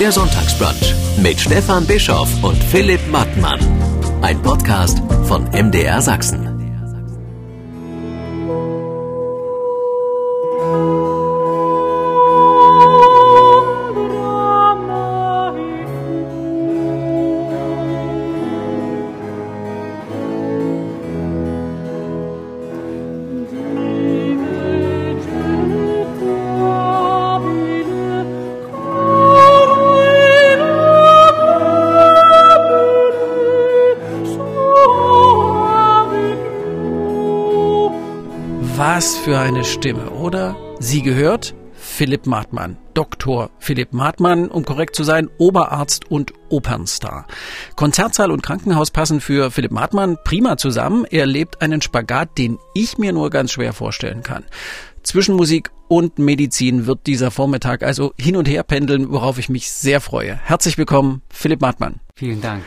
Der Sonntagsbrunch mit Stefan Bischoff und Philipp Mattmann. Ein Podcast von MDR Sachsen. Was für eine Stimme, oder? Sie gehört Philipp Martmann, Dr. Philipp Martmann, um korrekt zu sein, Oberarzt und Opernstar. Konzertsaal und Krankenhaus passen für Philipp Martmann prima zusammen. Er lebt einen Spagat, den ich mir nur ganz schwer vorstellen kann. Zwischen Musik und Medizin wird dieser Vormittag also hin und her pendeln, worauf ich mich sehr freue. Herzlich willkommen, Philipp Martmann. Vielen Dank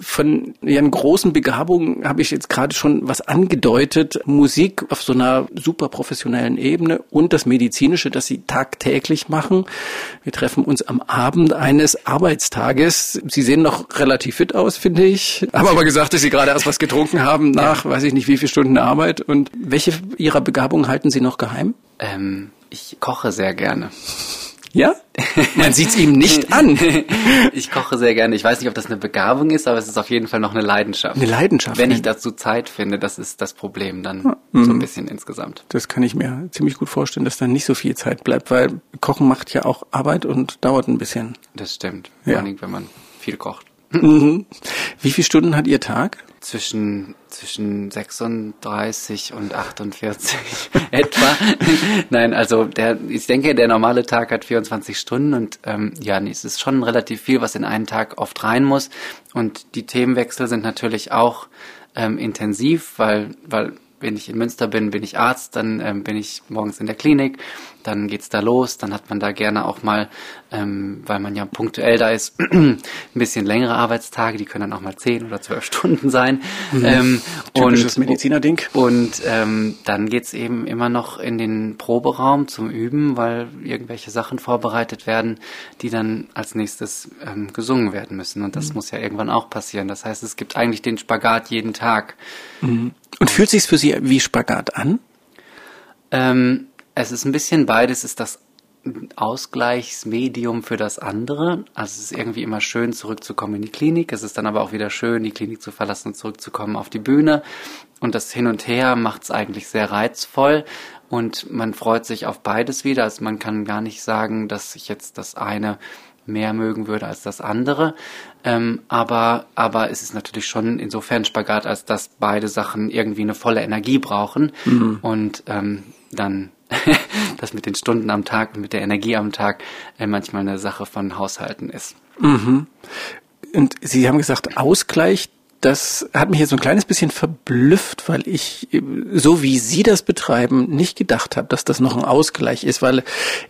von ihren großen Begabungen habe ich jetzt gerade schon was angedeutet. Musik auf so einer super professionellen Ebene und das Medizinische, das sie tagtäglich machen. Wir treffen uns am Abend eines Arbeitstages. Sie sehen noch relativ fit aus, finde ich. Haben aber gesagt, dass Sie gerade erst was getrunken haben nach, weiß ich nicht, wie viele Stunden Arbeit. Und welche Ihrer Begabungen halten Sie noch geheim? Ähm, ich koche sehr gerne. Ja? Man sieht's ihm nicht an. ich koche sehr gerne. Ich weiß nicht, ob das eine Begabung ist, aber es ist auf jeden Fall noch eine Leidenschaft. Eine Leidenschaft. Wenn ich dazu Zeit finde, das ist das Problem dann mhm. so ein bisschen insgesamt. Das kann ich mir ziemlich gut vorstellen, dass dann nicht so viel Zeit bleibt, weil Kochen macht ja auch Arbeit und dauert ein bisschen. Das stimmt. Vor ja. allem, wenn man viel kocht. Mhm. Wie viele Stunden hat Ihr Tag? Zwischen, zwischen 36 und 48 etwa. Nein, also der, ich denke, der normale Tag hat 24 Stunden und ähm, ja, es ist schon relativ viel, was in einen Tag oft rein muss. Und die Themenwechsel sind natürlich auch ähm, intensiv, weil, weil wenn ich in Münster bin, bin ich Arzt, dann ähm, bin ich morgens in der Klinik, dann geht's da los, dann hat man da gerne auch mal, ähm, weil man ja punktuell da ist, ein bisschen längere Arbeitstage, die können dann auch mal zehn oder zwölf Stunden sein. Mhm. Ähm, Typisches und, Mediziner-Ding. Und ähm, dann geht's eben immer noch in den Proberaum zum Üben, weil irgendwelche Sachen vorbereitet werden, die dann als nächstes ähm, gesungen werden müssen. Und das mhm. muss ja irgendwann auch passieren. Das heißt, es gibt eigentlich den Spagat jeden Tag. Mhm. Und fühlt sich für Sie wie Spagat an? Ähm, es ist ein bisschen beides. Ist das Ausgleichsmedium für das andere. Also es ist irgendwie immer schön, zurückzukommen in die Klinik. Es ist dann aber auch wieder schön, die Klinik zu verlassen und zurückzukommen auf die Bühne. Und das Hin und Her macht es eigentlich sehr reizvoll. Und man freut sich auf beides wieder. Also man kann gar nicht sagen, dass ich jetzt das eine mehr mögen würde als das andere. Ähm, aber, aber es ist natürlich schon insofern Spagat, als dass beide Sachen irgendwie eine volle Energie brauchen. Mhm. Und ähm, dann das mit den Stunden am Tag und mit der Energie am Tag äh, manchmal eine Sache von Haushalten ist. Mhm. Und Sie haben gesagt, Ausgleich das hat mich jetzt so ein kleines bisschen verblüfft, weil ich, so wie Sie das betreiben, nicht gedacht habe, dass das noch ein Ausgleich ist, weil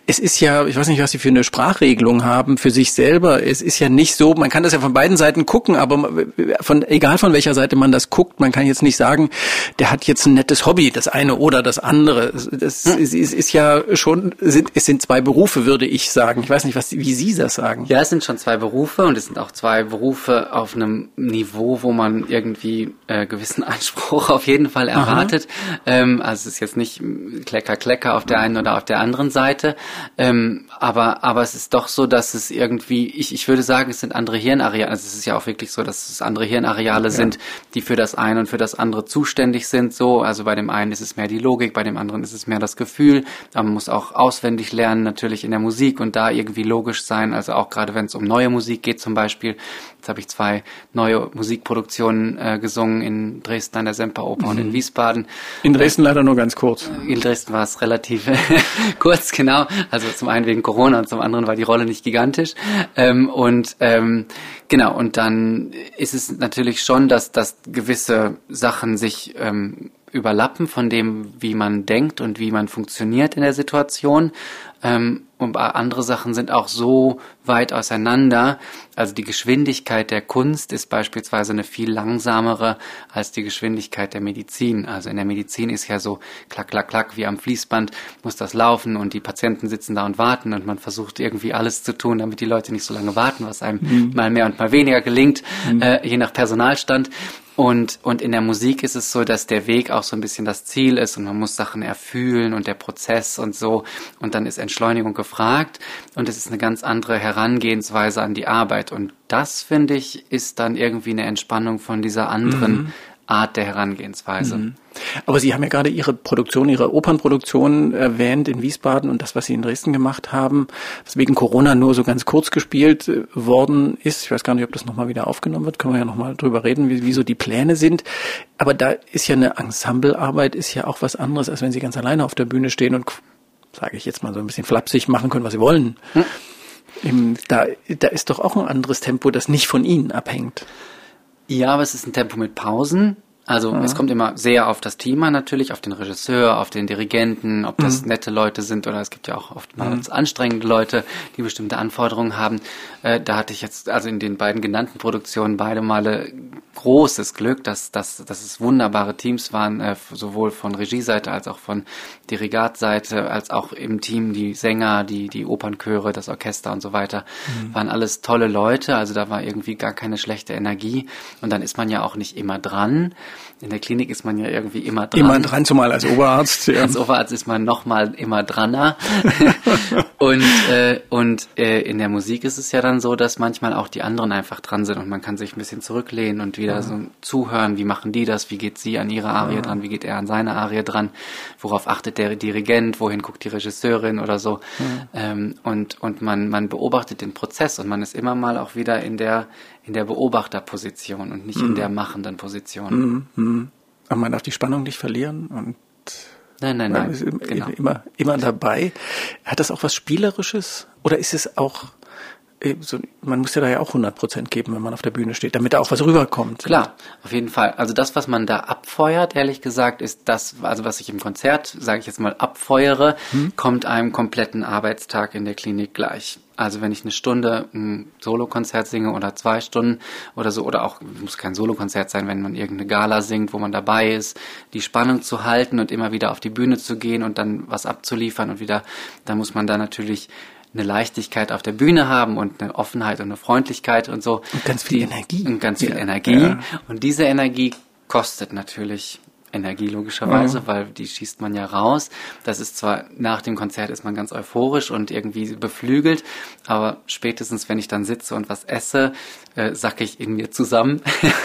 es ist ja, ich weiß nicht, was Sie für eine Sprachregelung haben für sich selber. Es ist ja nicht so, man kann das ja von beiden Seiten gucken, aber von, egal von welcher Seite man das guckt, man kann jetzt nicht sagen, der hat jetzt ein nettes Hobby, das eine oder das andere. Das hm. ist, ist, ist, ja schon, sind, es sind zwei Berufe, würde ich sagen. Ich weiß nicht, was, wie Sie das sagen. Ja, es sind schon zwei Berufe und es sind auch zwei Berufe auf einem Niveau, wo man man irgendwie äh, gewissen Anspruch auf jeden Fall erwartet. Ähm, also es ist jetzt nicht Klecker, Klecker auf der einen oder auf der anderen Seite. Ähm, aber, aber es ist doch so, dass es irgendwie, ich, ich würde sagen, es sind andere Hirnareale. Also es ist ja auch wirklich so, dass es andere Hirnareale ja. sind, die für das eine und für das andere zuständig sind. So, also bei dem einen ist es mehr die Logik, bei dem anderen ist es mehr das Gefühl. Aber man muss auch auswendig lernen, natürlich in der Musik und da irgendwie logisch sein. Also auch gerade wenn es um neue Musik geht zum Beispiel. Jetzt habe ich zwei neue Musikproduktionen Produktionen äh, gesungen in Dresden an der Semperoper mhm. und in mhm. Wiesbaden. In Dresden leider nur ganz kurz. In Dresden war es relativ kurz, genau. Also zum einen wegen Corona und zum anderen war die Rolle nicht gigantisch. Ähm, und ähm, genau, und dann ist es natürlich schon, dass, dass gewisse Sachen sich ähm, überlappen von dem, wie man denkt und wie man funktioniert in der Situation. Ähm, und andere Sachen sind auch so weit auseinander. Also die Geschwindigkeit der Kunst ist beispielsweise eine viel langsamere als die Geschwindigkeit der Medizin. Also in der Medizin ist ja so klack, klack, klack, wie am Fließband muss das laufen und die Patienten sitzen da und warten und man versucht irgendwie alles zu tun, damit die Leute nicht so lange warten, was einem mhm. mal mehr und mal weniger gelingt, mhm. äh, je nach Personalstand. Und, und in der Musik ist es so, dass der Weg auch so ein bisschen das Ziel ist und man muss Sachen erfühlen und der Prozess und so. Und dann ist Entschleunigung gefragt und es ist eine ganz andere Herangehensweise an die Arbeit. Und das, finde ich, ist dann irgendwie eine Entspannung von dieser anderen mhm. Art der Herangehensweise. Mhm. Aber Sie haben ja gerade Ihre Produktion, Ihre Opernproduktion erwähnt in Wiesbaden und das, was Sie in Dresden gemacht haben, was wegen Corona nur so ganz kurz gespielt äh, worden ist. Ich weiß gar nicht, ob das nochmal wieder aufgenommen wird. Können wir ja nochmal drüber reden, wie, wie so die Pläne sind. Aber da ist ja eine Ensemblearbeit, ist ja auch was anderes, als wenn Sie ganz alleine auf der Bühne stehen und, sage ich jetzt mal so ein bisschen flapsig, machen können, was Sie wollen. Hm. Da, da ist doch auch ein anderes Tempo, das nicht von Ihnen abhängt. Ja, aber es ist ein Tempo mit Pausen. Also mhm. es kommt immer sehr auf das Thema natürlich, auf den Regisseur, auf den Dirigenten, ob das mhm. nette Leute sind oder es gibt ja auch oftmals mhm. anstrengende Leute, die bestimmte Anforderungen haben. Äh, da hatte ich jetzt also in den beiden genannten Produktionen beide Male großes Glück, dass, dass, dass es wunderbare Teams waren, äh, sowohl von Regieseite als auch von Dirigatseite, als auch im Team die Sänger, die, die Opernchöre, das Orchester und so weiter, mhm. waren alles tolle Leute. Also da war irgendwie gar keine schlechte Energie. Und dann ist man ja auch nicht immer dran. In der Klinik ist man ja irgendwie immer dran. Immer dran, zumal als Oberarzt. Ja. Als Oberarzt ist man nochmal immer draner. und äh, und äh, in der Musik ist es ja dann so, dass manchmal auch die anderen einfach dran sind und man kann sich ein bisschen zurücklehnen und wieder ja. so zuhören, wie machen die das, wie geht sie an ihre Arie ja. dran, wie geht er an seine Arie dran, worauf achtet der Dirigent, wohin guckt die Regisseurin oder so. Ähm, und und man, man beobachtet den Prozess und man ist immer mal auch wieder in der in der Beobachterposition und nicht mhm. in der machenden Position. Mhm. Mhm. Aber man darf die Spannung nicht verlieren und Nein, nein, nein. Ist genau. immer, immer dabei. Hat das auch was Spielerisches? Oder ist es auch äh, so, man muss ja da ja auch 100 Prozent geben, wenn man auf der Bühne steht, damit da auch was rüberkommt. Klar, auf jeden Fall. Also das, was man da abfeuert, ehrlich gesagt, ist das, also was ich im Konzert, sage ich jetzt mal, abfeuere, hm? kommt einem kompletten Arbeitstag in der Klinik gleich. Also wenn ich eine Stunde ein Solokonzert singe oder zwei Stunden oder so, oder auch, muss kein Solokonzert sein, wenn man irgendeine Gala singt, wo man dabei ist, die Spannung zu halten und immer wieder auf die Bühne zu gehen und dann was abzuliefern und wieder, dann muss man da natürlich eine Leichtigkeit auf der Bühne haben und eine Offenheit und eine Freundlichkeit und so. Und ganz viel die, Energie. Und ganz viel ja. Energie. Ja. Und diese Energie kostet natürlich Energie logischerweise, ja. weil die schießt man ja raus. Das ist zwar nach dem Konzert ist man ganz euphorisch und irgendwie beflügelt, aber spätestens wenn ich dann sitze und was esse, äh, sacke ich in mir zusammen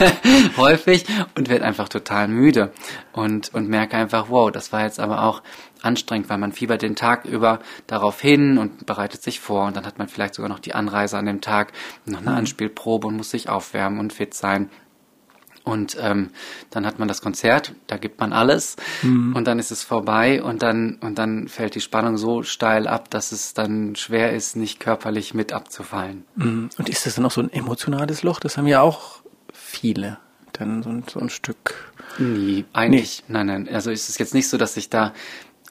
häufig und werde einfach total müde und und merke einfach, wow, das war jetzt aber auch anstrengend, weil man fiebert den Tag über darauf hin und bereitet sich vor und dann hat man vielleicht sogar noch die Anreise an dem Tag, noch eine mhm. Anspielprobe und muss sich aufwärmen und fit sein. Und ähm, dann hat man das Konzert, da gibt man alles mhm. und dann ist es vorbei und dann und dann fällt die Spannung so steil ab, dass es dann schwer ist, nicht körperlich mit abzufallen. Mhm. Und ist das dann auch so ein emotionales Loch? Das haben ja auch viele. Dann so ein, so ein Stück. Nee, eigentlich, nee. nein, nein. Also ist es jetzt nicht so, dass ich da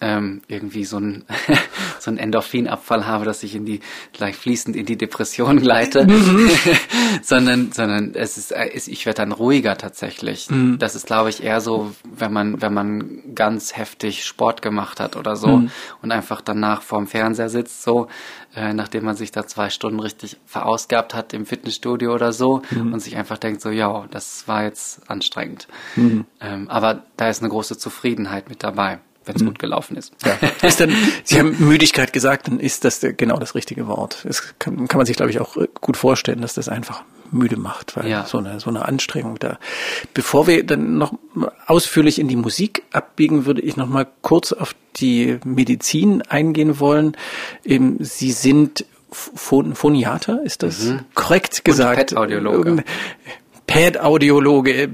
ähm, irgendwie so ein, so ein Endorphinabfall habe, dass ich in die, gleich fließend in die Depression gleite, mhm. sondern, sondern es ist, äh, ich werde dann ruhiger tatsächlich. Mhm. Das ist, glaube ich, eher so, wenn man, wenn man ganz heftig Sport gemacht hat oder so mhm. und einfach danach vorm Fernseher sitzt, so, äh, nachdem man sich da zwei Stunden richtig verausgabt hat im Fitnessstudio oder so mhm. und sich einfach denkt so, ja, das war jetzt anstrengend. Mhm. Ähm, aber da ist eine große Zufriedenheit mit dabei wenn es mhm. gut gelaufen ist. Ja. ist dann, Sie haben Müdigkeit gesagt, dann ist das genau das richtige Wort. Das kann, kann man sich, glaube ich, auch äh, gut vorstellen, dass das einfach müde macht, weil ja. so eine so eine Anstrengung da. Bevor wir dann noch ausführlich in die Musik abbiegen, würde ich noch mal kurz auf die Medizin eingehen wollen. Sie sind Phoniater, ist das mhm. korrekt gesagt? Und. Pad-Audiologe.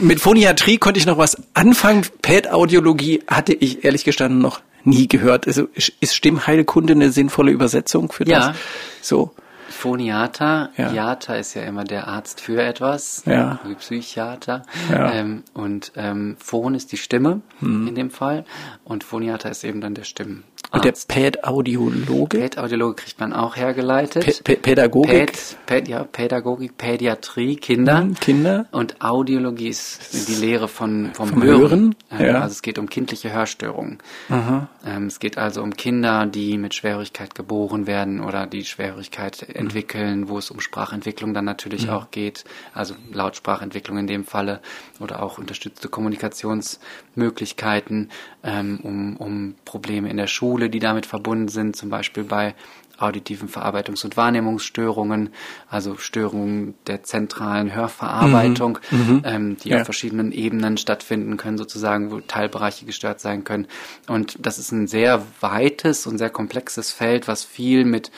Mit Phoniatrie konnte ich noch was anfangen. Pad-Audiologie hatte ich ehrlich gestanden noch nie gehört. Also ist Stimmheilkunde eine sinnvolle Übersetzung für das? Ja. So. Phoniater, ja. Iata ist ja immer der Arzt für etwas, ja. wie Psychiater. Ja. Ähm, und ähm, Phon ist die Stimme hm. in dem Fall und Phoniater ist eben dann der Stimmen. Und der Pädaudiologe? Pädaudiologe kriegt man auch hergeleitet. P Pädagogik? Päd, Päd, ja, Pädagogik, Pädiatrie, Kinder. Mhm, Kinder. Und Audiologie ist die Lehre von, vom, Vom Hören. Hören, Ähm, ja. Also es geht um kindliche Hörstörungen. Ähm, es geht also um Kinder, die mit Schwerhörigkeit geboren werden oder die Schwerhörigkeit entwickeln, wo es um Sprachentwicklung dann natürlich auch geht. Also Lautsprachentwicklung in dem Falle oder auch unterstützte Kommunikationsmöglichkeiten, ähm, um, um Probleme in der Schule, die damit verbunden sind, zum Beispiel bei auditiven Verarbeitungs- und Wahrnehmungsstörungen, also Störungen der zentralen Hörverarbeitung, ähm, die Ja. auf verschiedenen Ebenen stattfinden können, sozusagen, wo Teilbereiche gestört sein können. Und das ist ein sehr weites und sehr komplexes Feld, was viel mit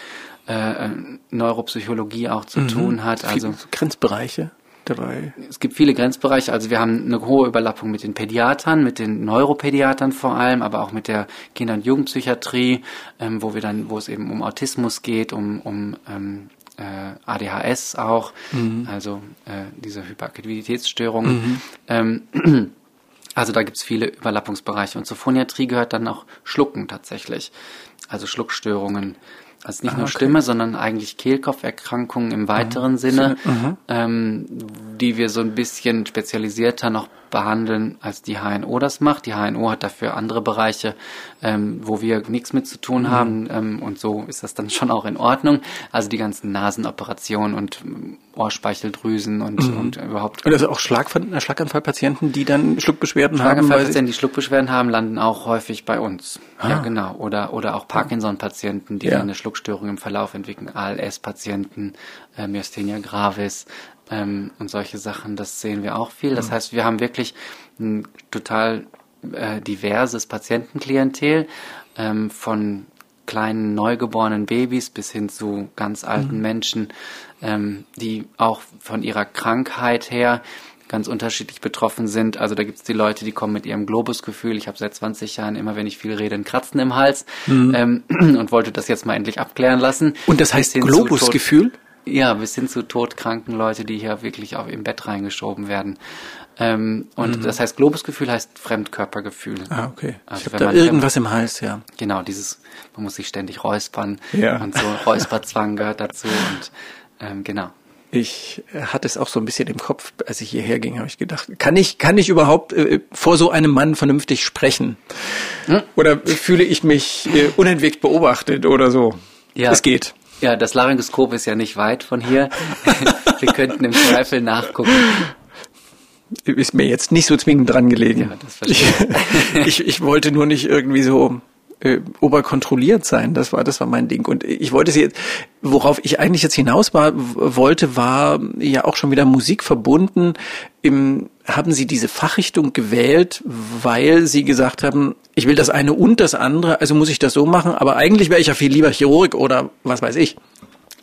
äh, Neuropsychologie auch zu tun hat. Also Grenzbereiche dabei. es gibt viele Grenzbereiche. Also wir haben eine hohe Überlappung mit den Pädiatern, mit den Neuropädiatern vor allem, aber auch mit der Kinder- und Jugendpsychiatrie, ähm, wo wir dann, wo es eben um Autismus geht, um, um ähm, äh, ADHS auch, also äh, diese Hyperaktivitätsstörungen. Ähm, also da gibt's viele Überlappungsbereiche. Und zur Phoniatrie gehört dann auch Schlucken tatsächlich. Also Schluckstörungen. Also nicht nur Stimme, sondern eigentlich Kehlkopferkrankungen im weiteren Sinne, ähm, die wir so ein bisschen spezialisierter noch behandeln, als die HNO das macht. Die HNO hat dafür andere Bereiche, ähm, wo wir nichts mit zu tun haben ähm, und so ist das dann schon auch in Ordnung. Also die ganzen Nasenoperationen und ähm, Ohrspeicheldrüsen und, und überhaupt Und also auch Schlagfall- Schlaganfallpatienten, die dann Schluckbeschwerden haben. Schlaganfallpatienten, die Schluckbeschwerden haben, landen auch häufig bei uns. Ja, genau. Oder, oder auch Parkinson-Patienten, die Ja. eine Schluckstörung im Verlauf entwickeln, ALS-Patienten, äh, Myasthenia gravis ähm, und solche Sachen. Das sehen wir auch viel. Das heißt, wir haben wirklich ein total äh, diverses Patientenklientel ähm, von kleinen neugeborenen Babys bis hin zu ganz alten Menschen, ähm, die auch von ihrer Krankheit her ganz unterschiedlich betroffen sind. Also da gibt es die Leute, die kommen mit ihrem Globusgefühl. Ich habe seit 20 Jahren immer, wenn ich viel rede, ein Kratzen im Hals ähm, und wollte das jetzt mal endlich abklären lassen. Und das heißt Globusgefühl? Ja, bis hin zu todkranken Leute, die hier wirklich auch im Bett reingeschoben werden. Ähm, und das heißt, Globusgefühl heißt Fremdkörpergefühl. Ah, okay. Also ich wenn da man- irgendwas im Hals, ja. Genau, dieses, man muss sich ständig räuspern Ja. und so Räusperzwang gehört dazu und ähm, genau. Ich äh, hatte es auch so ein bisschen im Kopf, als ich hierher ging, habe ich gedacht, kann ich, kann ich überhaupt äh, vor so einem Mann vernünftig sprechen? Oder fühle ich mich äh, unentwegt beobachtet oder so? Ja. Es geht. Ja, das Laryngoskop ist ja nicht weit von hier. Wir könnten im Zweifel nachgucken. Ist mir jetzt nicht so zwingend dran gelegen. Ja, das verstehe ich, ich, ich wollte nur nicht irgendwie so äh, oberkontrolliert sein. Das war, das war mein Ding. Und ich wollte sie jetzt, worauf ich eigentlich jetzt hinaus war, wollte, war ja auch schon wieder Musik verbunden. Im, haben Sie diese Fachrichtung gewählt, weil Sie gesagt haben, ich will das eine und das andere, also muss ich das so machen, aber eigentlich wäre ich ja viel lieber Chirurg oder was weiß ich.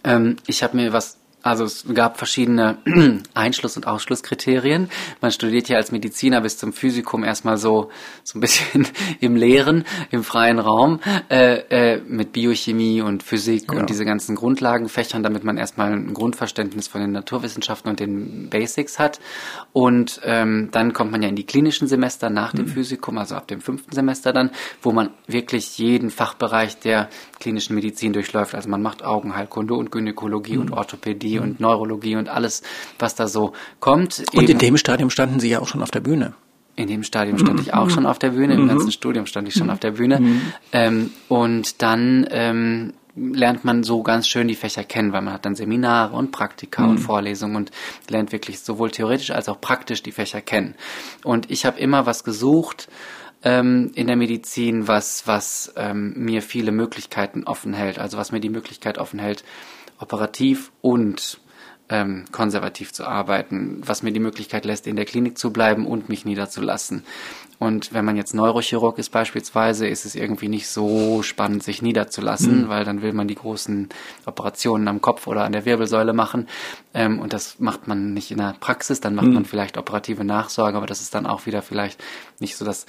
Ähm, ich habe mir was, also es gab verschiedene Einschluss- und Ausschlusskriterien. Man studiert ja als Mediziner bis zum Physikum erstmal so so ein bisschen im Leeren, im freien Raum äh, äh, mit Biochemie und Physik Ja. und diese ganzen Grundlagenfächern, damit man erstmal ein Grundverständnis von den Naturwissenschaften und den Basics hat. Und ähm, dann kommt man ja in die klinischen Semester nach dem Physikum, also ab dem fünften Semester dann, wo man wirklich jeden Fachbereich der klinischen Medizin durchläuft. Also man macht Augenheilkunde und Gynäkologie und Orthopädie und Neurologie und alles, was da so kommt. Und in Eben- dem Stadium standen Sie ja auch schon auf der Bühne. in dem Stadium stand ich auch schon auf der Bühne, im ganzen Studium stand ich schon auf der Bühne. Ähm, und dann ähm, lernt man so ganz schön die Fächer kennen, weil man hat dann Seminare und Praktika und Vorlesungen und lernt wirklich sowohl theoretisch als auch praktisch die Fächer kennen. Und ich habe immer was gesucht ähm, in der Medizin, was, was ähm, mir viele Möglichkeiten offen hält, also was mir die Möglichkeit offen hält, operativ und ähm, konservativ zu arbeiten, was mir die Möglichkeit lässt, in der Klinik zu bleiben und mich niederzulassen. Und wenn man jetzt Neurochirurg ist beispielsweise, ist es irgendwie nicht so spannend, sich niederzulassen, weil dann will man die großen Operationen am Kopf oder an der Wirbelsäule machen. Ähm, und das macht man nicht in der Praxis, dann macht man vielleicht operative Nachsorge, aber das ist dann auch wieder vielleicht nicht so das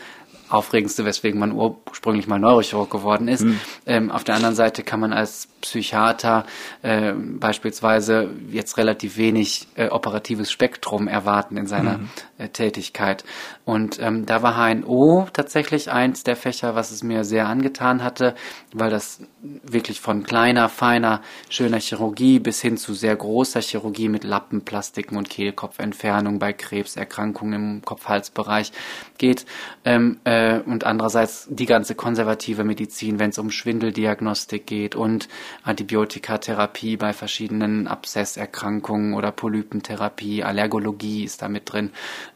Aufregendste, weswegen man ursprünglich mal Neurochirurg geworden ist. Mhm. Ähm, auf der anderen Seite kann man als Psychiater äh, beispielsweise jetzt relativ wenig äh, operatives Spektrum erwarten in seiner mhm. äh, Tätigkeit. Und ähm, da war HNO tatsächlich eins der Fächer, was es mir sehr angetan hatte, weil das wirklich von kleiner, feiner, schöner Chirurgie bis hin zu sehr großer Chirurgie mit Lappenplastiken und Kehlkopfentfernung bei Krebserkrankungen im Kopf-Hals-Bereich geht. Ähm, äh, und andererseits die ganze konservative Medizin, wenn es um Schwindeldiagnostik geht und Antibiotikatherapie bei verschiedenen Abszesserkrankungen oder Polypentherapie, Allergologie ist da mit drin.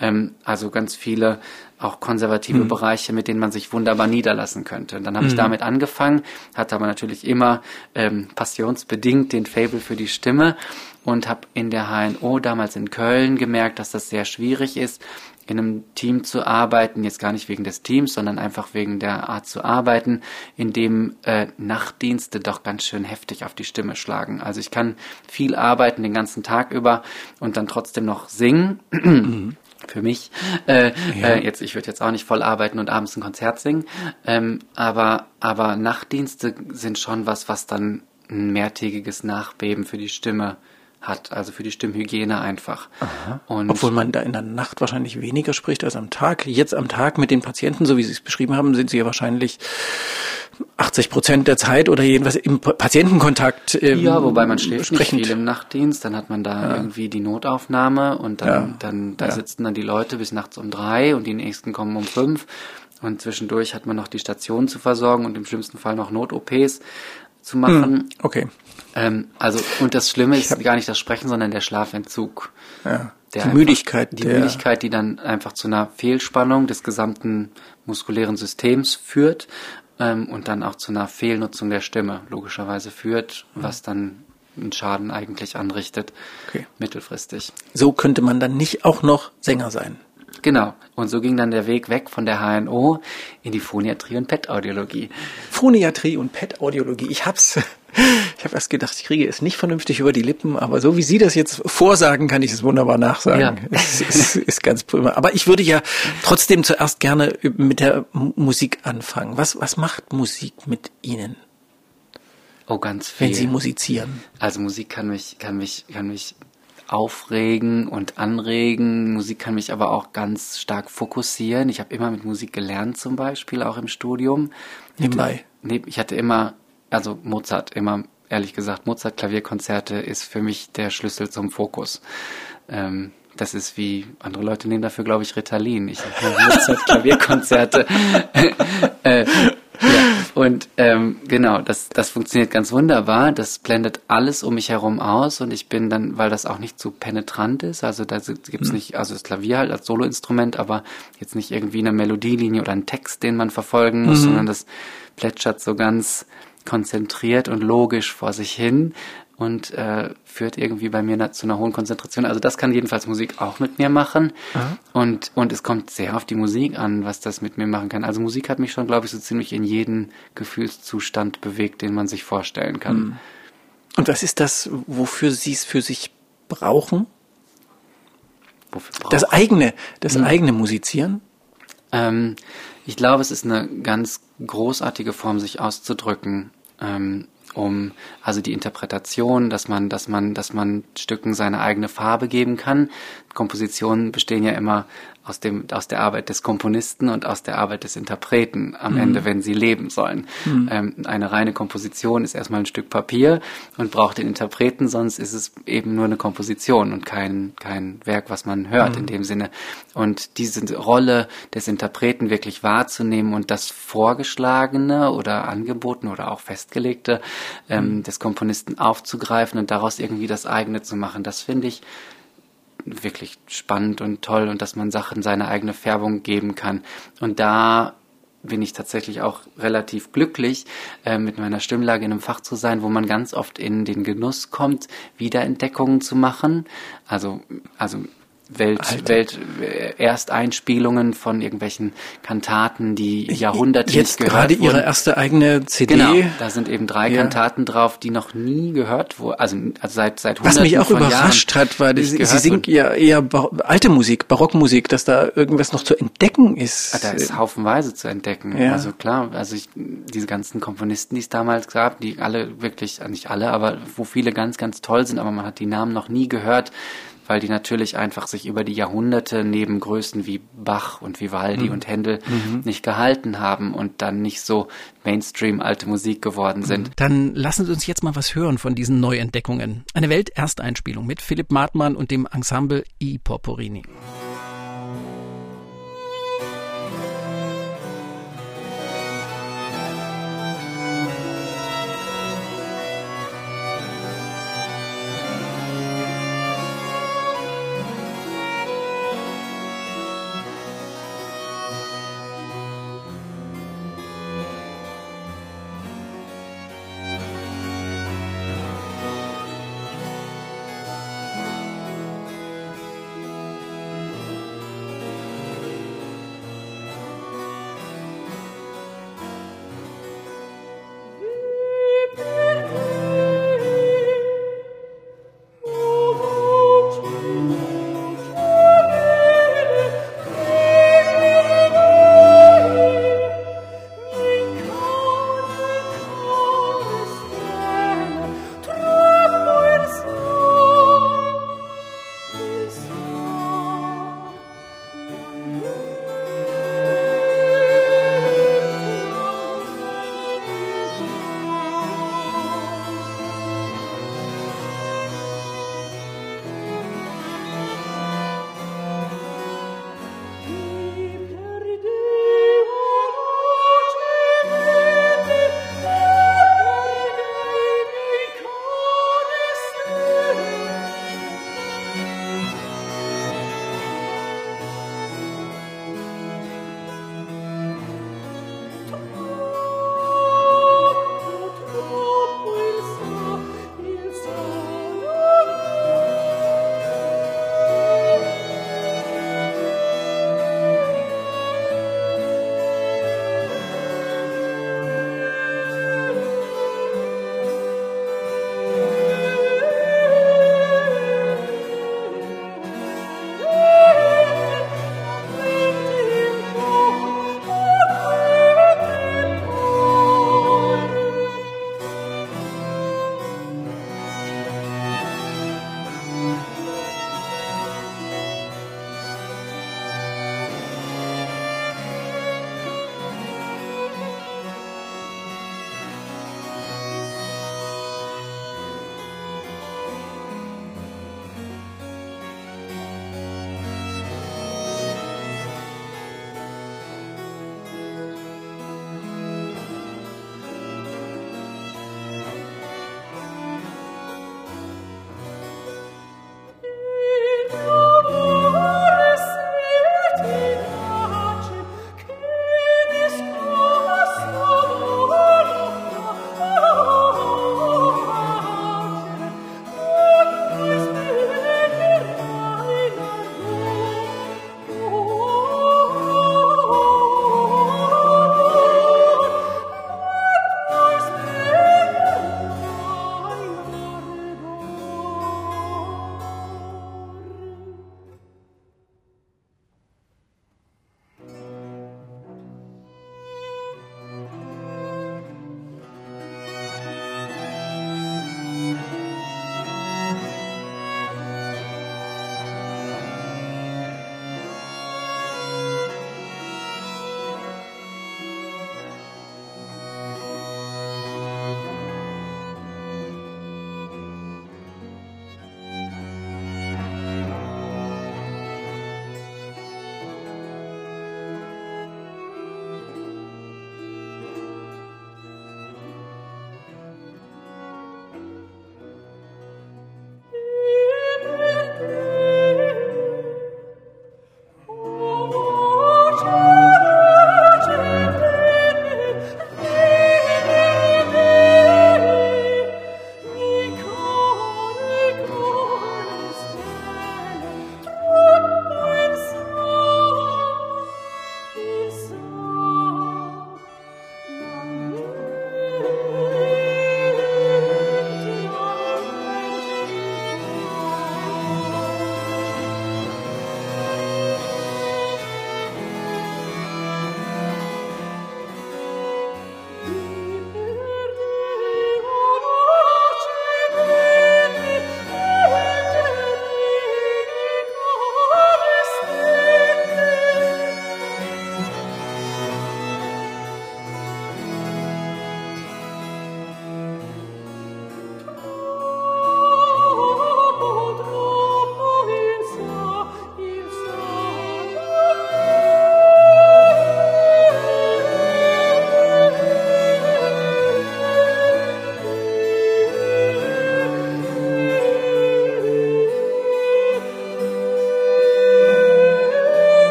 Ähm, also ganz viele auch konservative mhm. Bereiche, mit denen man sich wunderbar niederlassen könnte. Und dann habe mhm. ich damit angefangen, hatte aber natürlich immer ähm, passionsbedingt den Fable für die Stimme und habe in der HNO damals in Köln gemerkt, dass das sehr schwierig ist, in einem Team zu arbeiten, jetzt gar nicht wegen des Teams, sondern einfach wegen der Art zu arbeiten, in dem äh, Nachtdienste doch ganz schön heftig auf die Stimme schlagen. Also ich kann viel arbeiten den ganzen Tag über und dann trotzdem noch singen. Mhm. Für mich. Äh, ja. äh, jetzt, ich würde jetzt auch nicht voll arbeiten und abends ein Konzert singen. Ähm, aber, aber Nachtdienste sind schon was, was dann ein mehrtägiges Nachbeben für die Stimme hat, also für die Stimmhygiene einfach. Und Obwohl man da in der Nacht wahrscheinlich weniger spricht als am Tag. Jetzt am Tag mit den Patienten, so wie Sie es beschrieben haben, sind Sie ja wahrscheinlich 80 Prozent der Zeit oder jedenfalls im Patientenkontakt. Ähm, ja, wobei man schläft sprechend. nicht viel im Nachtdienst, dann hat man da ja. irgendwie die Notaufnahme und dann, ja. dann da ja. sitzen dann die Leute bis nachts um drei und die nächsten kommen um fünf. Und zwischendurch hat man noch die Station zu versorgen und im schlimmsten Fall noch Not-OPs zu machen. Hm, okay. Ähm, also, und das Schlimme ist gar nicht das Sprechen, sondern der Schlafentzug. Ja. die einfach, Müdigkeit. Die Müdigkeit, die dann einfach zu einer Fehlspannung des gesamten muskulären Systems führt ähm, und dann auch zu einer Fehlnutzung der Stimme logischerweise führt, mhm. was dann einen Schaden eigentlich anrichtet, okay. mittelfristig. So könnte man dann nicht auch noch Sänger sein. Genau. Und so ging dann der Weg weg von der HNO in die Phoniatrie und PET-Audiologie. Phoniatrie und PET-Audiologie. Ich hab's, ich habe erst gedacht, ich kriege es nicht vernünftig über die Lippen, aber so wie Sie das jetzt vorsagen, kann ich es wunderbar nachsagen. Ja. Es ist, ist ganz prima. Aber ich würde ja trotzdem zuerst gerne mit der Musik anfangen. Was, was macht Musik mit Ihnen? Oh, ganz viel. Wenn Sie musizieren. Also Musik kann mich, kann mich, kann mich aufregen und anregen. Musik kann mich aber auch ganz stark fokussieren. Ich habe immer mit Musik gelernt zum Beispiel, auch im Studium. Nebenbei? Ich hatte immer, also Mozart, immer ehrlich gesagt, Mozart-Klavierkonzerte ist für mich der Schlüssel zum Fokus. Ähm, das ist wie, andere Leute nehmen dafür, glaube ich, Ritalin. Ich habe Mozart-Klavierkonzerte. äh, ja, und ähm, genau, das, das funktioniert ganz wunderbar. Das blendet alles um mich herum aus und ich bin dann, weil das auch nicht so penetrant ist, also da gibt's mhm. nicht, also das Klavier halt als Soloinstrument, aber jetzt nicht irgendwie eine Melodielinie oder einen Text, den man verfolgen muss, mhm. sondern das plätschert so ganz konzentriert und logisch vor sich hin und äh, führt irgendwie bei mir zu einer hohen Konzentration. Also das kann jedenfalls Musik auch mit mir machen. Und, und es kommt sehr auf die Musik an, was das mit mir machen kann. Also Musik hat mich schon, glaube ich, so ziemlich in jeden Gefühlszustand bewegt, den man sich vorstellen kann. Mhm. Und was ist das, wofür Sie es für sich brauchen? Wofür brauchen? Das eigene, das mhm. eigene Musizieren? Ähm, ich glaube, es ist eine ganz großartige Form, sich auszudrücken. Ähm, um also die Interpretation, dass man, dass man, dass man Stücken seine eigene Farbe geben kann. Kompositionen bestehen ja immer aus dem, aus der Arbeit des Komponisten und aus der Arbeit des Interpreten am mhm. Ende, wenn sie leben sollen. Mhm. Ähm, eine reine Komposition ist erstmal ein Stück Papier und braucht den Interpreten, sonst ist es eben nur eine Komposition und kein, kein Werk, was man hört mhm. in dem Sinne. Und diese Rolle des Interpreten wirklich wahrzunehmen und das Vorgeschlagene oder Angebotene oder auch Festgelegte ähm, mhm. des Komponisten aufzugreifen und daraus irgendwie das eigene zu machen, das finde ich wirklich spannend und toll und dass man Sachen seine eigene Färbung geben kann. Und da bin ich tatsächlich auch relativ glücklich, äh, mit meiner Stimmlage in einem Fach zu sein, wo man ganz oft in den Genuss kommt, Wiederentdeckungen zu machen. Also, also Welt, Welt Ersteinspielungen von irgendwelchen Kantaten, die Jahrhunderte Jetzt nicht gehört gerade wurden. ihre erste eigene CD. Genau, da sind eben drei Ja. Kantaten drauf, die noch nie gehört wurden, also, also seit seit Was mich auch überrascht Jahren hat, war, nicht sie, singt ja eher alte Musik, Barockmusik, dass da irgendwas noch zu entdecken ist. Ah, Da ist haufenweise zu entdecken. Ja. Also klar, also ich, diese ganzen Komponisten, die es damals gab, die alle wirklich, äh, nicht alle, aber wo viele ganz, ganz toll sind, aber man hat die Namen noch nie gehört, weil die natürlich einfach sich über die Jahrhunderte neben Größen wie Bach und Vivaldi Mhm. und Händel nicht gehalten haben und dann nicht so Mainstream alte Musik geworden sind. Dann lassen Sie uns jetzt mal was hören von diesen Neuentdeckungen. Eine Weltersteinspielung mit Philipp Martmann und dem Ensemble I Porporini.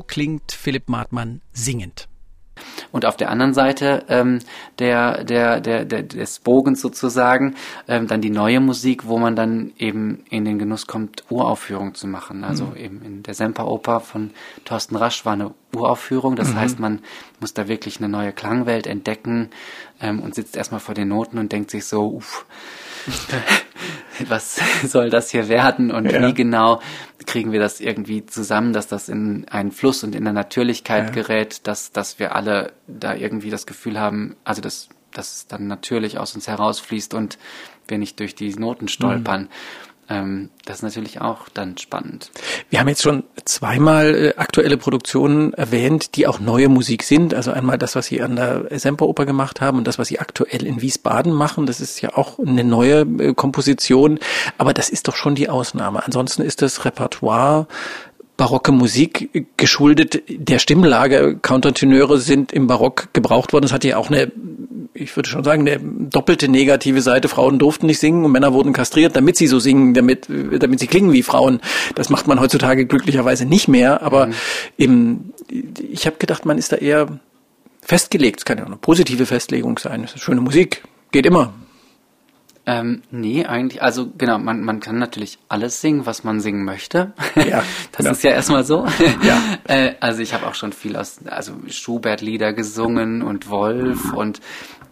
So klingt Philipp Martmann singend. Und auf der anderen Seite ähm, der, der, der, der, des Bogens sozusagen ähm, dann die neue Musik, wo man dann eben in den Genuss kommt, Uraufführungen zu machen. Also mhm. eben in der Semperoper von Thorsten Rasch war eine Uraufführung. Das mhm. heißt, man muss da wirklich eine neue Klangwelt entdecken ähm, und sitzt erstmal vor den Noten und denkt sich so, uff, was soll das hier werden und ja. wie genau kriegen wir das irgendwie zusammen, dass das in einen Fluss und in der Natürlichkeit ja. gerät, dass, dass wir alle da irgendwie das Gefühl haben, also dass, dass es dann natürlich aus uns herausfließt und wir nicht durch die Noten stolpern. Mhm ähm, das ist natürlich auch dann spannend. Wir haben jetzt schon zweimal äh, aktuelle Produktionen erwähnt, die auch neue Musik sind. Also einmal das, was Sie an der Semperoper gemacht haben und das, was Sie aktuell in Wiesbaden machen. Das ist ja auch eine neue äh, Komposition. Aber das ist doch schon die Ausnahme. Ansonsten ist das Repertoire barocke Musik geschuldet der Stimmlage. Countertenöre sind im Barock gebraucht worden. Es hatte ja auch eine, ich würde schon sagen, eine doppelte negative Seite. Frauen durften nicht singen und Männer wurden kastriert, damit sie so singen, damit, damit sie klingen wie Frauen. Das macht man heutzutage glücklicherweise nicht mehr. Aber mhm. im, ich habe gedacht, man ist da eher festgelegt. Es kann ja auch eine positive Festlegung sein. Es ist schöne Musik, geht immer. Ähm, nee, eigentlich, also genau, man, man kann natürlich alles singen, was man singen möchte. Ja, das ja. ist ja erstmal so. Ja. äh, also ich habe auch schon viel aus, also Schubert-Lieder gesungen und Wolf und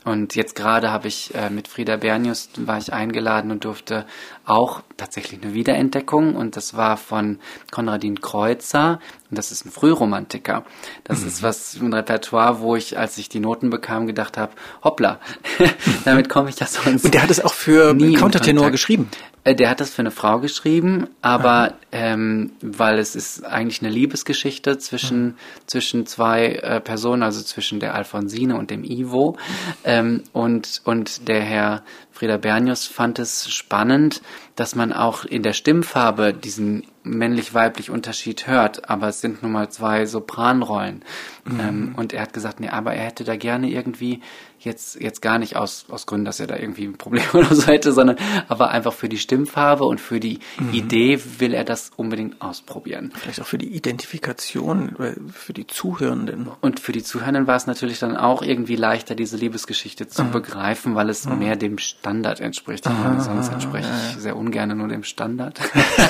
und jetzt gerade habe ich äh, mit Frieda Bernius war ich eingeladen und durfte auch tatsächlich eine Wiederentdeckung und das war von Konradin Kreuzer und das ist ein Frühromantiker. Das mhm. ist was ein Repertoire, wo ich, als ich die Noten bekam, gedacht habe, hoppla, damit komme ich ja sonst. Und der hat es auch für Countertenor geschrieben. Äh, der hat das für eine Frau geschrieben, aber ähm, weil es ist eigentlich eine Liebesgeschichte zwischen, mhm. zwischen zwei äh, Personen, also zwischen der Alfonsine und dem Ivo. Ähm, und, und der Herr Frieda Bernius fand es spannend, dass man auch in der Stimmfarbe diesen männlich-weiblich Unterschied hört, aber es sind nun mal zwei Sopranrollen. Mhm. Ähm, und er hat gesagt, nee, aber er hätte da gerne irgendwie jetzt, jetzt gar nicht aus, aus Gründen, dass er da irgendwie ein Problem oder so hätte, sondern aber einfach für die Stimmfarbe und für die mhm. Idee will er das unbedingt ausprobieren. Vielleicht auch für die Identifikation, für die Zuhörenden. Und für die Zuhörenden war es natürlich dann auch irgendwie leichter, diese Liebesgeschichte zu mhm. begreifen, weil es mhm. mehr dem Standard entspricht. Ich meine, sonst entspreche ich sehr ungern nur dem Standard.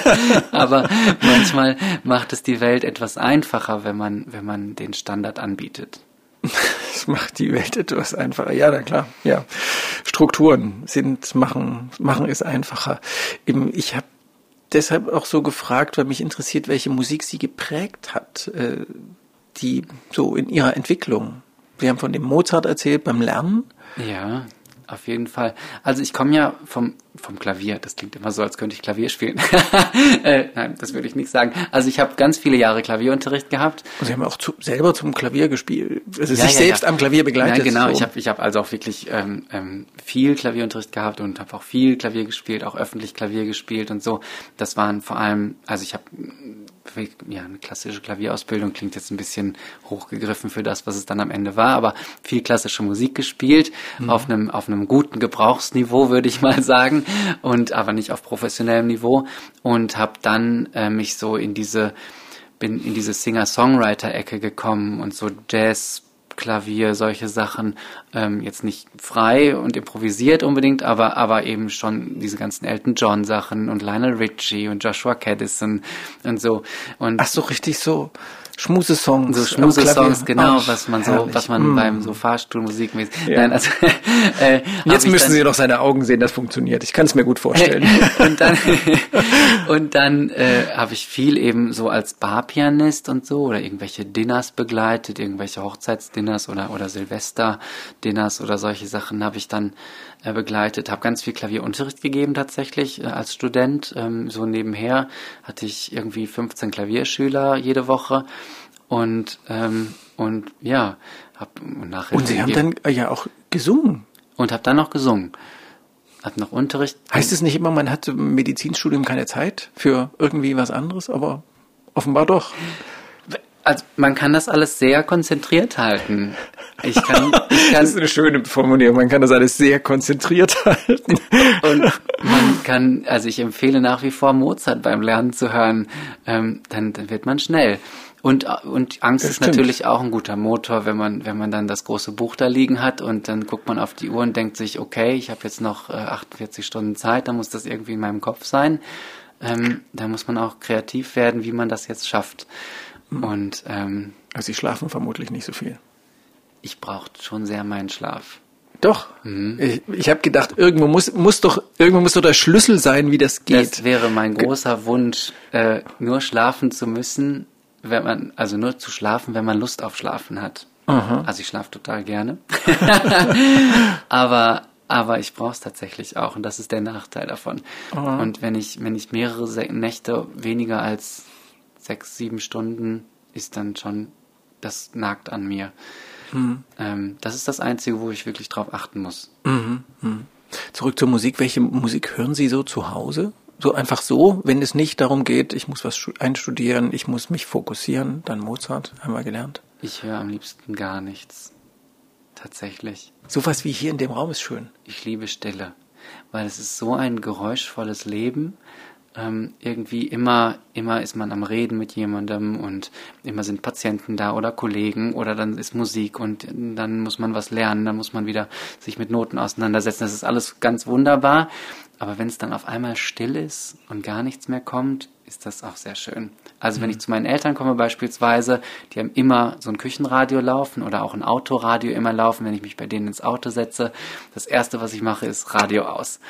aber manchmal macht es die Welt etwas einfacher, wenn man, wenn man den Standard anbietet. Das macht die Welt etwas einfacher. Ja, na klar. Ja, Strukturen sind machen machen es einfacher. Eben, ich habe deshalb auch so gefragt, weil mich interessiert, welche Musik sie geprägt hat, äh, die so in ihrer Entwicklung. Wir haben von dem Mozart erzählt beim Lernen. Ja auf jeden Fall. Also ich komme ja vom, vom Klavier. Das klingt immer so, als könnte ich Klavier spielen. äh, nein, das würde ich nicht sagen. Also ich habe ganz viele Jahre Klavierunterricht gehabt. Und Sie haben auch zu, selber zum Klavier gespielt, also ja, sich ja, selbst ja. am Klavier begleitet. Ja, genau. So. Ich habe ich hab also auch wirklich ähm, ähm, viel Klavierunterricht gehabt und habe auch viel Klavier gespielt, auch öffentlich Klavier gespielt und so. Das waren vor allem, also ich habe ja, eine klassische Klavierausbildung klingt jetzt ein bisschen hochgegriffen für das, was es dann am Ende war, aber viel klassische Musik gespielt, mhm. auf einem, auf einem guten Gebrauchsniveau, würde ich mal sagen, und aber nicht auf professionellem Niveau und habe dann äh, mich so in diese, bin in diese Singer-Songwriter-Ecke gekommen und so Jazz, Klavier, solche Sachen, ähm, jetzt nicht frei und improvisiert unbedingt, aber, aber eben schon diese ganzen Elton John Sachen und Lionel Richie und Joshua Caddison und so. Und Ach so, richtig so. Schmusesongs. So Schmusesongs, genau, Ach, was man so, was man mm. beim so Fahrstuhlmusikmäßig. Ja. Nein, also äh, jetzt müssen Sie doch seine Augen sehen, das funktioniert. Ich kann es mir gut vorstellen. und dann und dann äh, habe ich viel eben so als Barpianist und so oder irgendwelche Dinners begleitet, irgendwelche Hochzeitsdinners oder oder Silvesterdinners oder solche Sachen habe ich dann begleitet, habe ganz viel Klavierunterricht gegeben tatsächlich äh, als Student. Ähm, so nebenher hatte ich irgendwie 15 Klavierschüler jede Woche und ähm, und ja, hab nachher und Sie haben dann äh, ja auch gesungen und habe dann noch gesungen. Hat noch Unterricht. Heißt es nicht immer, man hat im Medizinstudium keine Zeit für irgendwie was anderes, aber offenbar doch. Also man kann das alles sehr konzentriert halten. Ich kann, ich kann, das ist eine schöne Formulierung. Man kann das alles sehr konzentriert halten. Und man kann, also ich empfehle nach wie vor Mozart beim Lernen zu hören. Ähm, dann, dann wird man schnell. Und, und Angst Das ist stimmt. natürlich auch ein guter Motor, wenn man, wenn man dann das große Buch da liegen hat und dann guckt man auf die Uhr und denkt sich, okay, ich habe jetzt noch äh, 48 Stunden Zeit, dann muss das irgendwie in meinem Kopf sein. Ähm, da muss man auch kreativ werden, wie man das jetzt schafft. Und ähm, Also Sie schlafen vermutlich nicht so viel. ich brauche schon sehr meinen Schlaf. Doch. Ich, ich habe gedacht, irgendwo muss, muss doch, irgendwo muss doch der Schlüssel sein, wie das geht. Das wäre mein großer Wunsch, äh, nur schlafen zu müssen, wenn man, also nur zu schlafen, wenn man Lust auf Schlafen hat. Also ich schlafe total gerne. aber, aber ich brauche es tatsächlich auch und das ist der Nachteil davon. Und wenn ich, wenn ich mehrere Nächte weniger als sechs, sieben Stunden ist dann schon, das nagt an mir. Ähm, das ist das Einzige, wo ich wirklich drauf achten muss. Zurück zur Musik. Welche Musik hören Sie so zu Hause? So einfach so, wenn es nicht darum geht, ich muss was stu- einstudieren, ich muss mich fokussieren, dann Mozart, haben wir gelernt. Ich höre am liebsten gar nichts. Tatsächlich. Sowas wie hier in dem Raum ist schön. Ich liebe Stille, weil es ist so ein geräuschvolles Leben. Ähm, irgendwie immer, immer ist man am Reden mit jemandem und immer sind Patienten da oder Kollegen oder dann ist Musik und dann muss man was lernen, dann muss man wieder sich mit Noten auseinandersetzen. Das ist alles ganz wunderbar. Aber wenn es dann auf einmal still ist und gar nichts mehr kommt, ist das auch sehr schön. Also wenn ich zu meinen Eltern komme beispielsweise, die haben immer so ein Küchenradio laufen oder auch ein Autoradio immer laufen, wenn ich mich bei denen ins Auto setze. Das erste, was ich mache, ist Radio aus.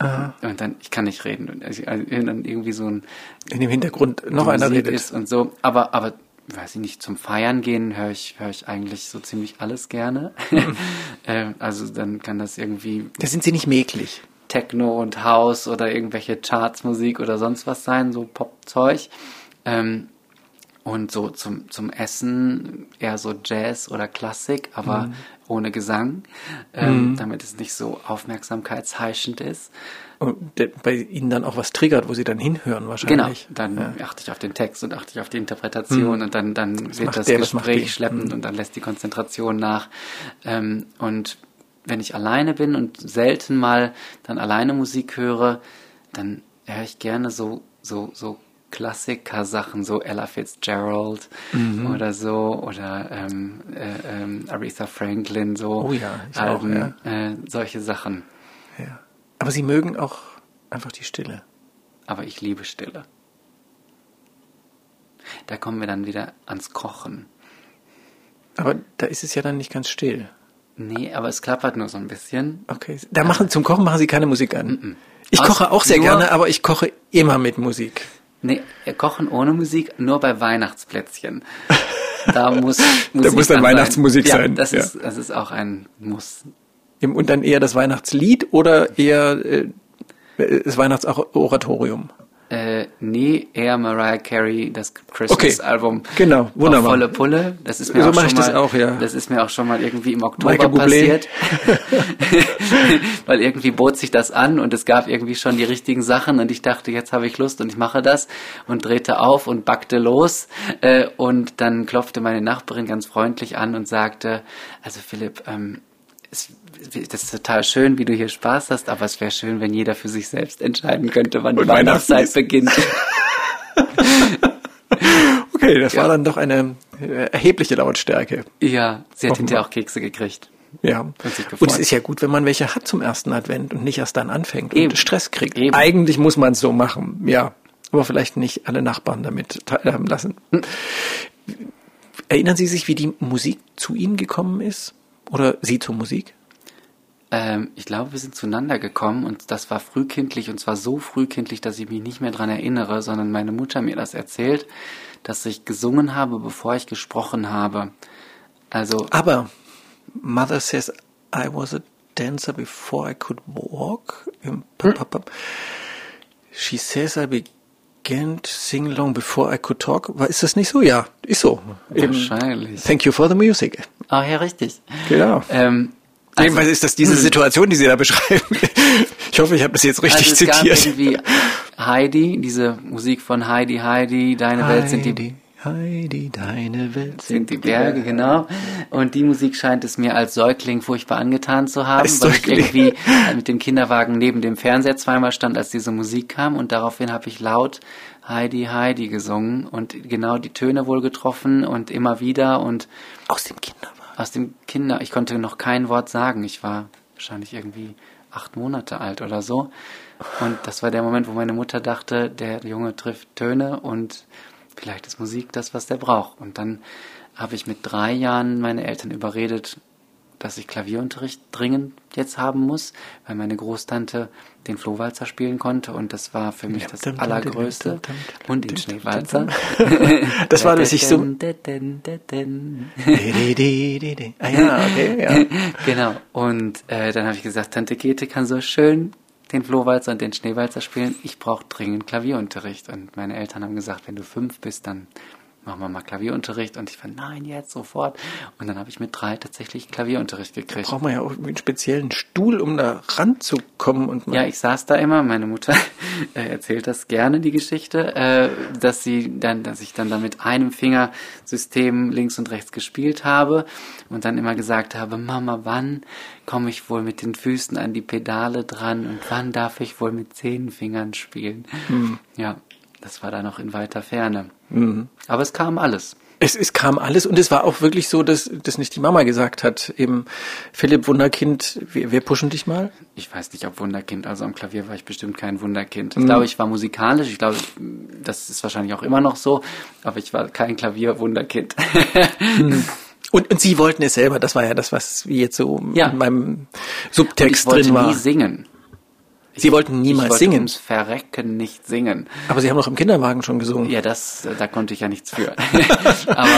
Und dann, ich kann nicht reden. Und also, also dann irgendwie so ein In dem Hintergrund noch einer Musik redet. ist und so. Aber, aber, weiß ich nicht, zum Feiern gehen höre ich, höre ich eigentlich so ziemlich alles gerne. Ähm, also dann kann das irgendwie Da sind Sie nicht mäglich. Techno und House oder irgendwelche Chartsmusik oder sonst was sein, so Popzeug. Ähm, und so zum, zum Essen eher so Jazz oder Klassik, aber ohne Gesang, ähm, damit es nicht so aufmerksamkeitsheischend ist. Und bei Ihnen dann auch was triggert, wo Sie dann hinhören Genau, wahrscheinlich. dann Ja. achte ich auf den Text und achte ich auf die Interpretation und dann, dann wird das der, Gespräch die? schleppend und dann lässt die Konzentration nach. Ähm, und wenn ich alleine bin und selten mal dann alleine Musik höre, dann höre ich gerne so, so, so Klassiker-Sachen, so Ella Fitzgerald Mhm. oder so, oder ähm, äh, ähm, Aretha Franklin, so Oh ja, ich auch, Alben, äh, solche Sachen. Ja. Aber Sie mögen auch einfach die Stille. Aber ich liebe Stille. Da kommen wir dann wieder ans Kochen. Aber da ist es ja dann nicht ganz still. Nee, aber es klappert nur so ein bisschen. Okay. Da machen, zum Kochen machen Sie keine Musik an. Ich Aus- koche auch sehr gerne, aber ich koche immer mit Musik. Nee, kochen ohne Musik, nur bei Weihnachtsplätzchen. Da muss Musik muss dann an Weihnachtsmusik ja, sein, Das ja. ist, das ist auch ein Muss. Und dann eher das Weihnachtslied oder eher äh, das Weihnachtsoratorium? Äh, nee, eher Mariah Carey, das Christmas-Album. Genau, wunderbar. Volle Pulle. Das ist mir So auch schon mal, auch, ja. Das ist mir auch schon mal irgendwie im Oktober passiert. Weil irgendwie bot sich das an und es gab irgendwie schon die richtigen Sachen und ich dachte, jetzt habe ich Lust und ich mache das und drehte auf und backte los. Äh, und dann klopfte meine Nachbarin ganz freundlich an und sagte, also Philipp, ähm, es, das ist total schön, wie du hier Spaß hast, aber es wäre schön, wenn jeder für sich selbst entscheiden könnte, wann die Und Weihnachtszeit beginnt. Okay, das war Ja. dann doch eine äh, erhebliche Lautstärke. Ja, sie hat hinterher auch Kekse gekriegt. Ja. Und. Und es ist ja gut, wenn man welche hat zum ersten Advent und nicht erst dann anfängt Eben. und Stress kriegt. Eben. Eigentlich muss man es so machen, ja. Aber vielleicht nicht alle Nachbarn damit teilhaben lassen. Hm. Erinnern Sie sich, wie die Musik zu Ihnen gekommen ist? Oder Sie zur Musik? Ähm, ich glaube, wir sind zueinander gekommen und das war frühkindlich und zwar so frühkindlich, dass ich mich nicht mehr dran erinnere, sondern meine Mutter mir das erzählt, dass ich gesungen habe, bevor ich gesprochen habe. Also, Aber Mother says I was a dancer before I could walk. Hm. She says I began to sing along before I could talk. Ist das nicht so? Ja, ist so. Wahrscheinlich. Thank you for the music. Ah, ja, richtig. Genau. Ähm, also- Jedenfalls ist das diese Situation, die Sie da beschreiben. Ich hoffe, ich habe das jetzt richtig also es gab zitiert. irgendwie Heidi, diese Musik von Heidi, Heidi, Deine Welt sind die Heidi, deine Welt sind die Berge, genau. Und die Musik scheint es mir als Säugling furchtbar angetan zu haben, Als weil ich Säugling. irgendwie mit dem Kinderwagen neben dem Fernseher zweimal stand, als diese Musik kam und daraufhin habe ich laut Heidi, Heidi gesungen und genau die Töne wohl getroffen und immer wieder und aus dem Kinderwagen. Aus dem Kinder, ich konnte noch kein Wort sagen. Ich war wahrscheinlich irgendwie acht Monate alt oder so. Und das war der Moment, wo meine Mutter dachte, der Junge trifft Töne und vielleicht ist Musik das, was der braucht. Und dann habe ich mit drei Jahren meine Eltern überredet, dass ich Klavierunterricht dringend jetzt haben muss, weil meine Großtante den Flohwalzer spielen konnte und das war für mich das Allergrößte. Und den Schneewalzer. Das war, dass ich so... ah ja, okay, ja. Genau. Und äh, dann habe ich gesagt, Tante Käthe kann so schön den Flohwalzer und den Schneewalzer spielen. Ich brauche dringend Klavierunterricht. Und meine Eltern haben gesagt, wenn du fünf bist, dann machen wir mal Klavierunterricht. Und ich war, nein, jetzt sofort. Und dann habe ich mit drei tatsächlich Klavierunterricht gekriegt. Da braucht man ja auch einen speziellen Stuhl, um da ranzukommen. Und ja, ich saß da immer. Meine Mutter äh, erzählt das gerne, die Geschichte, äh, dass sie dann, dass ich dann da mit einem Fingersystem links und rechts gespielt habe und dann immer gesagt habe, Mama, wann komme ich wohl mit den Füßen an die Pedale dran und wann darf ich wohl mit zehn Fingern spielen? Hm. Ja, das war da noch in weiter Ferne. Mhm. Aber es kam alles. Es, es kam alles und es war auch wirklich so, dass das nicht die Mama gesagt hat, eben Philipp Wunderkind, wir, wir pushen dich mal. Ich weiß nicht, ob Wunderkind, also am Klavier war ich bestimmt kein Wunderkind. Ich mhm. glaube, ich war musikalisch, ich glaube, das ist wahrscheinlich auch immer noch so, aber ich war kein Klavier-Wunderkind. mhm. Und, und Sie wollten es selber, das war ja das, was jetzt so ja. in meinem Subtext drin war. Ich wollte nie singen. Sie wollten niemals ich wollte singen. ums Verrecken nicht singen. Aber Sie haben doch im Kinderwagen schon gesungen. Ja, das, da konnte ich ja nichts für. aber,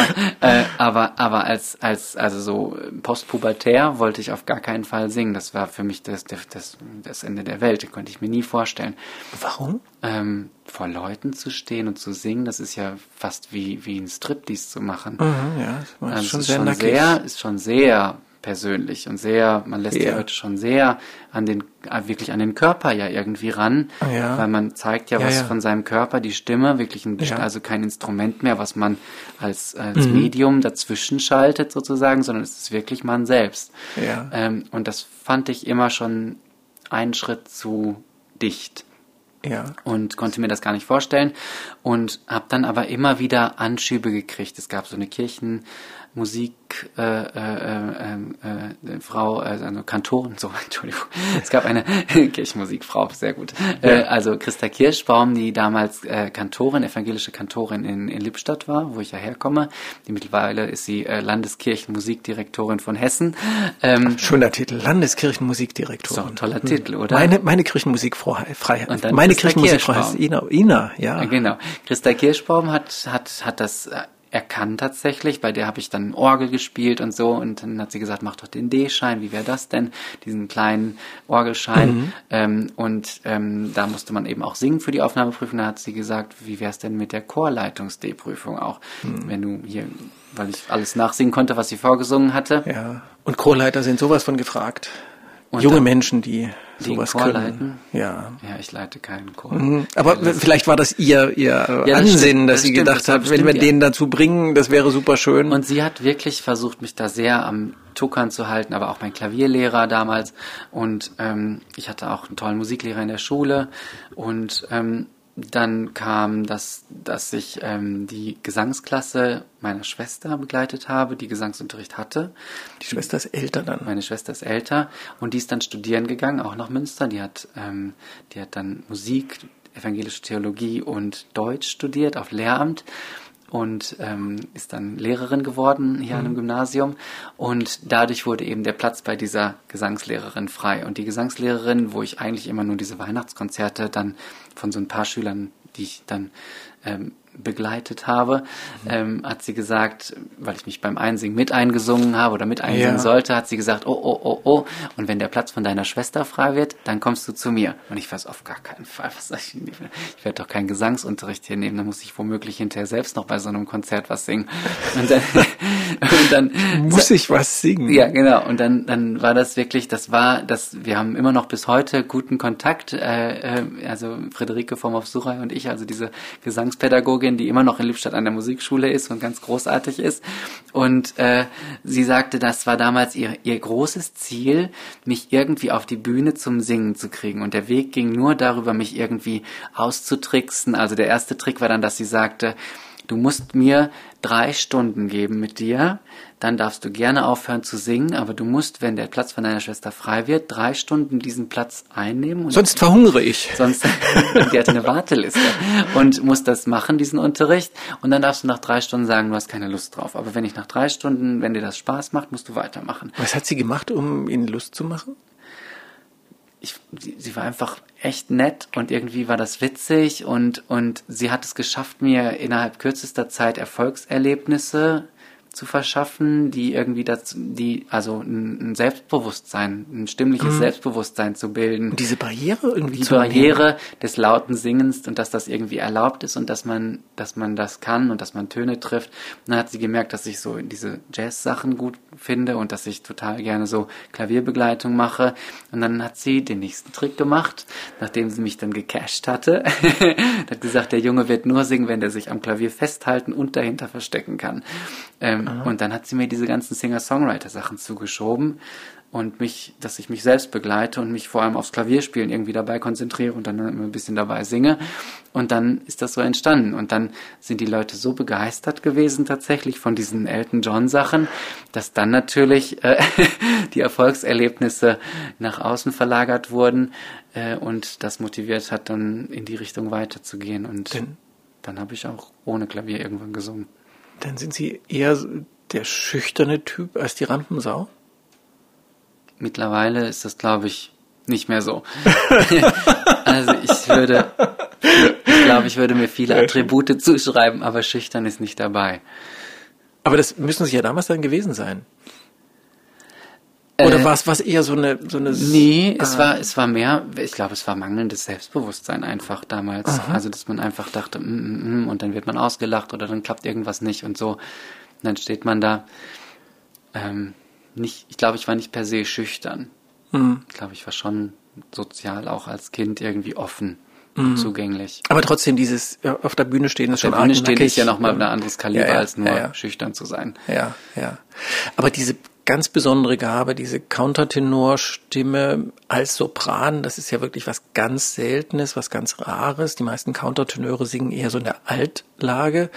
äh, aber, aber als, als, also so postpubertär wollte ich auf gar keinen Fall singen. Das war für mich das, das, das Ende der Welt. Das konnte ich mir nie vorstellen. Warum? Ähm, vor Leuten zu stehen und zu singen, das ist ja fast wie, wie ein Striptease zu machen. Mhm, ja, das also schon ist sehr, schon sehr, ist schon sehr persönlich und sehr, man lässt ja. die Leute schon sehr an den, äh, wirklich an den Körper ja irgendwie ran, ja. weil man zeigt ja, ja was von seinem Körper, die Stimme, wirklich ein, also kein Instrument mehr, was man als, als mhm. Medium dazwischen schaltet sozusagen, sondern es ist wirklich man selbst. Ähm, und das fand ich immer schon einen Schritt zu dicht. Ja. Und konnte mir das gar nicht vorstellen und habe dann aber immer wieder Anschübe gekriegt. Es gab so eine Kirchen, Musik äh, äh, äh, äh, Frau, äh, also Kantorin, so Entschuldigung. Es gab eine Kirchenmusikfrau, sehr gut. Ja. Äh, also Christa Kirschbaum, die damals äh, Kantorin, evangelische Kantorin in, in Lippstadt war, wo ich ja herkomme. Die mittlerweile ist sie äh, Landeskirchenmusikdirektorin von Hessen. Ähm, Schöner Titel, Landeskirchenmusikdirektorin. So, toller hm. Titel, oder? Meine, meine Kirchenmusikfreiheit. Und dann meine Kirchenmusikfreiheit ist Ina, Ina, ja. Genau. Christa Kirschbaum hat, hat, hat das äh, er kann tatsächlich, bei der habe ich dann Orgel gespielt und so und dann hat sie gesagt, mach doch den D-Schein, wie wäre das denn, diesen kleinen Orgelschein mhm. ähm, und ähm, da musste man eben auch singen für die Aufnahmeprüfung, da hat sie gesagt, wie wäre es denn mit der Chorleitungs-D-Prüfung auch, mhm. wenn du hier, weil ich alles nachsingen konnte, was sie vorgesungen hatte. Ja, und Chorleiter sind sowas von gefragt. Und Junge Menschen, die sowas Chor können. Leiten? Ja. Ja, ich leite keinen Chor. Mhm. Aber ja, vielleicht war das ihr, ihr ja, Ansinnen, stimmt, dass das sie stimmt, gedacht hat, wenn wir ja. den dazu bringen, das wäre super schön. Und sie hat wirklich versucht, mich da sehr am Tuckern zu halten, aber auch mein Klavierlehrer damals. Und ähm, ich hatte auch einen tollen Musiklehrer in der Schule. Und ähm, dann kam das, dass ich ähm, die Gesangsklasse meiner Schwester begleitet habe, die Gesangsunterricht hatte. Die Schwester ist älter dann. Meine Schwester ist älter und die ist dann studieren gegangen, auch nach Münster. Die hat, ähm, die hat dann Musik, evangelische Theologie und Deutsch studiert auf Lehramt und ähm, ist dann Lehrerin geworden hier mhm. an einem Gymnasium und dadurch wurde eben der Platz bei dieser Gesangslehrerin frei und die Gesangslehrerin, wo ich eigentlich immer nur diese Weihnachtskonzerte dann von so ein paar Schülern, die ich dann ähm, begleitet habe, mhm. ähm, hat sie gesagt, weil ich mich beim Einsingen mit eingesungen habe oder mit einsingen ja. sollte, hat sie gesagt, oh, oh, oh, oh, und wenn der Platz von deiner Schwester frei wird, dann kommst du zu mir. Und ich weiß auf gar keinen Fall, was soll ich, ich werde doch keinen Gesangsunterricht hier nehmen, dann muss ich womöglich hinterher selbst noch bei so einem Konzert was singen. Und dann, und dann muss ich was singen. Ja, genau. Und dann, dann war das wirklich, das war, das, wir haben immer noch bis heute guten Kontakt, äh, äh also Friederike vom Aufsucher und ich, also diese Gesangspädagogin, Musikpädagogin, die immer noch in Lippstadt an der Musikschule ist und ganz großartig ist. Und äh, sie sagte, das war damals ihr, ihr großes Ziel, mich irgendwie auf die Bühne zum Singen zu kriegen. Und der Weg ging nur darüber, mich irgendwie auszutricksen. Also der erste Trick war dann, dass sie sagte, du musst mir drei Stunden geben mit dir, dann darfst du gerne aufhören zu singen, aber du musst, wenn der Platz von deiner Schwester frei wird, drei Stunden diesen Platz einnehmen. sonst verhungere ich. Sonst, die hatte eine Warteliste und musst das machen, diesen Unterricht. Und dann darfst du nach drei Stunden sagen, du hast keine Lust drauf. Aber wenn ich nach drei Stunden, wenn dir das Spaß macht, musst du weitermachen. Was hat sie gemacht, um ihnen Lust zu machen? ich, sie, sie war einfach echt nett und irgendwie war das witzig und, und sie hat es geschafft, mir innerhalb kürzester Zeit Erfolgserlebnisse zu verschaffen, die irgendwie das, die, also ein, Selbstbewusstsein, ein stimmliches mhm. Selbstbewusstsein zu bilden. Und diese Barriere irgendwie die zu Barriere nehmen. des lauten Singens und dass das irgendwie erlaubt ist und dass man, dass man das kann und dass man Töne trifft. Und dann hat sie gemerkt, dass ich so diese Jazz-Sachen gut finde und dass ich total gerne so Klavierbegleitung mache. Und dann hat sie den nächsten Trick gemacht, nachdem sie mich dann gecasht hatte. hat gesagt, der Junge wird nur singen, wenn er sich am Klavier festhalten und dahinter verstecken kann. Ähm, und dann hat sie mir diese ganzen Singer-Songwriter-Sachen zugeschoben und mich, dass ich mich selbst begleite und mich vor allem aufs Klavierspielen irgendwie dabei konzentriere und dann immer ein bisschen dabei singe. Und dann ist das so entstanden. Und dann sind die Leute so begeistert gewesen tatsächlich von diesen Elton John Sachen, dass dann natürlich äh, die Erfolgserlebnisse nach außen verlagert wurden äh, und das motiviert hat, dann in die Richtung weiterzugehen. Und Denn dann habe ich auch ohne Klavier irgendwann gesungen. Dann sind Sie eher der schüchterne Typ als die Rampensau? Mittlerweile ist das, glaube ich, nicht mehr so. also ich würde, ich glaube, ich würde mir viele Attribute zuschreiben, aber schüchtern ist nicht dabei. Aber das müssen Sie ja damals dann gewesen sein. Oder äh, war es eher so eine, so eine Nee, es war es war mehr, ich glaube, es war mangelndes Selbstbewusstsein einfach damals. Aha. Also, dass man einfach dachte, mm, mm, mm, und dann wird man ausgelacht oder dann klappt irgendwas nicht und so. Und dann steht man da. Ähm, nicht, ich glaube, ich war nicht per se schüchtern. Mhm. Ich glaube, ich war schon sozial auch als Kind irgendwie offen mhm. zugänglich. Aber trotzdem dieses auf der Bühne stehen ist auf schon der Bühne stehen ist ja nochmal ein anderes Kaliber ja, ja, als nur ja, schüchtern zu sein. Ja, ja. Aber diese ganz besondere Gabe, diese Countertenorstimme als Sopran, das ist ja wirklich was ganz Seltenes, was ganz Rares. Die meisten Countertenöre singen eher so in der Altlage.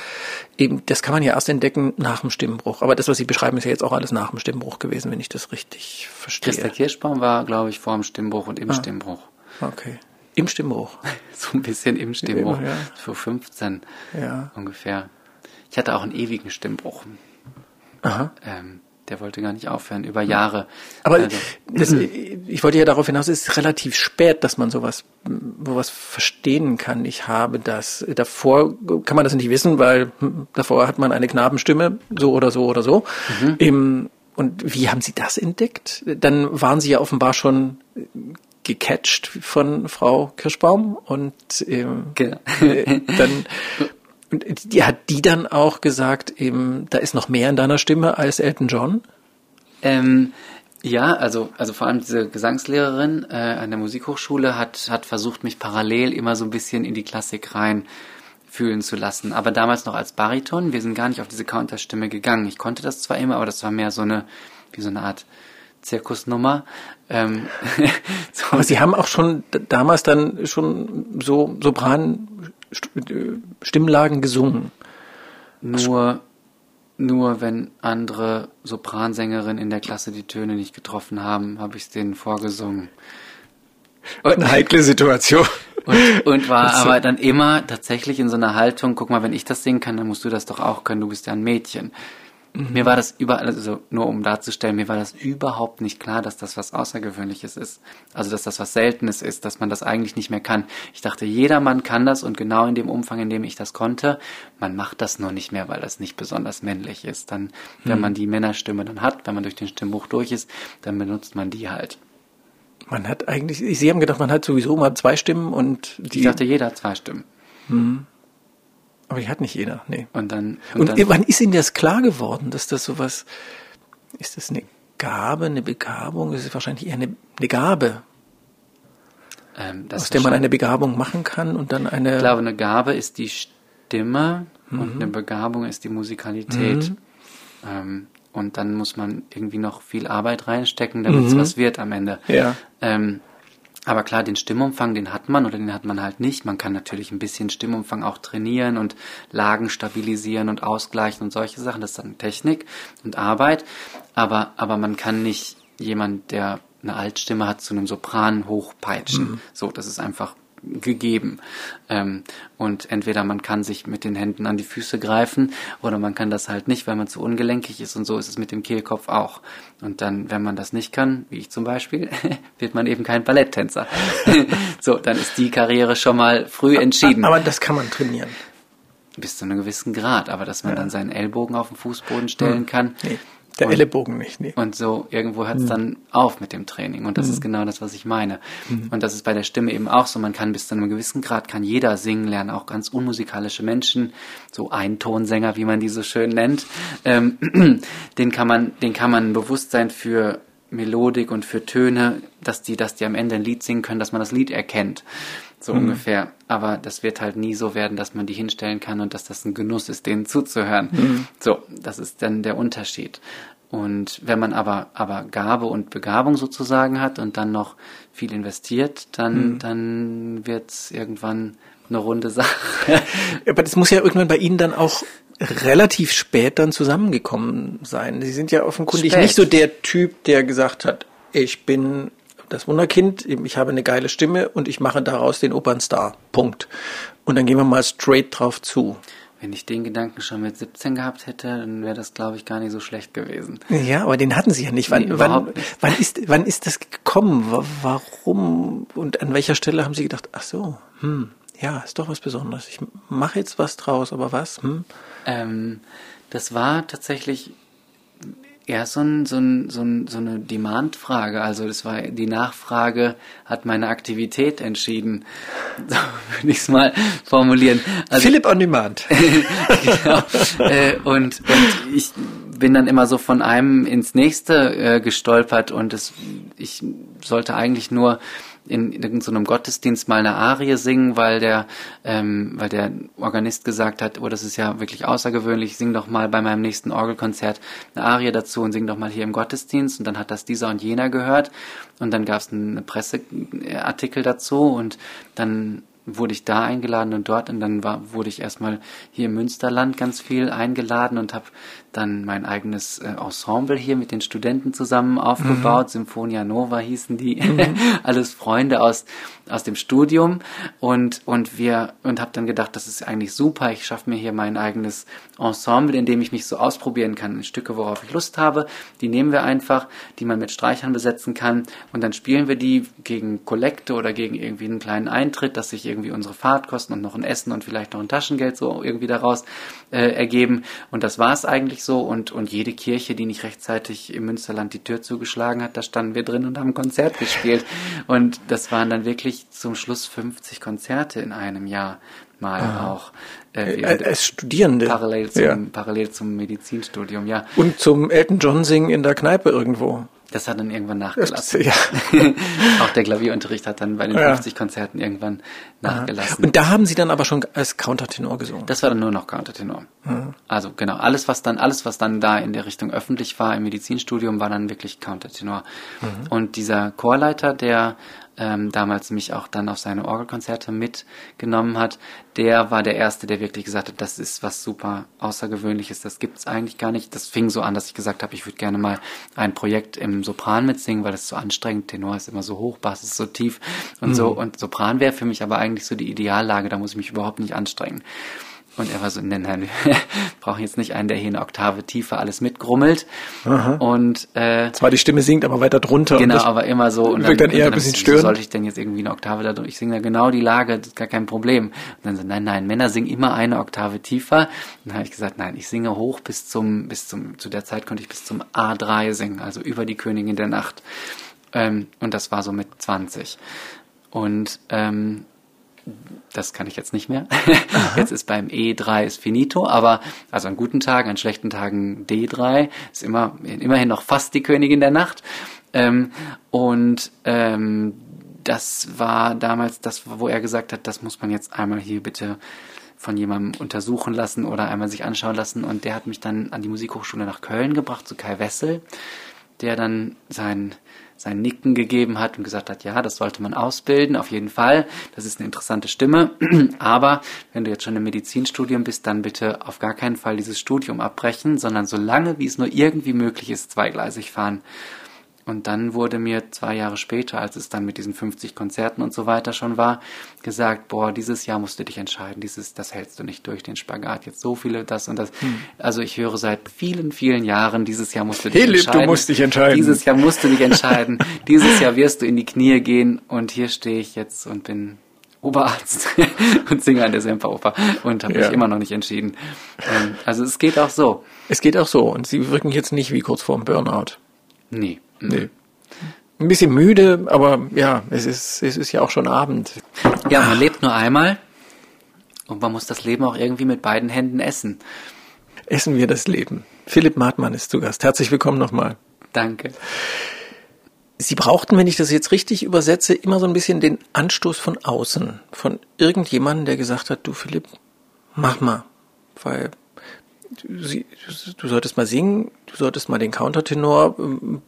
Eben, das kann man ja erst entdecken nach dem Stimmbruch. Aber das, was Sie beschreiben, ist ja jetzt auch alles nach dem Stimmbruch gewesen, wenn ich das richtig verstehe. Christa Kirschbaum war, glaube ich, vor dem Stimmbruch und im ah. Stimmbruch. Okay. Im Stimmbruch. so ein bisschen im Stimmbruch. Immer, ja. Für 15 ja. ungefähr. Ich hatte auch einen ewigen Stimmbruch. Aha. Ähm, der wollte gar nicht aufhören, über Jahre. Aber also, das, ich wollte ja darauf hinaus, es ist relativ spät, dass man sowas, sowas verstehen kann. Ich habe das, davor kann man das nicht wissen, weil davor hat man eine Knabenstimme, so oder so oder so. Mhm. Im, und wie haben Sie das entdeckt? Dann waren Sie ja offenbar schon gecatcht von Frau Kirschbaum und ähm, genau. Dann die, hat die dann auch gesagt, eben, da ist noch mehr in deiner Stimme als Elton John? Ähm, ja, also, also vor allem diese Gesangslehrerin äh, an der Musikhochschule hat, hat versucht, mich parallel immer so ein bisschen in die Klassik rein fühlen zu lassen. Aber damals noch als Bariton. Wir sind gar nicht auf diese Counterstimme gegangen. Ich konnte das zwar immer, aber das war mehr so eine, wie so eine Art Zirkusnummer. Ähm, so. Aber Sie haben auch schon damals dann schon so Sopran Stimmlagen gesungen. Nur, nur wenn andere Sopransängerinnen in der Klasse die Töne nicht getroffen haben, habe ich es denen vorgesungen. Und, Eine heikle Situation. Und, und war aber dann immer tatsächlich in so einer Haltung, guck mal, wenn ich das singen kann, dann musst du das doch auch können, du bist ja ein Mädchen. Mhm. Mir war das überall, also nur um darzustellen, mir war das überhaupt nicht klar, dass das was Außergewöhnliches ist. Also dass das was Seltenes ist, dass man das eigentlich nicht mehr kann. Ich dachte, jeder Mann kann das und genau in dem Umfang, in dem ich das konnte, man macht das nur nicht mehr, weil das nicht besonders männlich ist. Dann, wenn mhm. man die Männerstimme dann hat, wenn man durch den Stimmbuch durch ist, dann benutzt man die halt. Man hat eigentlich, Sie haben gedacht, man hat sowieso mal zwei Stimmen und die. Ich dachte, jeder hat zwei Stimmen. Mhm. Aber die hat nicht jeder, nee. Und dann. Und, und dann, wann ist Ihnen das klar geworden, dass das sowas, ist das eine Gabe, eine Begabung? Das ist wahrscheinlich eher eine, eine Gabe. Ähm, aus der man eine Begabung machen kann und dann eine. Ich glaube, eine Gabe ist die Stimme und eine Begabung ist die Musikalität. Ähm, und dann muss man irgendwie noch viel Arbeit reinstecken, damit es was wird am Ende. Ja. Ähm, aber klar, den Stimmumfang, den hat man oder den hat man halt nicht. Man kann natürlich ein bisschen Stimmumfang auch trainieren und Lagen stabilisieren und ausgleichen und solche Sachen. Das ist dann Technik und Arbeit. Aber, aber man kann nicht jemand, der eine Altstimme hat, zu einem Sopran hochpeitschen. So, das ist einfach gegeben. Ähm, und entweder man kann sich mit den Händen an die Füße greifen oder man kann das halt nicht, weil man zu ungelenkig ist und so ist es mit dem Kehlkopf auch. Und dann, wenn man das nicht kann, wie ich zum Beispiel, wird man eben kein Balletttänzer. so, dann ist die Karriere schon mal früh entschieden. Aber das kann man trainieren. bis zu einem gewissen Grad, aber dass man dann seinen Ellbogen auf den Fußboden stellen kann. Nee, der Und- Ellenbogen nicht. Nee. Und so irgendwo hört es dann auf mit dem Training. Und das ist genau das, was ich meine. Und das ist bei der Stimme eben auch so. Man kann bis zu einem gewissen Grad kann jeder singen lernen, auch ganz unmusikalische Menschen, so Eintonsänger, wie man die so schön nennt. Ähm, den kann man, den kann man ein Bewusstsein für Melodik und für Töne, dass die, dass die am Ende ein Lied singen können, dass man das Lied erkennt. So ungefähr. Aber das wird halt nie so werden, dass man die hinstellen kann und dass das ein Genuss ist, denen zuzuhören. So, das ist dann der Unterschied. Und wenn man aber, aber Gabe und Begabung sozusagen hat und dann noch viel investiert, dann, dann wird's irgendwann eine runde Sache. Aber das muss ja irgendwann bei Ihnen dann auch relativ spät dann zusammengekommen sein. Sie sind ja offenkundig Spät. nicht so der Typ, der gesagt hat, ich bin das Wunderkind, ich habe eine geile Stimme und ich mache daraus den Opernstar. Punkt. Und dann gehen wir mal straight drauf zu. Wenn ich den Gedanken schon mit 17 gehabt hätte, dann wäre das, glaube ich, gar nicht so schlecht gewesen. Ja, aber den hatten Sie ja nicht. Wann, Nee, wann, nicht. wann, ist, wann ist das gekommen? Wa- Warum und an welcher Stelle haben Sie gedacht, ach so, hm, ja, ist doch was Besonderes. Ich mache jetzt was draus, aber was? Hm? Ähm, das war tatsächlich eher so, ein, so, ein, so, ein, so eine Demand-Frage. Also das war die Nachfrage hat meine Aktivität entschieden. So würde ich es mal formulieren. Also, Philipp on Demand. genau. äh, und, und ich bin dann immer so von einem ins nächste äh, gestolpert und es, ich sollte eigentlich nur in irgendeinem Gottesdienst mal eine Arie singen, weil der, ähm, weil der Organist gesagt hat, oh, das ist ja wirklich außergewöhnlich, sing doch mal bei meinem nächsten Orgelkonzert eine Arie dazu und sing doch mal hier im Gottesdienst. Und dann hat das dieser und jener gehört und dann gab es einen Presseartikel dazu und dann wurde ich da eingeladen und dort und dann war, wurde ich erstmal hier im Münsterland ganz viel eingeladen und habe dann mein eigenes äh, Ensemble hier mit den Studenten zusammen aufgebaut. Symphonia Nova hießen die, alles Freunde aus aus dem Studium und und wir und habe dann gedacht, das ist eigentlich super. Ich schaffe mir hier mein eigenes Ensemble, in dem ich mich so ausprobieren kann. Stücke, worauf ich Lust habe, die nehmen wir einfach, die man mit Streichern besetzen kann und dann spielen wir die gegen Kollekte oder gegen irgendwie einen kleinen Eintritt, dass sich irgendwie unsere Fahrtkosten und noch ein Essen und vielleicht noch ein Taschengeld so irgendwie daraus äh, ergeben. Und das war es eigentlich so. Und, und jede Kirche, die nicht rechtzeitig im Münsterland die Tür zugeschlagen hat, da standen wir drin und haben Konzert gespielt. Und das waren dann wirklich zum Schluss 50 Konzerte in einem Jahr mal auch. Äh, Äh, Als Studierende. parallel, zum, Ja. parallel zum Medizinstudium, ja. Und zum Elton John singen in der Kneipe irgendwo. Das hat dann irgendwann nachgelassen. Ja. auch der Klavierunterricht hat dann bei den Ja. 50 Konzerten irgendwann nachgelassen. Und da haben Sie dann aber schon als Countertenor gesungen. Das war dann nur noch Countertenor. Also genau, alles was dann, alles was dann da in der Richtung öffentlich war im Medizinstudium, war dann wirklich Countertenor. Und dieser Chorleiter, der ähm, damals mich auch dann auf seine Orgelkonzerte mitgenommen hat, der war der erste, der wirklich gesagt hat, das ist was super Außergewöhnliches, das gibt's eigentlich gar nicht. Das fing so an, dass ich gesagt habe, ich würde gerne mal ein Projekt im Sopran mitsingen, weil das ist so anstrengend. Tenor ist immer so hoch, Bass ist so tief und so. Und Sopran wäre für mich aber eigentlich so die Ideallage, da muss ich mich überhaupt nicht anstrengen. Und er war so, nein, nein, wir brauchen jetzt nicht einen, der hier eine Oktave tiefer alles mitgrummelt. Und äh, Zwar die Stimme singt, aber weiter drunter. Genau, aber immer so. Und wirkt dann eher ein bisschen störend. sollte ich denn jetzt irgendwie eine Oktave da Ich singe da genau die Lage, das ist gar kein Problem. Und dann so, nein, nein, Männer singen immer eine Oktave tiefer. Und dann habe ich gesagt, nein, ich singe hoch bis zum, bis zum, zu der Zeit konnte ich bis zum A3 singen, also über die Königin der Nacht. Ähm, und das war so mit 20. Und ähm, das kann ich jetzt nicht mehr. Jetzt ist beim E3 ist finito, aber also an guten Tagen, an schlechten Tagen D3 ist immer immerhin noch fast die Königin der Nacht. Ähm, und ähm, das war damals das, wo er gesagt hat, das muss man jetzt einmal hier bitte von jemandem untersuchen lassen oder einmal sich anschauen lassen. Und der hat mich dann an die Musikhochschule nach Köln gebracht, zu Kai Wessel, der dann sein, sein Nicken gegeben hat und gesagt hat, ja, das sollte man ausbilden, auf jeden Fall. Das ist eine interessante Stimme. Aber wenn du jetzt schon im Medizinstudium bist, dann bitte auf gar keinen Fall dieses Studium abbrechen, sondern so lange, wie es nur irgendwie möglich ist, zweigleisig fahren. Und dann wurde mir zwei Jahre später, als es dann mit diesen 50 Konzerten und so weiter schon war, gesagt, boah, dieses Jahr musst du dich entscheiden, dieses, das hältst du nicht durch, den Spagat, jetzt so viele, das und das. Hm. Also ich höre seit vielen, vielen Jahren, dieses Jahr musst du dich Philipp, entscheiden. du musst dich entscheiden. Dieses Jahr musst du dich entscheiden. dieses Jahr wirst du in die Knie gehen und hier stehe ich jetzt und bin Oberarzt und Sänger an der Semperoper und habe ja. mich immer noch nicht entschieden. Ähm, also es geht auch so. Es geht auch so und Sie wirken jetzt nicht wie kurz vorm Burnout. Nee. Nee. Ein bisschen müde, aber ja, es ist, es ist ja auch schon Abend. Ja, man lebt nur einmal und man muss das Leben auch irgendwie mit beiden Händen essen. Essen wir das Leben. Philipp Martmann ist zu Gast. Herzlich willkommen nochmal. Danke. Sie brauchten, wenn ich das jetzt richtig übersetze, immer so ein bisschen den Anstoß von außen, von irgendjemandem, der gesagt hat, du Philipp, mach mal, weil du, du solltest mal singen, du solltest mal den Countertenor ähm,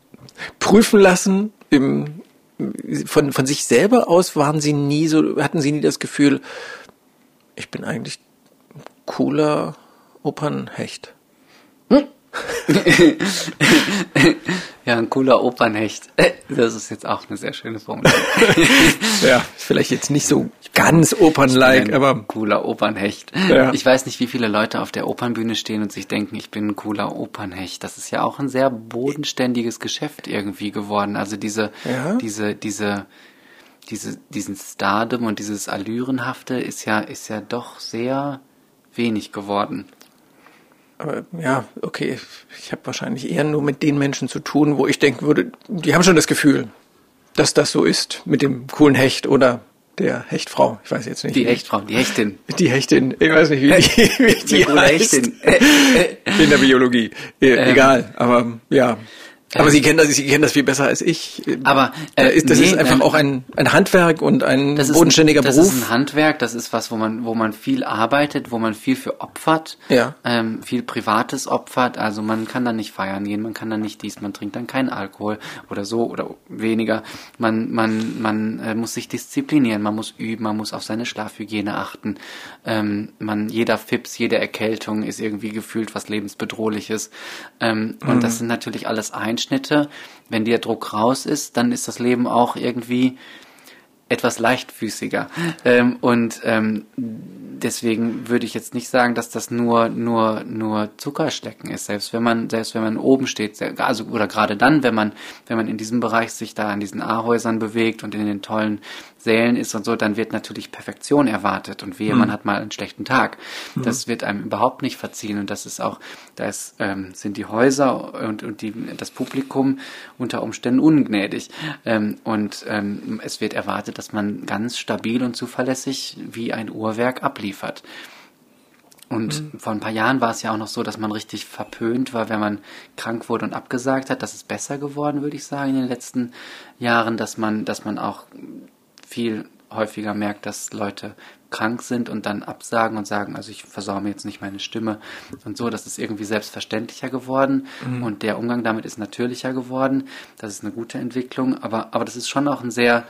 prüfen lassen. Im, von, von sich selber aus waren sie nie so, hatten sie nie das Gefühl, ich bin eigentlich cooler Opernhecht. Hm? ja, ein cooler Opernhecht. Das ist jetzt auch eine sehr schöne Formulierung. ja, vielleicht jetzt nicht so ganz opernlike, aber. Ein cooler Opernhecht. Ja. Ich weiß nicht, wie viele Leute auf der Opernbühne stehen und sich denken, ich bin ein cooler Opernhecht. Das ist ja auch ein sehr bodenständiges Geschäft irgendwie geworden. Also diese, ja? diese, diese, diese, diesen Stardom und dieses Allürenhafte ist ja, ist ja doch sehr wenig geworden. Aber ja, okay, ich habe wahrscheinlich eher nur mit den Menschen zu tun, wo ich denken würde, die haben schon das Gefühl, dass das so ist mit dem coolen Hecht oder der Hechtfrau. Ich weiß jetzt nicht. Die Hechtfrau, die Hechtin. Die Hechtin. Ich weiß nicht, wie die, wie die, die heißt. Hechtin. In der Biologie. Ähm, Egal, aber ja. Aber Sie kennen das, Sie kennen das viel besser als ich. Aber äh, ist, das nee, ist einfach ähm, auch ein, ein Handwerk und ein bodenständiger ein, das Beruf. Das ist ein Handwerk, das ist was, wo man, wo man viel arbeitet, wo man viel für opfert, ja. ähm, viel Privates opfert. Also man kann dann nicht feiern gehen, man kann dann nicht dies, man trinkt dann keinen Alkohol oder so oder weniger. Man, man, man äh, muss sich disziplinieren, man muss üben, man muss auf seine Schlafhygiene achten. Ähm, man, jeder Fips, jede Erkältung ist irgendwie gefühlt was lebensbedrohliches. Ähm, mhm. Und das sind natürlich alles ein Einschnitte. Wenn der Druck raus ist, dann ist das Leben auch irgendwie etwas leichtfüßiger. Ähm, und ähm, deswegen würde ich jetzt nicht sagen, dass das nur nur nur Zuckerstecken ist. Selbst wenn man selbst wenn man oben steht, also oder gerade dann, wenn man wenn man in diesem Bereich sich da an diesen A-Häusern bewegt und in den tollen Sälen ist und so, dann wird natürlich Perfektion erwartet und wehe, mhm. man hat mal einen schlechten Tag. Mhm. Das wird einem überhaupt nicht verziehen und das ist auch, da ist, ähm, sind die Häuser und, und die, das Publikum unter Umständen ungnädig ähm, und ähm, es wird erwartet, dass man ganz stabil und zuverlässig wie ein Uhrwerk abliefert. Und mhm. vor ein paar Jahren war es ja auch noch so, dass man richtig verpönt war, wenn man krank wurde und abgesagt hat. Das ist besser geworden, würde ich sagen, in den letzten Jahren, dass man, dass man auch viel häufiger merkt, dass Leute krank sind und dann absagen und sagen, also ich versorge jetzt nicht meine Stimme und so, das ist irgendwie selbstverständlicher geworden mhm. und der Umgang damit ist natürlicher geworden. Das ist eine gute Entwicklung, aber, aber das ist schon auch ein sehr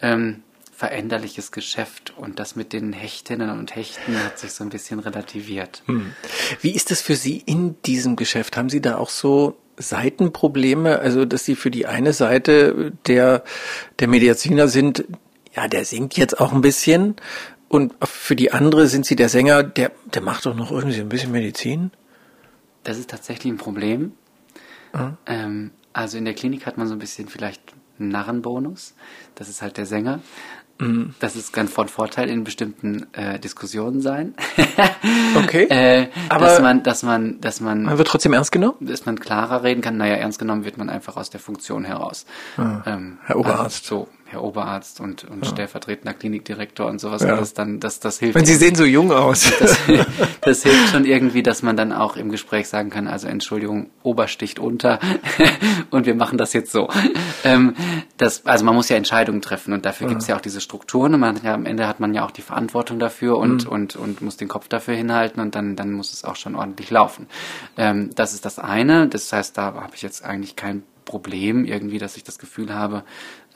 ähm, veränderliches Geschäft und das mit den Hechtinnen und Hechten hat sich so ein bisschen relativiert. Mhm. Wie ist das für Sie in diesem Geschäft? Haben Sie da auch so Seitenprobleme, also dass Sie für die eine Seite der, der Mediziner sind, ja, der singt jetzt auch ein bisschen. Und für die andere sind sie der Sänger, der, der macht doch noch irgendwie ein bisschen Medizin. Das ist tatsächlich ein Problem. Mhm. Ähm, also in der Klinik hat man so ein bisschen vielleicht einen Narrenbonus. Das ist halt der Sänger. Mhm. Das ist ganz von Vorteil in bestimmten äh, Diskussionen sein. okay. äh, Aber dass man, dass man, dass man. Man wird trotzdem ernst genommen? Dass man klarer reden kann. Naja, ernst genommen wird man einfach aus der Funktion heraus. Ah, ähm, Herr Oberarzt. Also, so, Herr Oberarzt und, und Ja. stellvertretender Klinikdirektor und sowas Ja. alles, dann das, das hilft. Wenn Sie sehen so jung aus. das, das hilft schon irgendwie, dass man dann auch im Gespräch sagen kann, also Entschuldigung, Ober sticht unter und wir machen das jetzt so. Ähm, das, also man muss ja Entscheidungen treffen und dafür gibt's ja auch diese Strukturen und man ja, am Ende hat man ja auch die Verantwortung dafür und, und, und muss den Kopf dafür hinhalten und dann, dann muss es auch schon ordentlich laufen. Ähm, das ist das eine, das heißt, da habe ich jetzt eigentlich kein Problem irgendwie, dass ich das Gefühl habe,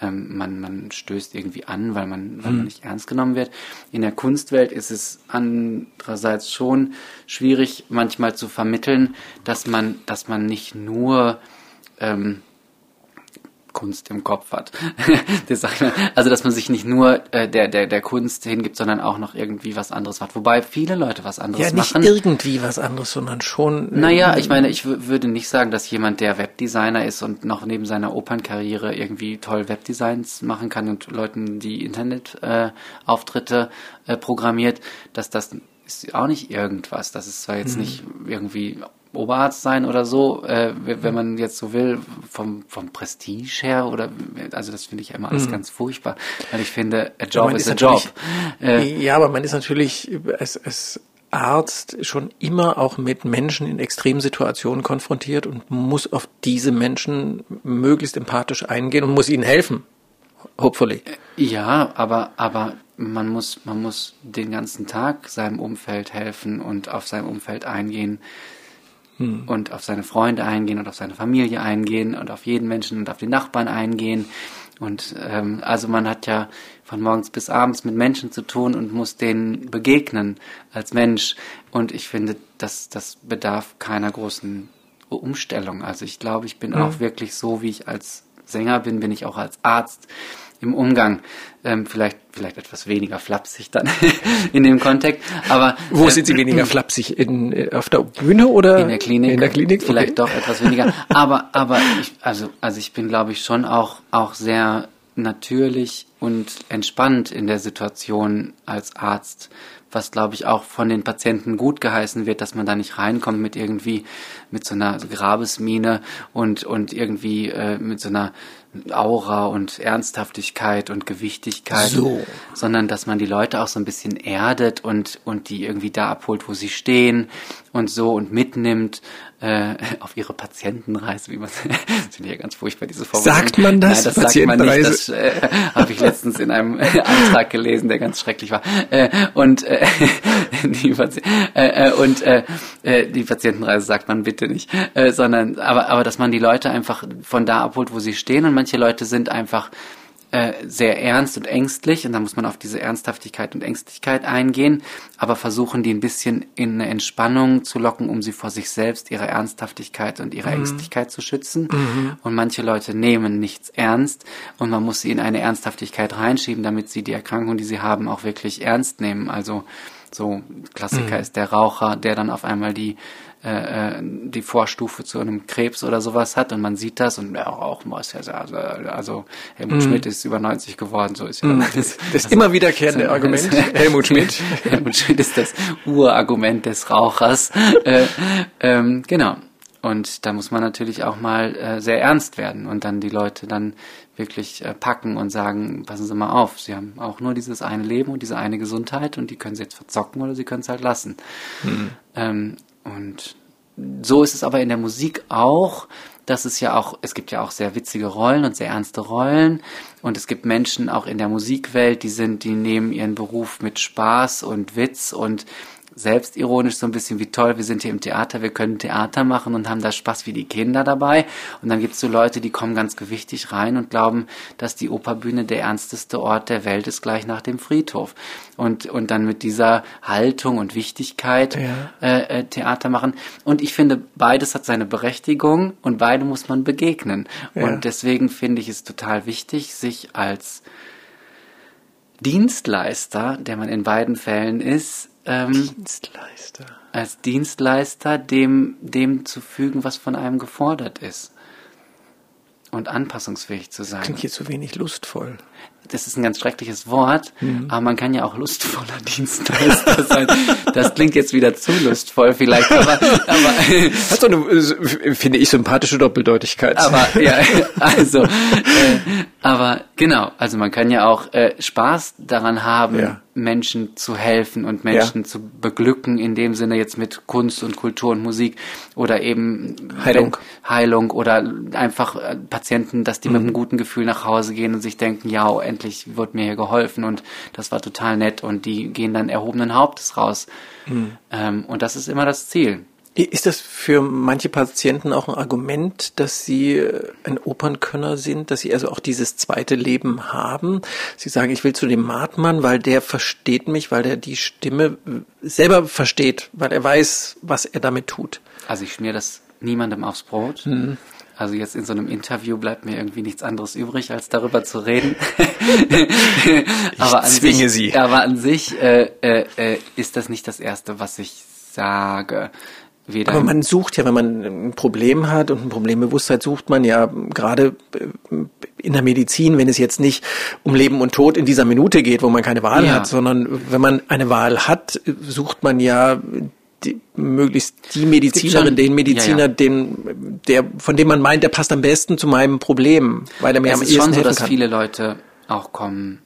ähm, man, man stößt irgendwie an, weil man, weil man nicht ernst genommen wird. In der Kunstwelt ist es andererseits schon schwierig, manchmal zu vermitteln, dass man, dass man nicht nur ähm, Kunst im Kopf hat. Also dass man sich nicht nur äh, der, der, der Kunst hingibt, sondern auch noch irgendwie was anderes macht. Wobei viele Leute was anderes ja, nicht machen. irgendwie was anderes, sondern schon. Naja, ich meine, ich würde nicht sagen, dass jemand, der Webdesigner ist und noch neben seiner Opernkarriere irgendwie toll Webdesigns machen kann und Leuten die Internetauftritte äh, Auftritte, äh, programmiert, dass das ist auch nicht irgendwas. Das ist zwar jetzt nicht irgendwie Oberarzt sein oder so, äh, wenn man jetzt so will, vom, vom Prestige her oder also das finde ich immer alles ganz furchtbar, weil ich finde, a job is a job. Äh, ja, aber man ist natürlich als, als Arzt schon immer auch mit Menschen in Extremsituationen konfrontiert und muss auf diese Menschen möglichst empathisch eingehen und muss ihnen helfen. Hopefully. Ja, aber, aber man muss, man muss den ganzen Tag seinem Umfeld helfen und auf sein Umfeld eingehen und auf seine Freunde eingehen und auf seine Familie eingehen und auf jeden Menschen und auf den Nachbarn eingehen. Und ähm, also man hat ja von morgens bis abends mit Menschen zu tun und muss denen begegnen als Mensch. Und ich finde, das, das bedarf keiner großen Umstellung. Also ich glaube, ich bin auch wirklich so, wie ich als Sänger bin, bin ich auch als Arzt im Umgang. Ähm, vielleicht, vielleicht etwas weniger flapsig dann in dem Kontext. Aber Wo äh, sind Sie weniger flapsig? In, äh, auf der Bühne oder in der Klinik. In der Klinik? Vielleicht okay. doch etwas weniger. Aber, aber ich, also, also ich bin, glaube ich, schon auch, auch sehr natürlich und entspannt in der Situation als Arzt, was glaube ich auch von den Patienten gut geheißen wird, dass man da nicht reinkommt mit irgendwie mit so einer Grabesmine und und irgendwie äh, mit so einer Aura und Ernsthaftigkeit und Gewichtigkeit, So. sondern dass man die Leute auch so ein bisschen erdet und und die irgendwie da abholt, wo sie stehen und so und mitnimmt äh, auf ihre Patientenreise, wie man das finde ich ja ganz furchtbar diese Formulierung. Sagt man das? Nein, das sagt man nicht. Patientenreise? Das äh, habe ich letztens in einem Antrag gelesen, der ganz schrecklich war. Äh, und äh, die, Pati äh, äh, und äh, äh, die Patientenreise sagt man bitte nicht, äh, sondern aber aber dass man die Leute einfach von da abholt, wo sie stehen und manche Leute sind einfach äh, sehr ernst und ängstlich und da muss man auf diese Ernsthaftigkeit und Ängstlichkeit eingehen, aber versuchen die ein bisschen in eine Entspannung zu locken, um sie vor sich selbst, ihrer Ernsthaftigkeit und ihrer Ängstlichkeit zu schützen. Und manche Leute nehmen nichts ernst und man muss sie in eine Ernsthaftigkeit reinschieben, damit sie die Erkrankung, die sie haben, auch wirklich ernst nehmen. Also so Klassiker ist der Raucher, der dann auf einmal die äh, äh, die Vorstufe zu einem Krebs oder sowas hat und man sieht das und ja, Rauchen muss ja also, also Helmut Schmidt ist über 90 geworden, so ist ja das, Das immer wiederkehrende so- Argument. Helmut Schmidt. Helmut Schmidt ist das Urargument des Rauchers. äh, ähm, genau. Und da muss man natürlich auch mal äh, sehr ernst werden und dann die Leute dann wirklich äh, packen und sagen, passen Sie mal auf, Sie haben auch nur dieses eine Leben und diese eine Gesundheit und die können Sie jetzt verzocken oder Sie können es halt lassen. Ähm, und so ist es aber in der Musik auch, dass es ja auch, es gibt ja auch sehr witzige Rollen und sehr ernste Rollen. Und es gibt Menschen auch in der Musikwelt, die sind, die nehmen ihren Beruf mit Spaß und Witz und selbstironisch so ein bisschen wie toll, wir sind hier im Theater, wir können Theater machen und haben da Spaß wie die Kinder dabei. Und dann gibt's so Leute, die kommen ganz gewichtig rein und glauben, dass die Operbühne der ernsteste Ort der Welt ist, gleich nach dem Friedhof. Und, und dann mit dieser Haltung und Wichtigkeit Ja. äh, äh, Theater machen. Und ich finde, beides hat seine Berechtigung und beide muss man begegnen. Ja. Und deswegen finde ich es total wichtig, sich als Dienstleister, der man in beiden Fällen ist, ähm, Dienstleister. als Dienstleister dem, dem zu fügen, was von einem gefordert ist. Und anpassungsfähig zu sein. Klingt hier zu wenig lustvoll. das ist ein ganz schreckliches Wort, mhm. aber man kann ja auch lustvoller Dienstleister sein. Das klingt jetzt wieder zu lustvoll vielleicht, aber, aber hat doch eine, äh, finde ich, sympathische Doppeldeutigkeit. Aber ja, also, äh, aber genau, also man kann ja auch äh, Spaß daran haben, ja. Menschen zu helfen und Menschen ja. zu beglücken, in dem Sinne jetzt mit Kunst und Kultur und Musik oder eben Heilung, Heilung oder einfach äh, Patienten, dass die mhm. mit einem guten Gefühl nach Hause gehen und sich denken, ja, endlich wird mir hier geholfen und das war total nett und die gehen dann erhobenen Hauptes raus. Mhm. Ähm, und das ist immer das Ziel. Ist das für manche Patienten auch ein Argument, dass sie äh, ein Opernkönner sind, dass sie also auch dieses zweite Leben haben? Sie sagen, ich will zu dem Martmann, weil der versteht mich, weil der die Stimme selber versteht, weil er weiß, was er damit tut. Also ich schmier das niemandem aufs Brot. Mhm. Also jetzt in so einem Interview bleibt mir irgendwie nichts anderes übrig, als darüber zu reden. aber ich zwinge sich, Sie. Aber an sich äh, äh, äh, ist das nicht das Erste, was ich sage. Weder Aber man sucht ja, wenn man ein Problem hat und ein Problembewusstsein sucht man ja gerade äh, in der Medizin, wenn es jetzt nicht um Leben und Tod in dieser Minute geht, wo man keine Wahl ja. hat, sondern wenn man eine Wahl hat, sucht man ja die, möglichst die Medizinerin, schon, den Mediziner, ja, ja. den, der, von dem man meint, der passt am besten zu meinem Problem, weil er mir es am kann. Ist schon so, dass viele Leute auch kommen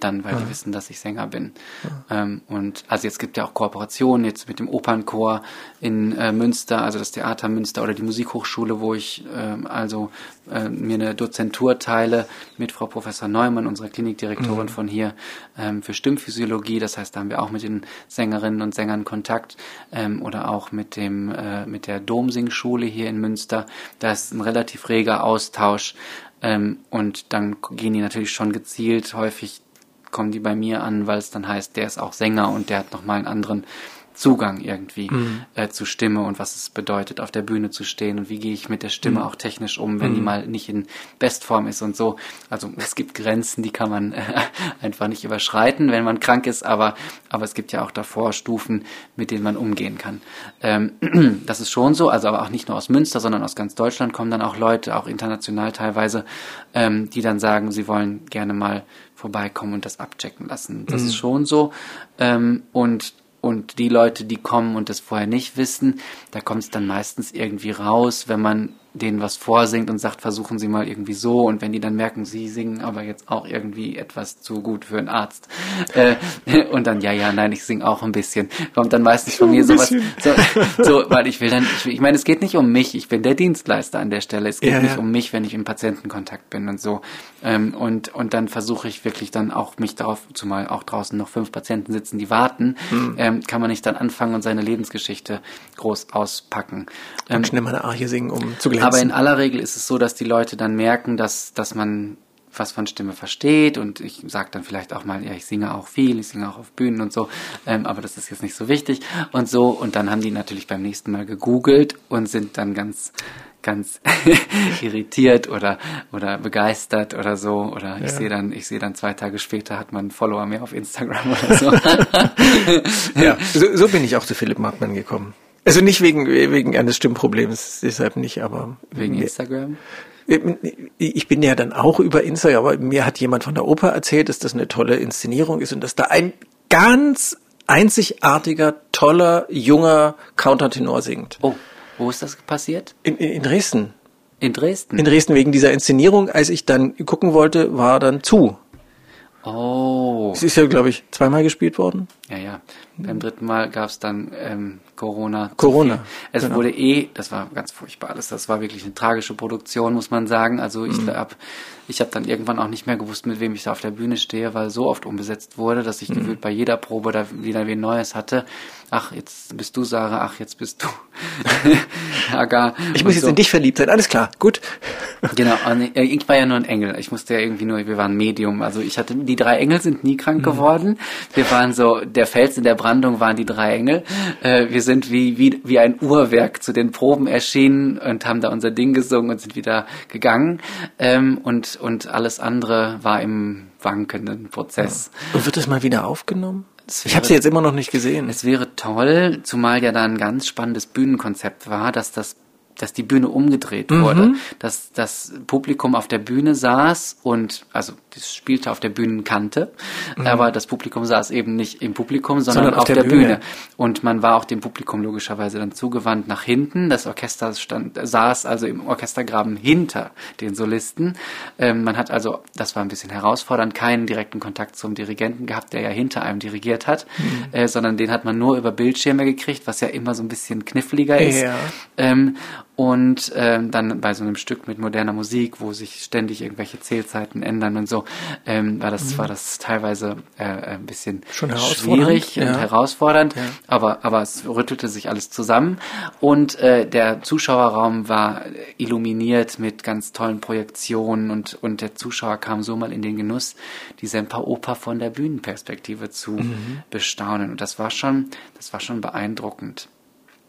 dann, weil ja. die wissen, dass ich Sänger bin. Ja. Ähm, und also jetzt gibt ja auch Kooperationen jetzt mit dem Opernchor in äh, Münster, also das Theater Münster oder die Musikhochschule, wo ich äh, also äh, mir eine Dozentur teile mit Frau Professor Neumann, unserer Klinikdirektorin mhm. von hier, ähm, für Stimmphysiologie. Das heißt, da haben wir auch mit den Sängerinnen und Sängern Kontakt ähm, oder auch mit dem äh, mit der Domsingschule hier in Münster. Da ist ein relativ reger Austausch. Ähm, und dann gehen die natürlich schon gezielt häufig kommen die bei mir an, weil es dann heißt, der ist auch Sänger und der hat nochmal einen anderen Zugang irgendwie mhm. äh, zu Stimme und was es bedeutet, auf der Bühne zu stehen und wie gehe ich mit der Stimme mhm. auch technisch um, wenn mhm. die mal nicht in Bestform ist und so. Also es gibt Grenzen, die kann man äh, einfach nicht überschreiten, wenn man krank ist, aber, aber es gibt ja auch davor Stufen, mit denen man umgehen kann. Ähm, das ist schon so, also aber auch nicht nur aus Münster, sondern aus ganz Deutschland kommen dann auch Leute, auch international teilweise, ähm, die dann sagen, sie wollen gerne mal vorbeikommen und das abchecken lassen. Das mhm. ist schon so. Ähm, und und die Leute, die kommen und das vorher nicht wissen, da kommt es dann meistens irgendwie raus, wenn man denen was vorsingt und sagt, versuchen Sie mal irgendwie so. Und wenn die dann merken, Sie singen aber jetzt auch irgendwie etwas zu gut für einen Arzt. Äh, und dann, ja, ja, nein, ich singe auch ein bisschen. Kommt dann meistens von mir sowas. So, so, weil ich will dann, ich, ich meine, es geht nicht um mich. Ich bin der Dienstleister an der Stelle. Es geht ja, nicht ja. um mich, wenn ich im Patientenkontakt bin und so. Ähm, und, und dann versuche ich wirklich dann auch mich darauf, zumal auch draußen noch fünf Patienten sitzen, die warten, mhm. ähm, kann man nicht dann anfangen und seine Lebensgeschichte groß auspacken. Ähm, und schnell mal eine Arche singen, um zu glänzen. Aber in aller Regel ist es so, dass die Leute dann merken, dass, dass man was von Stimme versteht und ich sage dann vielleicht auch mal, ja, ich singe auch viel, ich singe auch auf Bühnen und so, ähm, aber das ist jetzt nicht so wichtig und so und dann haben die natürlich beim nächsten Mal gegoogelt und sind dann ganz ganz irritiert oder oder begeistert oder so oder ich ja. sehe dann ich sehe dann zwei Tage später hat man einen Follower mehr auf Instagram oder so. ja, so, so bin ich auch zu Philipp Markmann gekommen. Also nicht wegen, wegen eines Stimmproblems, deshalb nicht, aber. Wegen Instagram? Ich bin ja dann auch über Instagram, aber mir hat jemand von der Oper erzählt, dass das eine tolle Inszenierung ist und dass da ein ganz einzigartiger, toller, junger Countertenor singt. Oh, wo ist das passiert? In, in, in Dresden. In Dresden? In Dresden wegen dieser Inszenierung. Als ich dann gucken wollte, war dann zu. Oh. Es ist ja, glaube ich, zweimal gespielt worden. Ja, ja. Beim dritten Mal gab es dann ähm, Corona. Corona. Es genau. wurde eh, das war ganz furchtbar alles. Das war wirklich eine tragische Produktion, muss man sagen. Also ich mhm. glaube, ich habe dann irgendwann auch nicht mehr gewusst, mit wem ich da auf der Bühne stehe, weil so oft umbesetzt wurde, dass ich mhm. gefühlt bei jeder Probe da wieder wen Neues hatte. Ach, jetzt bist du Sarah, ach, jetzt bist du Hagar. Ich muss jetzt so. in dich verliebt sein, alles klar, gut. genau, äh, ich war ja nur ein Engel. Ich musste ja irgendwie nur, wir waren Medium. Also ich hatte, die drei Engel sind nie krank mhm. geworden. Wir waren so, der Fels in der Brandung waren die drei Engel. Äh, wir sind wie, wie, wie ein Uhrwerk zu den Proben erschienen und haben da unser Ding gesungen und sind wieder gegangen. Ähm, und, und alles andere war im wankenden Prozess. Ja. Und wird das mal wieder aufgenommen? Wäre, ich habe sie jetzt immer noch nicht gesehen. Es wäre toll, zumal ja da ein ganz spannendes Bühnenkonzept war, dass das dass die Bühne umgedreht wurde, dass das Publikum auf der Bühne saß und also das spielte auf der Bühnenkante, aber das Publikum saß eben nicht im Publikum, sondern, Sondern auf auf, der der, Bühne. Bühne. Und man war auch dem Publikum logischerweise dann zugewandt nach hinten. Das Orchester stand, saß also im Orchestergraben hinter den Solisten. Ähm, man hat also, das war ein bisschen herausfordernd, keinen direkten Kontakt zum Dirigenten gehabt, der ja hinter einem dirigiert hat, Mhm. äh, sondern den hat man nur über Bildschirme gekriegt, was ja immer so ein bisschen kniffliger ist. Ja. Ähm, und ähm, dann bei so einem Stück mit moderner Musik, wo sich ständig irgendwelche Zählzeiten ändern und so, ähm, war das war das teilweise äh, ein bisschen Mhm. Schon herausfordernd, schwierig ja. und herausfordernd, aber aber es rüttelte sich alles zusammen und äh, der Zuschauerraum war illuminiert mit ganz tollen Projektionen und und der Zuschauer kam so mal in den Genuss, die Semperoper von der Bühnenperspektive zu Mhm. bestaunen und das war schon das war schon beeindruckend.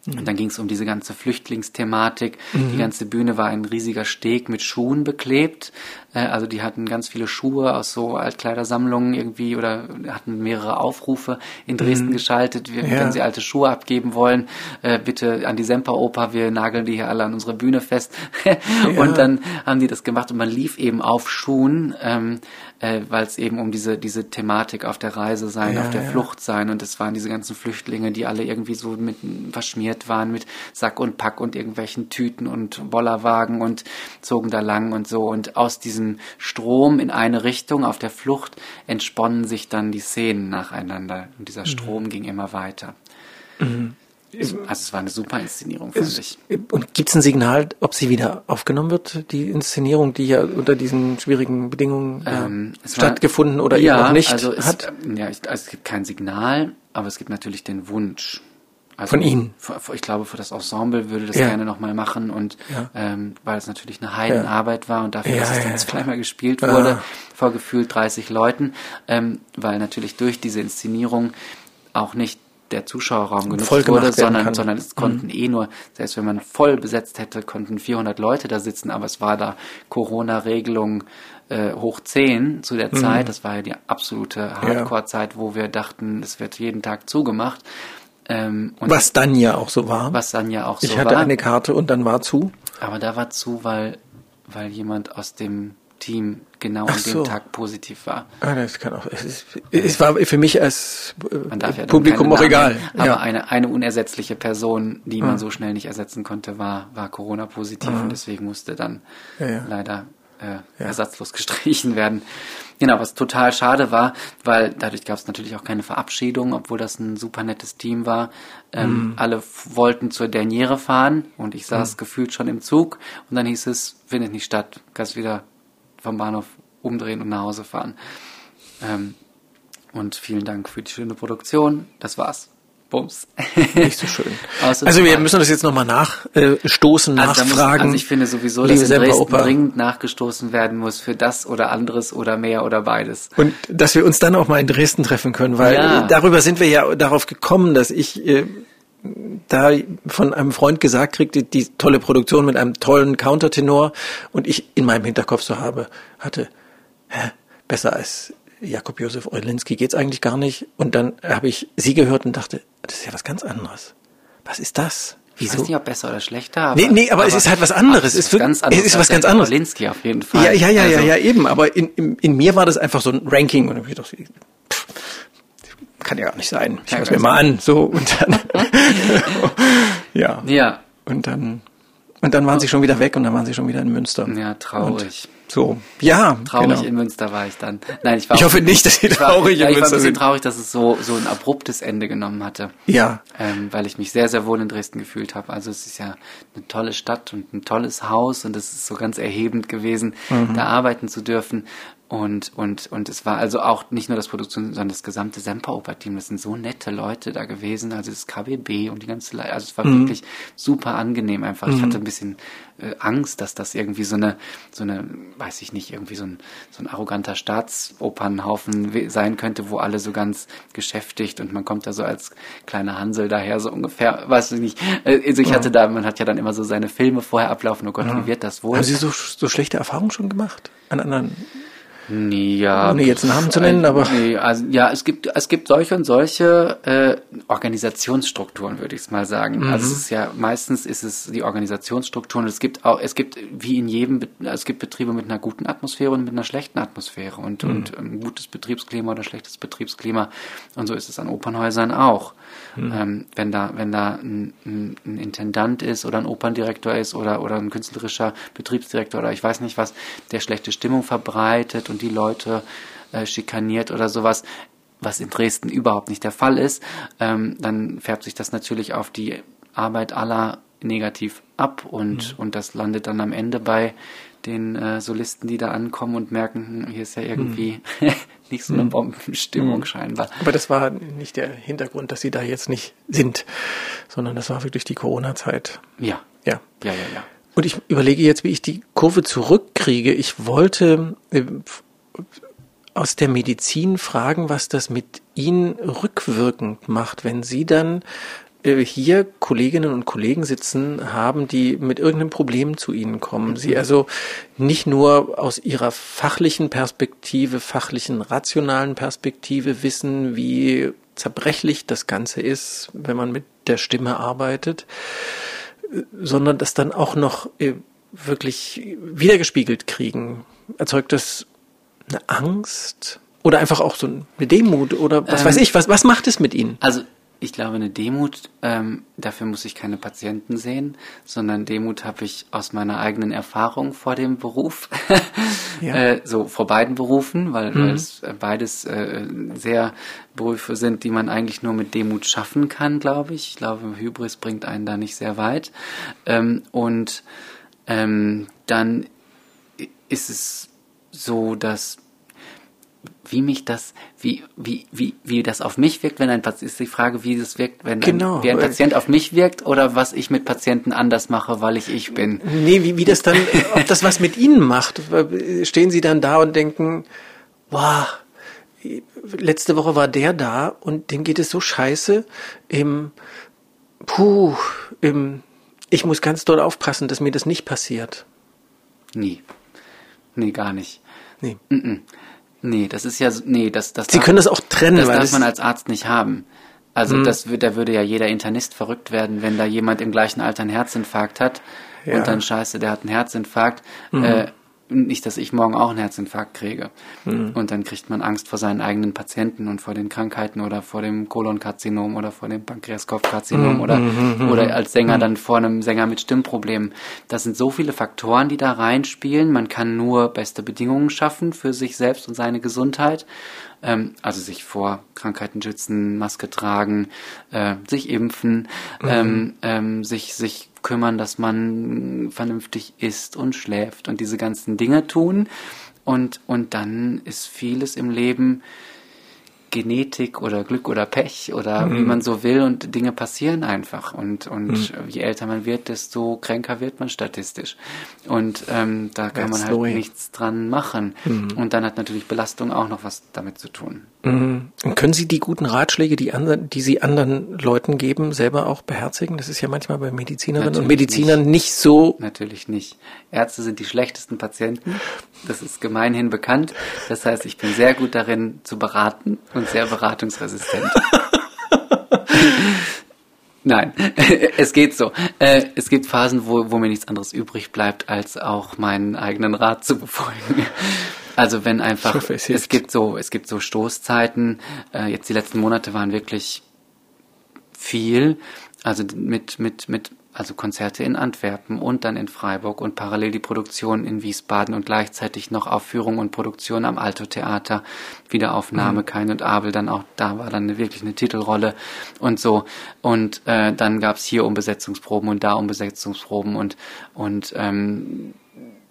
Und dann ging es um diese ganze Flüchtlingsthematik. Die ganze Bühne war ein riesiger Steg mit Schuhen beklebt. Äh, also die hatten ganz viele Schuhe aus so Altkleidersammlungen irgendwie oder hatten mehrere Aufrufe in Dresden geschaltet. Wir, Ja. Wenn Sie alte Schuhe abgeben wollen, äh, bitte an die Semperoper. Wir nageln die hier alle an unsere Bühne fest. Und dann haben die das gemacht und man lief eben auf Schuhen, ähm, äh, weil es eben um diese diese Thematik auf der Reise sein, Ja, auf der ja. Flucht sein und es waren diese ganzen Flüchtlinge, die alle irgendwie so mit verschmiert waren mit Sack und Pack und irgendwelchen Tüten und Bollerwagen und zogen da lang und so und aus diesem Strom in eine Richtung auf der Flucht entsponnen sich dann die Szenen nacheinander und Mhm. dieser Strom ging immer weiter. Also es war eine super Inszenierung, fand ich. Und gibt es ein Signal, ob sie wieder aufgenommen wird, die Inszenierung, die ja unter diesen schwierigen Bedingungen ja, Ähm, es war- stattgefunden oder ja, eben auch nicht also es, hat? Ja, ich, also es gibt kein Signal, aber es gibt natürlich den Wunsch. Also Von Ihnen? Ich glaube, für das Ensemble würde das Ja. gerne nochmal machen und Ja. ähm, weil es natürlich eine Heidenarbeit war und dafür, Ja, dass es dann zweimal gespielt wurde, vor gefühlt 30 Leuten, ähm, weil natürlich durch diese Inszenierung auch nicht der Zuschauerraum genutzt Voll wurde, sondern, kann. sondern es konnten eh nur, selbst wenn man voll besetzt hätte, konnten 400 Leute da sitzen, aber es war da Corona-Regelung äh, hoch 10 zu der Zeit. Das war ja die absolute Hardcore-Zeit, wo wir dachten, es wird jeden Tag zugemacht. Ähm, Was dann ja auch so war. was dann ja auch ich so hatte war. eine Karte und dann war zu. Aber da war zu, weil, weil jemand aus dem Team genau Ach an dem so. Tag positiv war. Ah, das kann auch. Es, ist, es war für mich als äh, ja Publikum auch egal. Aber ja. eine, eine unersetzliche Person, die man so schnell nicht ersetzen konnte, war, war Corona-positiv und deswegen musste dann ja. leider äh, ersatzlos gestrichen werden. Genau, was total schade war, weil dadurch gab es natürlich auch keine Verabschiedung, obwohl das ein super nettes Team war. Ähm, Mhm. Alle wollten zur Derniere fahren und ich saß gefühlt schon im Zug und dann hieß es, findet nicht statt, kannst wieder vom Bahnhof umdrehen und nach Hause fahren. Ähm, und vielen Dank für die schöne Produktion. Das war's. Bums. nicht so schön. Also wir müssen das jetzt nochmal nachstoßen, Also, da muss, nachfragen. also ich finde sowieso, dass in Dresden Semperoper. dringend nachgestoßen werden muss für das oder anderes oder mehr oder beides. Und dass wir uns dann auch mal in Dresden treffen können, weil Ja. äh, darüber sind wir ja darauf gekommen, dass ich äh, da von einem Freund gesagt kriegte, die tolle Produktion mit einem tollen Countertenor und ich in meinem Hinterkopf so habe, hatte, hä, besser als Jakob Josef Eulinski geht's eigentlich gar nicht. Und dann habe ich sie gehört und dachte, das ist ja was ganz anderes. Was ist das? Ich Wieso? weiß nicht, ob besser oder schlechter. Aber, Nee, nee, aber es ist halt was anderes. Es ist ganz anderes. es ist was ganz der anderes. Karolinski auf jeden Fall. Ja, ja, ja, ja, Also, ja, eben. Aber in, in, in mir war das einfach so ein Ranking. Und ich dachte, pff, kann ja gar nicht sein. Ich ja mir mal an. So, und dann, ja. Ja, Und dann, und dann waren sie schon wieder weg und dann waren sie schon wieder in Münster. ja, traurig. So, ja, Traurig genau. in Münster war ich dann. Nein, ich war Ich hoffe nicht, dass Sie ich war, traurig ja, in ich war ein Münster bisschen sind. traurig, dass es so, so ein abruptes Ende genommen hatte. Ja, ähm, weil ich mich sehr, sehr wohl in Dresden gefühlt habe. Also es ist ja eine tolle Stadt und ein tolles Haus und es ist so ganz erhebend gewesen, Mhm. da arbeiten zu dürfen. Und, und, und es war also auch nicht nur das Produktion, sondern das gesamte Semperoper-Team. Das sind so nette Leute da gewesen. Also das KBB und die ganze, Le also es war wirklich super angenehm einfach. Ich hatte ein bisschen äh, Angst, dass das irgendwie so eine, so eine, weiß ich nicht, irgendwie so ein, so ein arroganter Staatsopernhaufen sein könnte, wo alle so ganz geschäftigt und man kommt da so als kleiner Hansel daher, so ungefähr, weiß ich nicht. Äh, Also ich hatte da, man hat ja dann immer so seine Filme vorher ablaufen, oh Gott, wie wird das wohl? haben Sie so, so schlechte Erfahrungen schon gemacht? An anderen? Ja. Ohne jetzt Namen zu nennen, aber. Nee, also, ja, es gibt, es gibt solche und solche äh, Organisationsstrukturen, würde ich es mal sagen. Mhm. Also es ist ja, meistens ist es die Organisationsstrukturen. Es gibt auch, es gibt wie in jedem, Be- es gibt Betriebe mit einer guten Atmosphäre und mit einer schlechten Atmosphäre und, und ein gutes Betriebsklima oder schlechtes Betriebsklima. Und so ist es an Opernhäusern auch. Ähm, wenn da, wenn da ein, ein, ein Intendant ist oder ein Operndirektor ist oder, oder ein künstlerischer Betriebsdirektor oder ich weiß nicht was, der schlechte Stimmung verbreitet und die Leute äh, schikaniert oder sowas, was in Dresden überhaupt nicht der Fall ist, ähm, dann färbt sich das natürlich auf die Arbeit aller negativ ab und, und das landet dann am Ende bei den äh, Solisten, die da ankommen und merken, hm, hier ist ja irgendwie nicht so eine Bombenstimmung scheinbar. Aber das war nicht der Hintergrund, dass Sie da jetzt nicht sind, sondern das war wirklich die Corona-Zeit. Ja, Ja. ja, ja, ja. Und ich überlege jetzt, wie ich die Kurve zurückkriege. Ich wollte äh, aus der Medizin fragen, was das mit Ihnen rückwirkend macht, wenn Sie dann hier Kolleginnen und Kollegen sitzen haben, die mit irgendeinem Problem zu Ihnen kommen. Sie also nicht nur aus Ihrer fachlichen Perspektive, fachlichen, rationalen Perspektive wissen, wie zerbrechlich das Ganze ist, wenn man mit der Stimme arbeitet, sondern das dann auch noch äh, wirklich wiedergespiegelt kriegen. Erzeugt das eine Angst oder einfach auch so eine Demut oder was Ähm, weiß ich, was, was macht es mit Ihnen? Also ich glaube, eine Demut, ähm, dafür muss ich keine Patienten sehen, sondern Demut habe ich aus meiner eigenen Erfahrung vor dem Beruf, Ja. äh, so vor beiden Berufen, weil, weil es äh, beides äh, sehr Berufe sind, die man eigentlich nur mit Demut schaffen kann, glaube ich. Ich glaube, Hybris bringt einen da nicht sehr weit. Ähm, und ähm, dann ist es so, dass wie mich das, wie, wie, wie, wie das auf mich wirkt, wenn ein Patient, ist die Frage, wie das wirkt, wenn Genau. ein, wie ein Patient auf mich wirkt oder was ich mit Patienten anders mache, weil ich ich bin. Nee, wie, wie das dann, ob das was mit Ihnen macht. Stehen Sie dann da und denken, wow, letzte Woche war der da und dem geht es so scheiße. Im, puh, im, ich muss ganz doll aufpassen, dass mir das nicht passiert. Nie. Nee, gar nicht. Nee. Nee, das ist ja, so- nee, das, das Sie können das auch trennen, das weil darf es- man als Arzt nicht haben. Also das würde, da würde ja jeder Internist verrückt werden, wenn da jemand im gleichen Alter einen Herzinfarkt hat Ja. und dann scheiße, der hat einen Herzinfarkt. Äh, nicht, dass ich morgen auch einen Herzinfarkt kriege. Und dann kriegt man Angst vor seinen eigenen Patienten und vor den Krankheiten oder vor dem Kolonkarzinom oder vor dem Pankreaskopfkarzinom oder, oder als Sänger dann vor einem Sänger mit Stimmproblemen. Das sind so viele Faktoren, die da reinspielen. Man kann nur beste Bedingungen schaffen für sich selbst und seine Gesundheit. Ähm, also sich vor Krankheiten schützen, Maske tragen, äh, sich impfen, ähm, ähm, sich, sich kümmern, dass man vernünftig isst und schläft und diese ganzen Dinge tun. Und, und dann ist vieles im Leben Genetik oder Glück oder Pech oder wie man so will und Dinge passieren einfach und und je älter man wird, desto kränker wird man statistisch. Und ähm, da kann That's man halt nichts dran machen. Und dann hat natürlich Belastung auch noch was damit zu tun. Mhm. Und können Sie die guten Ratschläge, die, anderen, die Sie anderen Leuten geben, selber auch beherzigen? Das ist ja manchmal bei Medizinerinnen und Natürlich Medizinern nicht, so. Natürlich nicht. Ärzte sind die schlechtesten Patienten. Das ist gemeinhin bekannt. Das heißt, ich bin sehr gut darin zu beraten und sehr beratungsresistent. Nein, es geht so. Äh, Es gibt Phasen, wo, wo mir nichts anderes übrig bleibt, als auch meinen eigenen Rat zu befolgen. Also wenn einfach, hoffe, es es, gibt so, es gibt so Stoßzeiten. Äh, Jetzt die letzten Monate waren wirklich viel, also mit, mit, mit, also Konzerte in Antwerpen und dann in Freiburg und parallel die Produktion in Wiesbaden und gleichzeitig noch Aufführung und Produktion am Alto Theater, Wiederaufnahme, Kain und Abel, dann auch, da war dann wirklich eine Titelrolle und so. Und äh, dann gab's hier Umbesetzungsproben und da Umbesetzungsproben und, und ähm,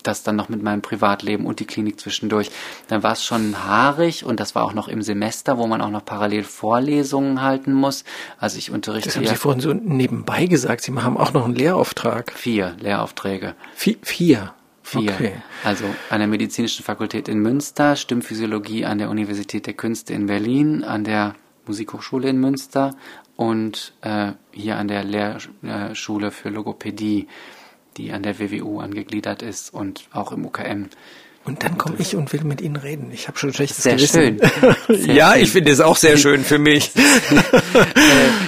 das dann noch mit meinem Privatleben und die Klinik zwischendurch. Dann war es schon haarig und das war auch noch im Semester, wo man auch noch parallel Vorlesungen halten muss. Also ich unterrichte Das haben Sie vorhin so nebenbei gesagt. Sie haben auch noch einen Lehrauftrag. vier Lehraufträge. Vi- Vier. Vier. Okay. Also an der Medizinischen Fakultät in Münster, Stimmphysiologie an der Universität der Künste in Berlin, an der Musikhochschule in Münster und äh, hier an der Lehrschule für Logopädie, die an der WWU angegliedert ist und auch im UKM Und dann komme ich und will mit Ihnen reden. Ich habe schon schlechtes Sehr Gewissen. schön. Sehr ja, schön. ich finde es auch sehr schön für mich. äh,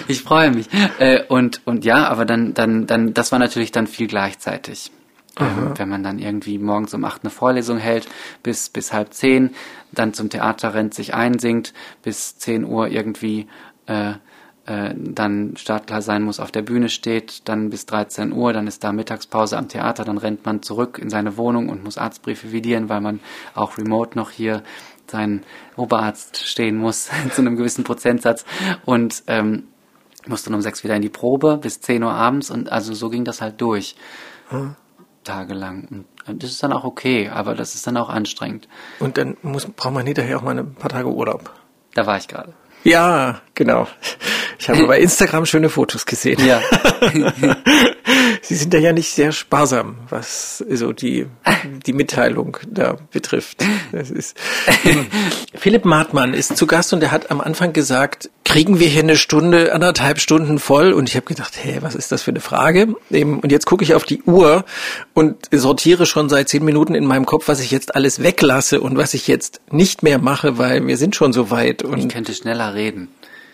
ich freue mich. Äh, und, und ja, aber dann, dann, dann, das war natürlich dann viel gleichzeitig. Ähm, wenn man dann irgendwie morgens um acht eine Vorlesung hält, bis, bis halb zehn, dann zum Theater rennt, sich einsingt, bis zehn Uhr irgendwie äh, äh, dann startklar sein muss, auf der Bühne steht, dann bis 13 Uhr, dann ist da Mittagspause am Theater, dann rennt man zurück in seine Wohnung und muss Arztbriefe vidieren, weil man auch remote noch hier seinen Oberarzt stehen muss zu einem gewissen Prozentsatz und ähm, muss dann um sechs wieder in die Probe bis 10 Uhr abends und also so ging das halt durch. Tagelang. Und das ist dann auch okay, aber das ist dann auch anstrengend. Und dann muss, braucht man hinterher auch mal ein paar Tage Urlaub. Da war ich gerade. Ja, genau. Ich habe bei Instagram schöne Fotos gesehen. Ja. Sie sind da ja nicht sehr sparsam, was so die, die Mitteilung da betrifft. Das ist, Philipp Martmann ist zu Gast und er hat am Anfang gesagt, kriegen wir hier eine Stunde, anderthalb Stunden voll? Und ich habe gedacht, hä, was ist das für eine Frage? Und jetzt gucke ich auf die Uhr und sortiere schon seit zehn Minuten in meinem Kopf, was ich jetzt alles weglasse und was ich jetzt nicht mehr mache, weil wir sind schon so weit. Ich Und könnte schneller reden.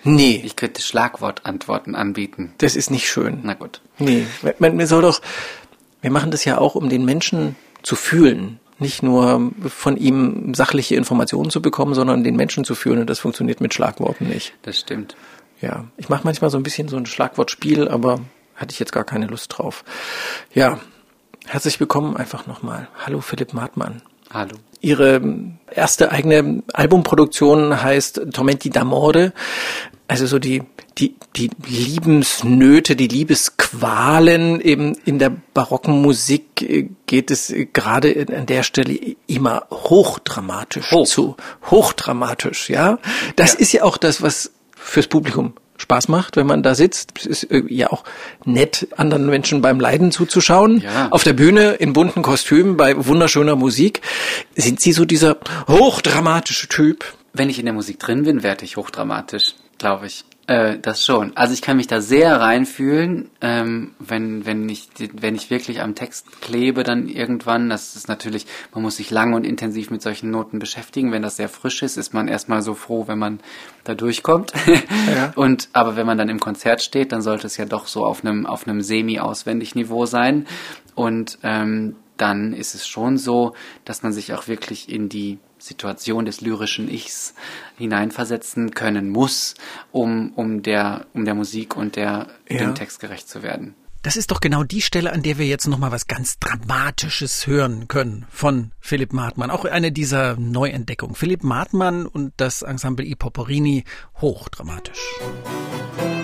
Nee, Ich könnte Schlagwortantworten anbieten. das ist nicht schön. Na gut. Nee, man, man soll doch, wir machen das ja auch, um den Menschen zu fühlen. Nicht nur von ihm sachliche Informationen zu bekommen, sondern den Menschen zu fühlen. Und das funktioniert mit Schlagworten nicht. Das stimmt. Ja, ich mache manchmal so ein bisschen so ein Schlagwortspiel, aber hatte ich jetzt gar keine Lust drauf. Ja, herzlich willkommen einfach nochmal. Hallo Philipp Martmann. Hallo. Ihre erste eigene Albumproduktion heißt Tormenti d'Amore. Also so die, die, die Liebensnöte, die Liebesqualen eben in der barocken Musik äh, geht es äh, gerade an der Stelle immer hochdramatisch Hoch. zu. Hochdramatisch, ja. Das ist ja auch das, was fürs Publikum Spaß macht, wenn man da sitzt. Es ist äh, ja auch nett, anderen Menschen beim Leiden zuzuschauen. Ja. Auf der Bühne in bunten Kostümen bei wunderschöner Musik. Sind Sie so dieser hochdramatische Typ? Wenn ich in der Musik drin bin, werde ich hochdramatisch, glaube ich. Äh, das schon. Also ich kann mich da sehr reinfühlen, ähm, wenn, wenn, ich, wenn ich wirklich am Text klebe dann irgendwann. Das ist natürlich, man muss sich lang und intensiv mit solchen Noten beschäftigen. Wenn das sehr frisch ist, ist man erstmal so froh, wenn man da durchkommt. Ja. Und aber wenn man dann im Konzert steht, dann sollte es ja doch so auf einem, auf einem semi-auswendig Niveau sein. Und ähm, dann ist es schon so, dass man sich auch wirklich in die Situation des lyrischen Ichs hineinversetzen können muss, um, um, der, um der Musik und der, Ja. dem Text gerecht zu werden. Das ist doch genau die Stelle, an der wir jetzt nochmal was ganz Dramatisches hören können von Philipp Martmann. Auch eine dieser Neuentdeckungen. Philipp Martmann und das Ensemble I Poporini, hochdramatisch. Si,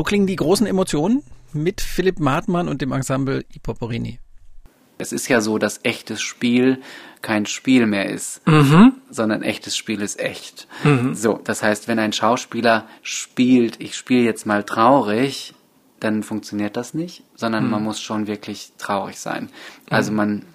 So klingen die großen Emotionen mit Philipp Martmann und dem Ensemble I Poporini. Es ist ja so, dass echtes Spiel kein Spiel mehr ist, sondern echtes Spiel ist echt. So, das heißt, wenn ein Schauspieler spielt, ich spiele jetzt mal traurig, dann funktioniert das nicht, sondern man muss schon wirklich traurig sein. Also man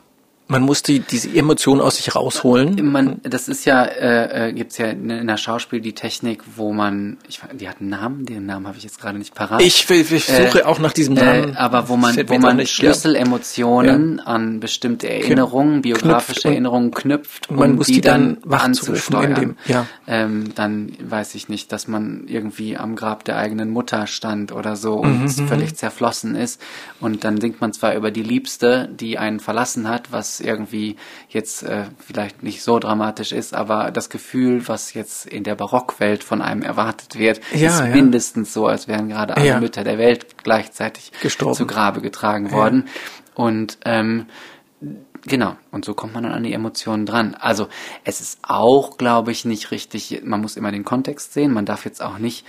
Man muss die, diese Emotion aus sich rausholen. Man, das ist ja, äh, äh, gibt's ja in, in der Schauspiel die Technik, wo man, ich, die hat einen Namen, den Namen habe ich jetzt gerade nicht parat. Ich, will- ich suche auch nach diesem Namen. Äh, aber wo man, wo man nicht, ja. Schlüsselemotionen an bestimmte Erinnerungen, biografische knüpft Erinnerungen knüpft, und man um muss die die dann dann anzusteuern. dem- ja. ähm, dann weiß ich nicht, dass man irgendwie am Grab der eigenen Mutter stand oder so und Mhm, es völlig zerflossen ist. Und dann singt man zwar über die Liebste, die einen verlassen hat, was irgendwie jetzt äh, vielleicht nicht so dramatisch ist, aber das Gefühl, was jetzt in der Barockwelt von einem erwartet wird, Ja, ist ja. mindestens so, als wären gerade alle Ja. Mütter der Welt gleichzeitig Gestorben. zu Grabe getragen worden. Und ähm, Genau, und so kommt man dann an die Emotionen dran. Also es ist auch, glaube ich, nicht richtig, man muss immer den Kontext sehen, man darf jetzt auch nicht,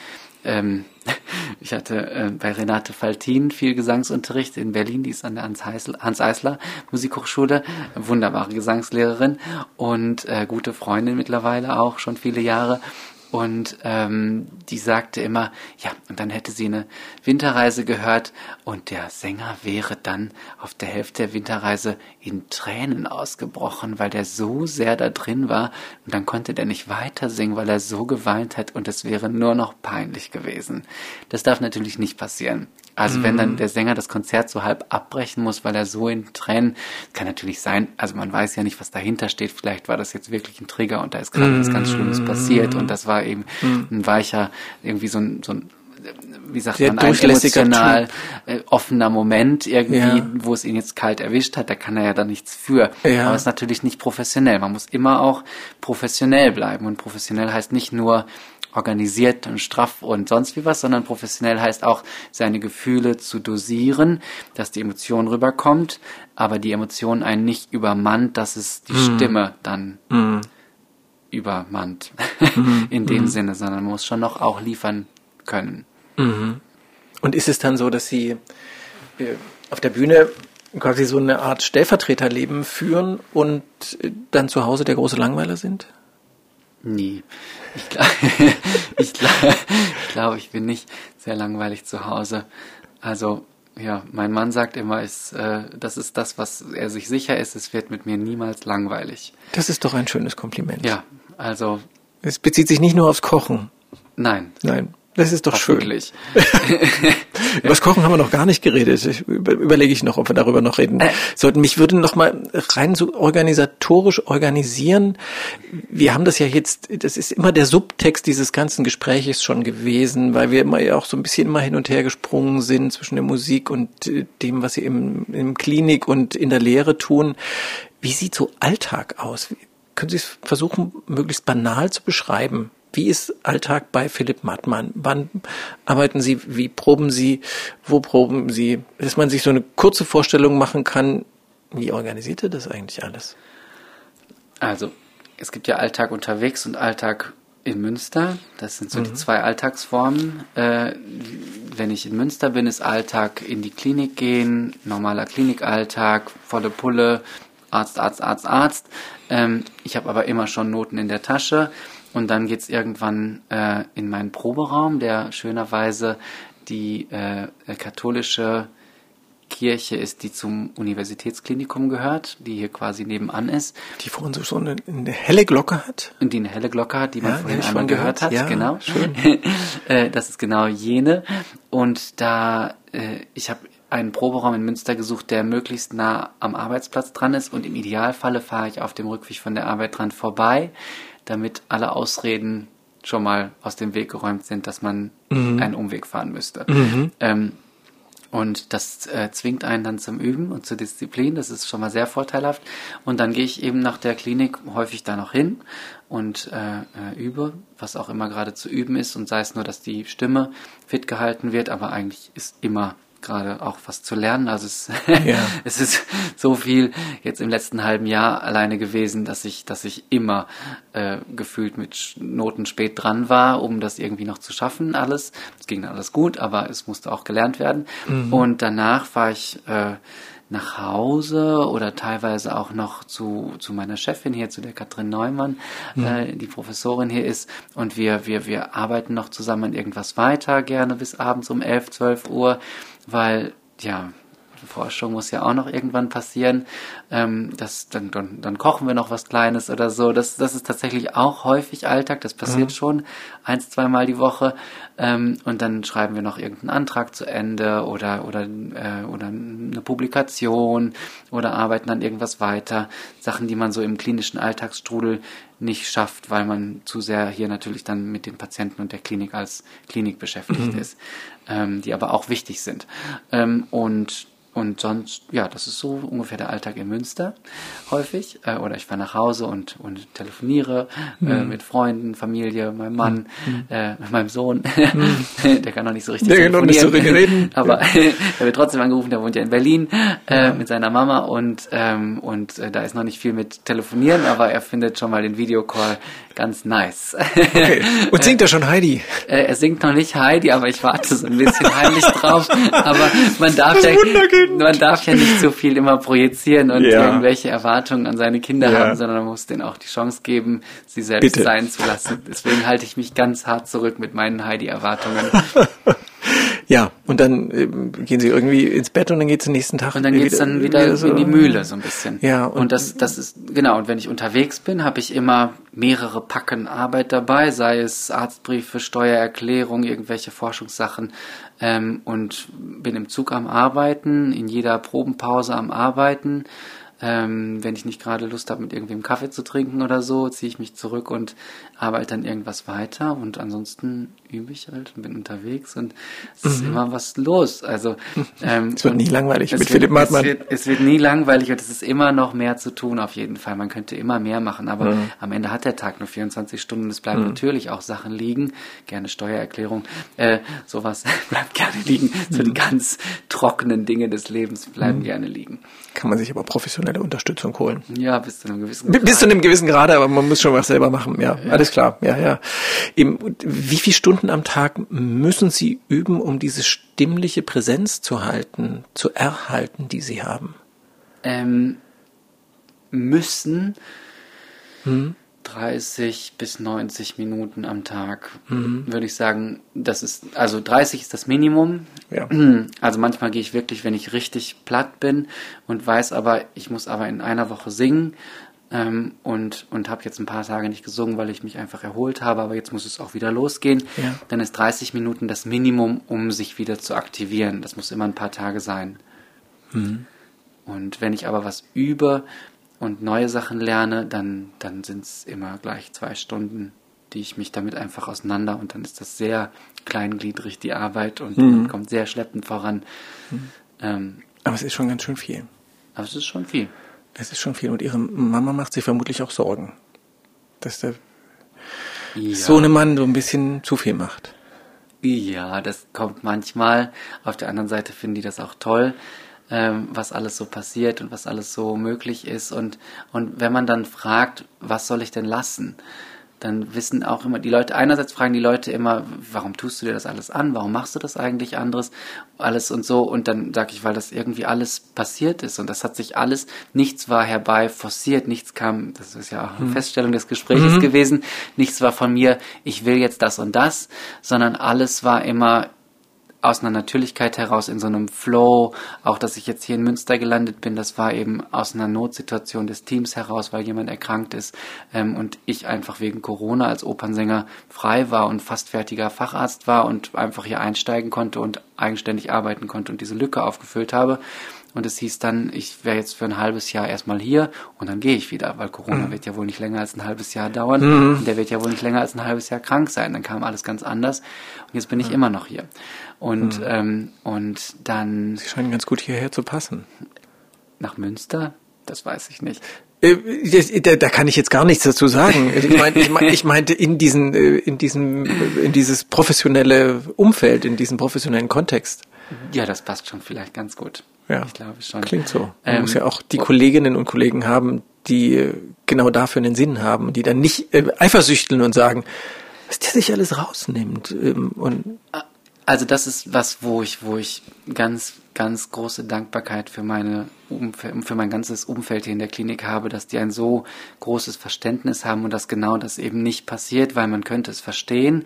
ähm, ich hatte äh, bei Renate Faltin viel Gesangsunterricht in Berlin, die ist an der Hans Eisler, Hans Eisler Musikhochschule, wunderbare Gesangslehrerin und äh, gute Freundin mittlerweile auch, schon viele Jahre. Und ähm, die sagte immer, ja, und dann hätte sie eine Winterreise gehört und der Sänger wäre dann auf der Hälfte der Winterreise in Tränen ausgebrochen, weil der so sehr da drin war und dann konnte der nicht weiter singen, weil er so geweint hat und es wäre nur noch peinlich gewesen. Das darf natürlich nicht passieren. Also wenn dann der Sänger das Konzert so halb abbrechen muss, weil er so in Tränen, kann natürlich sein, also man weiß ja nicht, was dahinter steht, vielleicht war das jetzt wirklich ein Trigger und da ist gerade was ganz Schlimmes passiert und das war eben ein weicher, irgendwie so ein, so ein wie sagt Sehr man, ein emotional äh, offener Moment irgendwie, Ja. wo es ihn jetzt kalt erwischt hat, da kann er ja dann nichts für. Ja. Aber es ist natürlich nicht professionell. Man muss immer auch professionell bleiben und professionell heißt nicht nur organisiert und straff und sonst wie was, sondern professionell heißt auch, seine Gefühle zu dosieren, dass die Emotion rüberkommt, aber die Emotion einen nicht übermannt, dass es die Stimme dann übermannt in dem Sinne, sondern man muss schon noch auch liefern können. Und ist es dann so, dass Sie äh, auf der Bühne quasi so eine Art Stellvertreterleben führen und äh, dann zu Hause der große Langweiler sind? Nie. Ich glaube, ich, glaub, ich, glaub, ich bin nicht sehr langweilig zu Hause. Also, ja, mein Mann sagt immer, ist, äh, das ist das, was er sich sicher ist, es wird mit mir niemals langweilig. Das ist doch ein schönes Kompliment. Ja, also, Es bezieht sich nicht nur aufs Kochen. nein. Nein, das ist doch schön. Über das Kochen haben wir noch gar nicht geredet. Ich, über, überlege ich noch, ob wir darüber noch reden Äh. sollten. Mich würde noch mal rein so organisatorisch organisieren. Wir haben das ja jetzt, das ist immer der Subtext dieses ganzen Gespräches schon gewesen, weil wir immer ja auch so ein bisschen immer hin und her gesprungen sind zwischen der Musik und äh, dem, was Sie im, im Klinik und in der Lehre tun. Wie sieht so Alltag aus? Können Sie es versuchen, möglichst banal zu beschreiben? Wie ist Alltag bei Philipp Mattmann? Wann arbeiten Sie? Wie proben Sie? Wo proben Sie? Dass man sich so eine kurze Vorstellung machen kann. Wie organisiert er das eigentlich alles? Also, es gibt ja Alltag unterwegs und Alltag in Münster. Das sind so die zwei Alltagsformen. Äh, wenn ich in Münster bin, ist Alltag in die Klinik gehen, normaler Klinikalltag, volle Pulle, Arzt, Arzt, Arzt, Arzt. Ähm, ich habe aber immer schon Noten in der Tasche. Und dann geht's irgendwann äh, in meinen Proberaum, der schönerweise die äh, katholische Kirche ist, die zum Universitätsklinikum gehört, die hier quasi nebenan ist. Die vorhin so, so eine, eine helle Glocke hat? Und die eine helle Glocke hat, die man Ja, vorhin einmal gehört, gehört. hat. Ja, genau. schön. Äh, das ist genau jene. Und da, äh, ich habe einen Proberaum in Münster gesucht, der möglichst nah am Arbeitsplatz dran ist. Und im Idealfalle fahre ich auf dem Rückweg von der Arbeit dran vorbei, damit alle Ausreden schon mal aus dem Weg geräumt sind, dass man Mhm. einen Umweg fahren müsste. Ähm, und das äh, zwingt einen dann zum Üben und zur Disziplin. Das ist schon mal sehr vorteilhaft. Und dann gehe ich eben nach der Klinik häufig da noch hin und äh, äh, übe, was auch immer gerade zu üben ist. Und sei es nur, dass die Stimme fit gehalten wird, aber eigentlich ist immer gerade auch was zu lernen. Also es, Ja. es ist so viel jetzt im letzten halben Jahr alleine gewesen, dass ich, dass ich immer äh, gefühlt mit Noten spät dran war, um das irgendwie noch zu schaffen, alles. Es ging dann alles gut, aber es musste auch gelernt werden. Und danach war ich äh, nach Hause oder teilweise auch noch zu, zu meiner Chefin hier, zu der Katrin Neumann, äh, die Professorin hier ist. Und wir, wir, wir arbeiten noch zusammen an irgendwas weiter, gerne bis abends um 11, 12 Uhr, weil, ja, Forschung muss ja auch noch irgendwann passieren. Ähm, das, dann, dann, dann kochen wir noch was Kleines oder so. Das, das ist tatsächlich auch häufig Alltag. Das passiert schon eins, zweimal die Woche. Ähm, und dann schreiben wir noch irgendeinen Antrag zu Ende oder, oder, äh, oder eine Publikation oder arbeiten an irgendwas weiter. Sachen, die man so im klinischen Alltagsstrudel nicht schafft, weil man zu sehr hier natürlich dann mit den Patienten und der Klinik als Klinik beschäftigt ist, ähm, die aber auch wichtig sind. Ähm, und und sonst, ja, das ist so ungefähr der Alltag in Münster häufig. Äh, oder ich fahre nach Hause und, und telefoniere äh, Mhm. mit Freunden, Familie, meinem Mann, äh, mit meinem Sohn. der kann noch nicht so richtig Der kann noch nicht so richtig reden. Aber er wird trotzdem angerufen, der wohnt ja in Berlin äh, mit seiner Mama und, ähm, und äh, da ist noch nicht viel mit telefonieren, aber er findet schon mal den Videocall ganz nice. Okay. Und singt er schon Heidi? Äh, er singt noch nicht Heidi, aber ich warte so ein bisschen heimlich drauf. Aber man darf, Das ja, Wunderkind. man darf ja nicht so viel immer projizieren und Ja. irgendwelche Erwartungen an seine Kinder Ja. haben, sondern man muss denen auch die Chance geben, sie selbst Bitte. sein zu lassen. Deswegen halte ich mich ganz hart zurück mit meinen Heidi-Erwartungen. Ja, und dann ähm, gehen sie irgendwie ins Bett und dann geht's den nächsten Tag Und dann geht's dann wieder so- in die Mühle so ein bisschen. Ja, und, und- das, das ist, genau, und wenn ich unterwegs bin, habe ich immer mehrere Packen Arbeit dabei, sei es Arztbriefe, Steuererklärung, irgendwelche Forschungssachen ähm, und bin im Zug am Arbeiten, in jeder Probenpause am Arbeiten. Ähm, wenn ich nicht gerade Lust habe, mit irgendwem Kaffee zu trinken oder so, ziehe ich mich zurück und arbeite dann irgendwas weiter und ansonsten übe ich halt und bin unterwegs und es ist immer was los. Also ähm, Mhm. Es wird nie langweilig mit wird, Philipp Martmann. Es wird, es wird nie langweilig und es ist immer noch mehr zu tun auf jeden Fall. Man könnte immer mehr machen, aber Mhm. am Ende hat der Tag nur 24 Stunden. Es bleiben natürlich auch Sachen liegen. Gerne Steuererklärung, äh, sowas bleibt gerne liegen. So Mhm. die ganz trockenen Dinge des Lebens bleiben gerne liegen. Kann man sich aber professionelle Unterstützung holen. Ja, bis zu einem gewissen B- Bis Grad. zu einem gewissen Grade, aber man muss schon was selber machen. Ja, alles klar. Ja, ja. Eben, wie viele Stunden am Tag müssen Sie üben, um diese stimmliche Präsenz zu halten, zu erhalten, die Sie haben? ähm, müssen Hm? 30 bis 90 Minuten am Tag, Hm. würde ich sagen. Das ist, also 30 ist das Minimum. Ja. Also manchmal gehe ich wirklich, wenn ich richtig platt bin und weiß aber, ich muss aber in einer Woche singen ähm, und, und habe jetzt ein paar Tage nicht gesungen, weil ich mich einfach erholt habe, aber jetzt muss es auch wieder losgehen. Ja. Dann ist 30 Minuten das Minimum, um sich wieder zu aktivieren. Das muss immer ein paar Tage sein. Und wenn ich aber was übe und neue Sachen lerne, dann, dann sind es immer gleich zwei Stunden, die ich mich damit einfach auseinander und dann ist das sehr kleingliedrig, die Arbeit und, und kommt sehr schleppend voran. Ähm, Aber es ist schon ganz schön viel. aber es ist schon viel. Es ist schon viel. Und Ihre Mama macht sich vermutlich auch Sorgen, dass der Ja. Sohnemann so ein bisschen zu viel macht. Ja, das kommt manchmal. Auf der anderen Seite finden die das auch toll, ähm, was alles so passiert und was alles so möglich ist. Und, und wenn man dann fragt, was soll ich denn lassen? Dann wissen auch immer die Leute, einerseits fragen die Leute immer, warum tust du dir das alles an? Warum machst du das eigentlich anderes? Alles und so. Und dann sage ich, weil das irgendwie alles passiert ist. Und das hat sich alles, nichts war herbei forciert, nichts kam, das ist ja auch eine Feststellung des Gesprächs gewesen, nichts war von mir, ich will jetzt das und das, sondern alles war immer aus einer Natürlichkeit heraus in so einem Flow, auch dass ich jetzt hier in Münster gelandet bin, das war eben aus einer Notsituation des Teams heraus, weil jemand erkrankt ist ähm, und ich einfach wegen Corona als Opernsänger frei war und fast fertiger Facharzt war und einfach hier einsteigen konnte und eigenständig arbeiten konnte und diese Lücke aufgefüllt habe. Und es hieß dann, ich wäre jetzt für ein halbes Jahr erstmal hier und dann gehe ich wieder, weil Corona wird ja wohl nicht länger als ein halbes Jahr dauern und der wird ja wohl nicht länger als ein halbes Jahr krank sein. Dann kam alles ganz anders und jetzt bin ich immer noch hier. Und, ähm, und dann Sie scheinen ganz gut hierher zu passen. nach Münster, das weiß ich nicht. Äh, Da, da kann ich jetzt gar nichts dazu sagen. Ich, mein, ich, mein, ich meinte in diesen, äh, in diesem, in dieses professionelle Umfeld, in diesen professionellen Kontext. Ja, das passt schon vielleicht ganz gut. Ja, Ich glaube schon. Klingt so. Man Ähm, muss ja auch die Kolleginnen und Kollegen haben, die äh, genau dafür einen Sinn haben, die dann nicht äh, eifersüchteln und sagen, was der sich alles rausnimmt. Ähm, und Also das ist was, wo ich, wo ich ganz, ganz große Dankbarkeit für meine Umfeld, für mein ganzes Umfeld hier in der Klinik habe, dass die ein so großes Verständnis haben und dass genau das eben nicht passiert, weil man könnte es verstehen.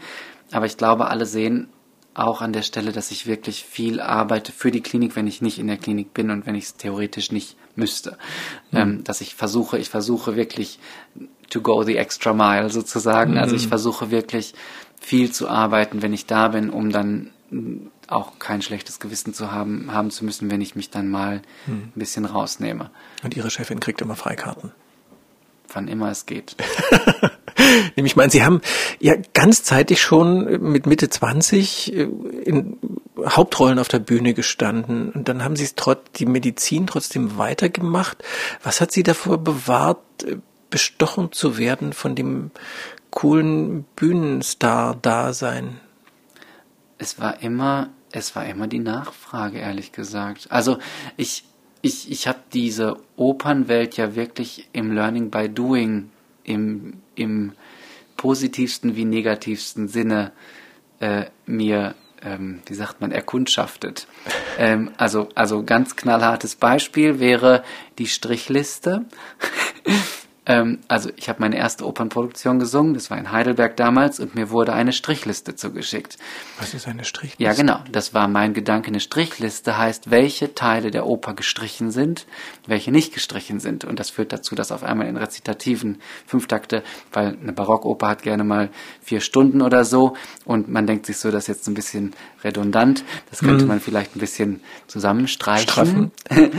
Aber ich glaube, alle sehen auch an der Stelle, dass ich wirklich viel arbeite für die Klinik, wenn ich nicht in der Klinik bin und wenn ich es theoretisch nicht müsste. Ähm, dass ich versuche, ich versuche wirklich to go the extra mile sozusagen. Also ich versuche wirklich viel zu arbeiten, wenn ich da bin, um dann auch kein schlechtes Gewissen zu haben, haben zu müssen, wenn ich mich dann mal ein bisschen rausnehme, und ihre Chefin kriegt immer Freikarten. wann immer es geht. Nämlich, ich meine, Sie haben ja ganzzeitig schon mit Mitte 20 äh, in Hauptrollen auf der Bühne gestanden und dann haben Sie es trotz die Medizin trotzdem weitergemacht. Was hat Sie davor bewahrt, äh, bestochen zu werden von dem coolen Bühnenstar-Dasein? Es war immer, es war immer die Nachfrage, ehrlich gesagt. Also ich, ich, ich habe diese Opernwelt ja wirklich im Learning by Doing, im, im positivsten wie negativsten Sinne äh, mir, ähm, wie sagt man, erkundschaftet. ähm, also, also ganz knallhartes Beispiel wäre die Strichliste. Ähm, also ich habe meine erste Opernproduktion gesungen, das war in Heidelberg damals, und mir wurde eine Strichliste zugeschickt. Was ist eine Strichliste? Ja, genau. Das war mein Gedanke. Eine Strichliste heißt, welche Teile der Oper gestrichen sind, welche nicht gestrichen sind. Und das führt dazu, dass auf einmal in rezitativen Fünftakte, weil eine Barockoper hat gerne mal vier Stunden oder so, und man denkt sich so, das ist jetzt ein bisschen redundant. Das könnte man vielleicht ein bisschen zusammenstreichen. Straffen.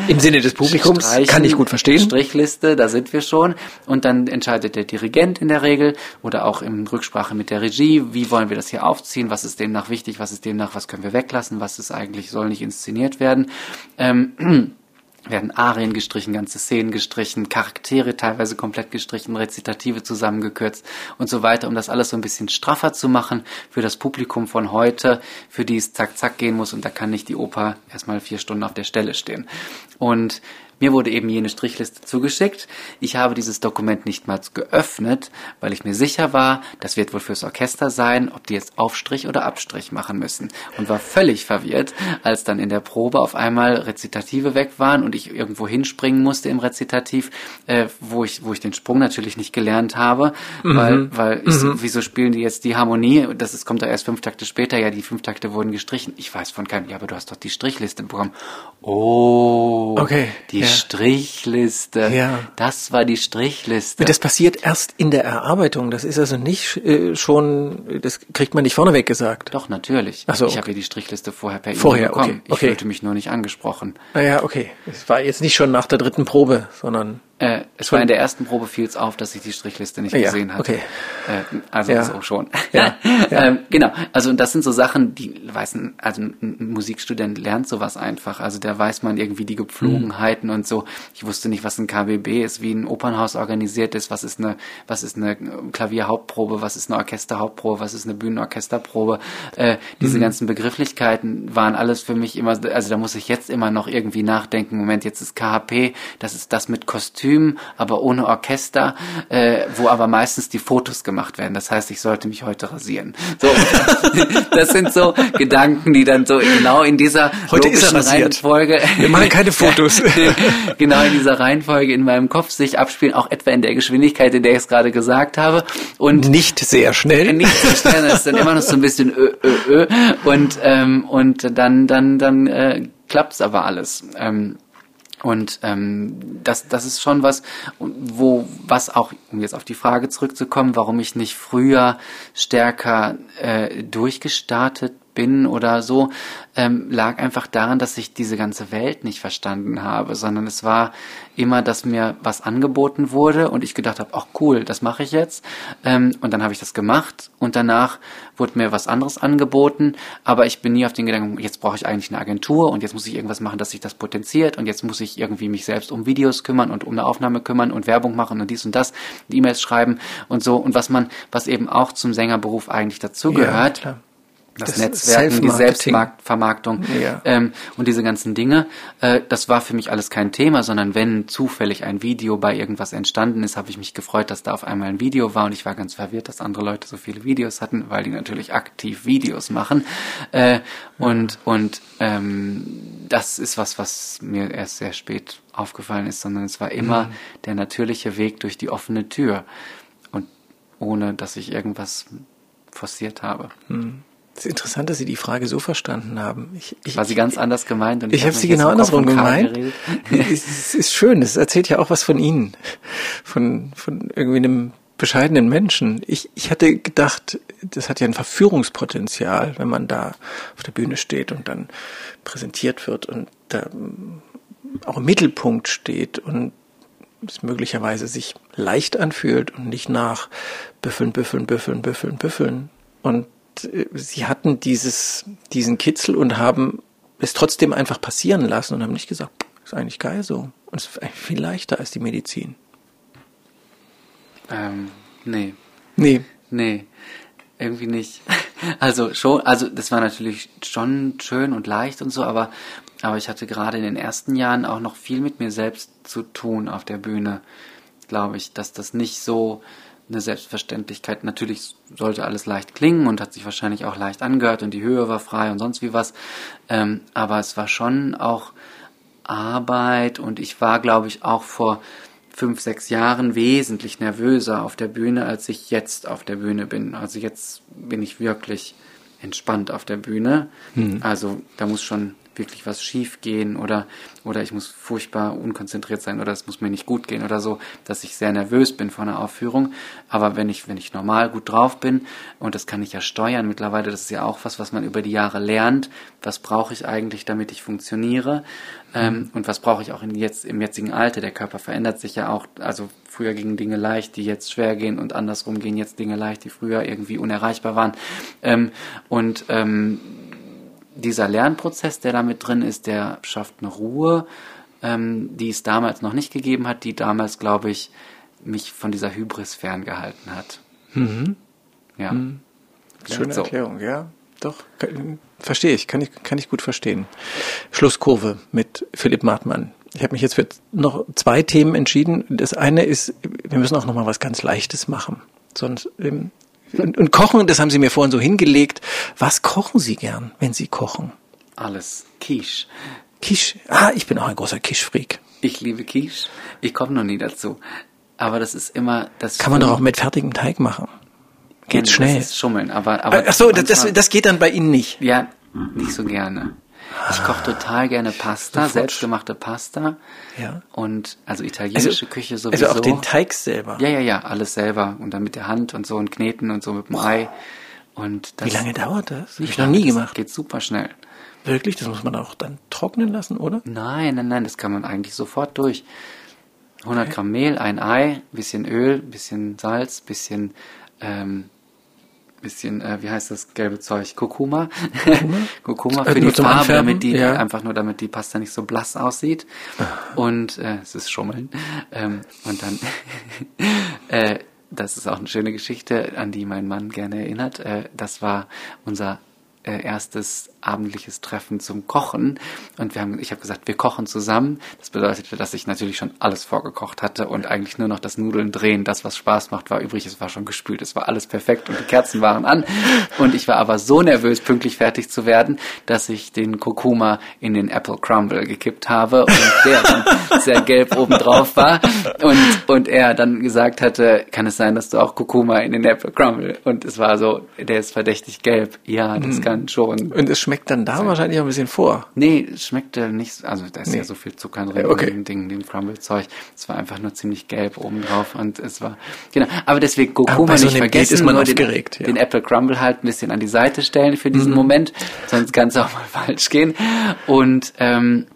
Im Sinne des Publikums Streichen, kann ich gut verstehen. Strichliste, da sind wir schon. Und dann entscheidet der Dirigent in der Regel oder auch in Rücksprache mit der Regie, wie wollen wir das hier aufziehen, was ist demnach wichtig, was ist demnach, was können wir weglassen, was ist eigentlich, soll nicht inszeniert werden. Ähm, werden Arien gestrichen, ganze Szenen gestrichen, Charaktere teilweise komplett gestrichen, Rezitative zusammengekürzt und so weiter, um das alles so ein bisschen straffer zu machen für das Publikum von heute, für die es zack zack gehen muss und da kann nicht die Oper erstmal vier Stunden auf der Stelle stehen. Und mir wurde eben jene Strichliste zugeschickt. Ich habe dieses Dokument nicht mal geöffnet, weil ich mir sicher war, das wird wohl fürs Orchester sein, ob die jetzt Aufstrich oder Abstrich machen müssen. Und war völlig verwirrt, als dann in der Probe auf einmal Rezitative weg waren und ich irgendwo hinspringen musste im Rezitativ, äh, wo ich, wo ich den Sprung natürlich nicht gelernt habe, weil, weil ich so, wieso spielen die jetzt die Harmonie? Das ist, kommt da erst fünf Takte später. Ja, die fünf Takte wurden gestrichen. Ich weiß von keinem. Ja, aber du hast doch die Strichliste bekommen. Oh, Okay, die ja. Strichliste. Ja. Das war die Strichliste. Das passiert erst in der Erarbeitung. Das ist also nicht äh, schon, das kriegt man nicht vorneweg gesagt. Doch, natürlich. Ach so, ich okay. habe ja die Strichliste vorher per E-Mail Vorher, bekommen. okay, Ich okay. fühlte mich nur nicht angesprochen. Naja, okay. Es war jetzt nicht schon nach der dritten Probe, sondern Äh, es war in der ersten Probe fiel es auf, dass ich die Strichliste nicht Ja, gesehen hatte. okay. Äh, also Ja. so schon. Ja, ja. ähm, genau. Also und das sind so Sachen, die weiß ein, also ein Musikstudent lernt sowas einfach. Also da weiß man irgendwie die Gepflogenheiten und so. Ich wusste nicht, was ein KBB ist, wie ein Opernhaus organisiert ist, was ist eine, was ist eine Klavierhauptprobe, was ist eine Orchesterhauptprobe, was ist eine Bühnenorchesterprobe. Äh, diese ganzen Begrifflichkeiten waren alles für mich immer, also da muss ich jetzt immer noch irgendwie nachdenken. Moment, jetzt ist KHP, das ist das mit Kostüm, aber ohne Orchester, äh, wo aber meistens die Fotos gemacht werden. Das heißt, ich sollte mich heute rasieren. So, das sind so Gedanken, die dann so genau in dieser Heute ist logischen. Reihenfolge. Wir machen keine Fotos. genau in dieser Reihenfolge in meinem Kopf sich abspielen, auch etwa in der Geschwindigkeit, in der ich es gerade gesagt habe. Und nicht sehr schnell. nicht so schnell, das ist dann immer noch so ein bisschen ö, ö, ö. Und, ähm, und dann, dann, dann äh, klappt's aber alles. Ähm, und ähm, das, das ist schon was, wo, was auch, um jetzt auf die Frage zurückzukommen, warum ich nicht früher stärker äh, durchgestartet bin oder so, ähm, lag einfach daran, dass ich diese ganze Welt nicht verstanden habe, sondern es war immer, dass mir was angeboten wurde und ich gedacht habe, ach cool, das mache ich jetzt. Ähm, und dann habe ich das gemacht und danach wurde mir was anderes angeboten, aber ich bin nie auf den Gedanken, jetzt brauche ich eigentlich eine Agentur und jetzt muss ich irgendwas machen, dass sich das potenziert und jetzt muss ich irgendwie mich selbst um Videos kümmern und um eine Aufnahme kümmern und Werbung machen und dies und das, E-Mails schreiben und so und was man, was eben auch zum Sängerberuf eigentlich dazugehört. klar. Das, Das Netzwerken, die. Selbstvermarktung Ja. ähm, und diese ganzen Dinge. Äh, das war für mich alles kein Thema, sondern wenn zufällig ein Video bei irgendwas entstanden ist, habe ich mich gefreut, dass da auf einmal ein Video war und ich war ganz verwirrt, dass andere Leute so viele Videos hatten, weil die natürlich aktiv Videos machen. Äh, und und ähm, das ist was, was mir erst sehr spät aufgefallen ist, sondern es war immer der natürliche Weg durch die offene Tür und ohne, dass ich irgendwas forciert habe. Es ist interessant, dass Sie die Frage so verstanden haben. Ich, ich, War sie ganz anders gemeint und Ich habe hab sie genau andersrum gemeint. es, es ist schön, es erzählt ja auch was von Ihnen, von, von irgendwie einem bescheidenen Menschen. Ich, ich hatte gedacht, das hat ja ein Verführungspotenzial, wenn man da auf der Bühne steht und dann präsentiert wird und da ähm, auch im Mittelpunkt steht und es möglicherweise sich leicht anfühlt und nicht nach büffeln, büffeln, büffeln, büffeln, büffeln. Und sie hatten dieses, diesen Kitzel und haben es trotzdem einfach passieren lassen und haben nicht gesagt, ist eigentlich geil so. Und es ist eigentlich viel leichter als die Medizin. Ähm, nee, Nee, nee, irgendwie nicht. Also schon, also das war natürlich schon schön und leicht und so, aber, aber ich hatte gerade in den ersten Jahren auch noch viel mit mir selbst zu tun auf der Bühne, glaube ich, dass das nicht so eine Selbstverständlichkeit, natürlich sollte alles leicht klingen und hat sich wahrscheinlich auch leicht angehört und die Höhe war frei und sonst wie was, ähm, aber es war schon auch Arbeit und ich war, glaube ich, auch vor fünf, sechs Jahren wesentlich nervöser auf der Bühne, als ich jetzt auf der Bühne bin. Also jetzt bin ich wirklich entspannt auf der Bühne. Also da muss schon wirklich was schief gehen oder, oder ich muss furchtbar unkonzentriert sein oder es muss mir nicht gut gehen oder so, dass ich sehr nervös bin vor einer Aufführung. Aber wenn ich, wenn ich normal gut drauf bin und das kann ich ja steuern mittlerweile, das ist ja auch was, was man über die Jahre lernt. Was brauche ich eigentlich, damit ich funktioniere? Ähm, und was brauche ich auch in jetzt, im jetzigen Alter? Der Körper verändert sich ja auch. Also früher gingen Dinge leicht, die jetzt schwer gehen und andersrum gehen jetzt Dinge leicht, die früher irgendwie unerreichbar waren. Ähm, und ähm, dieser Lernprozess, der da mit drin ist, der schafft eine Ruhe, ähm, die es damals noch nicht gegeben hat, die damals, glaube ich, mich von dieser Hybris ferngehalten hat. Ja. Ja, schöne so. Erklärung, ja. Doch, verstehe ich, kann ich, kann ich gut verstehen. Schlusskurve mit Philipp Martmann. Ich habe mich jetzt für noch zwei Themen entschieden. Das eine ist, wir müssen auch noch mal was ganz Leichtes machen. Sonst ähm, und, und kochen, das haben Sie mir vorhin so hingelegt. Was kochen Sie gern, wenn Sie kochen? Alles. Quiche. Quiche. Ah, ich bin auch ein großer Quiche-Freak. Ich liebe Quiche. Ich komme noch nie dazu. Aber das ist immer das. Kann man doch auch mit fertigem Teig machen. Geht das schnell. ist Schummeln, aber. aber Ach so, das, das, das geht dann bei Ihnen nicht. Ja, nicht so gerne. Ich koche total gerne Pasta, Sofort. selbstgemachte Pasta. Ja. Und also italienische Küche sowieso. Also auch den Teig selber. Ja, ja, ja, alles selber und dann mit der Hand und so und kneten und so mit dem Ei. Und das Wie lange dauert das? Hab ich noch lange, nie das gemacht. Geht super schnell. Wirklich? Das muss man auch dann trocknen lassen, oder? Nein, nein, nein, das kann man eigentlich sofort durch. 100 Gramm Mehl, ein Ei, bisschen Öl, bisschen Salz, bisschen, ähm, bisschen, äh, wie heißt das gelbe Zeug? Kurkuma. Kurkuma Äh, für nur die Farbe, Anfärben? damit die, Ja. einfach nur damit die Pasta nicht so blass aussieht. Und äh, es ist Schummeln. Ähm, und dann, äh, das ist auch eine schöne Geschichte, an die mein Mann gerne erinnert. Äh, das war unser äh, erstes abendliches Treffen zum Kochen und wir haben, ich habe gesagt, wir kochen zusammen. Das bedeutete, dass ich natürlich schon alles vorgekocht hatte und eigentlich nur noch das Nudeln drehen, das was Spaß macht, war übrig. Es war schon gespült, es war alles perfekt und die Kerzen waren an und ich war aber so nervös, pünktlich fertig zu werden, dass ich den Kurkuma in den Apple Crumble gekippt habe und der dann sehr gelb oben drauf war und und er dann gesagt hatte, kann es sein, dass du auch Kurkuma in den Apple Crumble und es war so, der ist verdächtig gelb. Ja, das kann schon Und es schmeckt dann da wahrscheinlich auch ein bisschen vor. Nee, es schmeckte nicht, also da ist Nee. ja so viel Zucker drin, Okay. in dem Ding, dem Crumble-Zeug. Es war einfach nur ziemlich gelb oben drauf und es war, genau. Aber deswegen Kurkuma so nicht vergessen, ist man nur den, aufgeregt, ja. Mhm. den Apple Crumble halt ein bisschen an die Seite stellen für diesen Moment, sonst kann es auch mal falsch gehen. Und, ähm,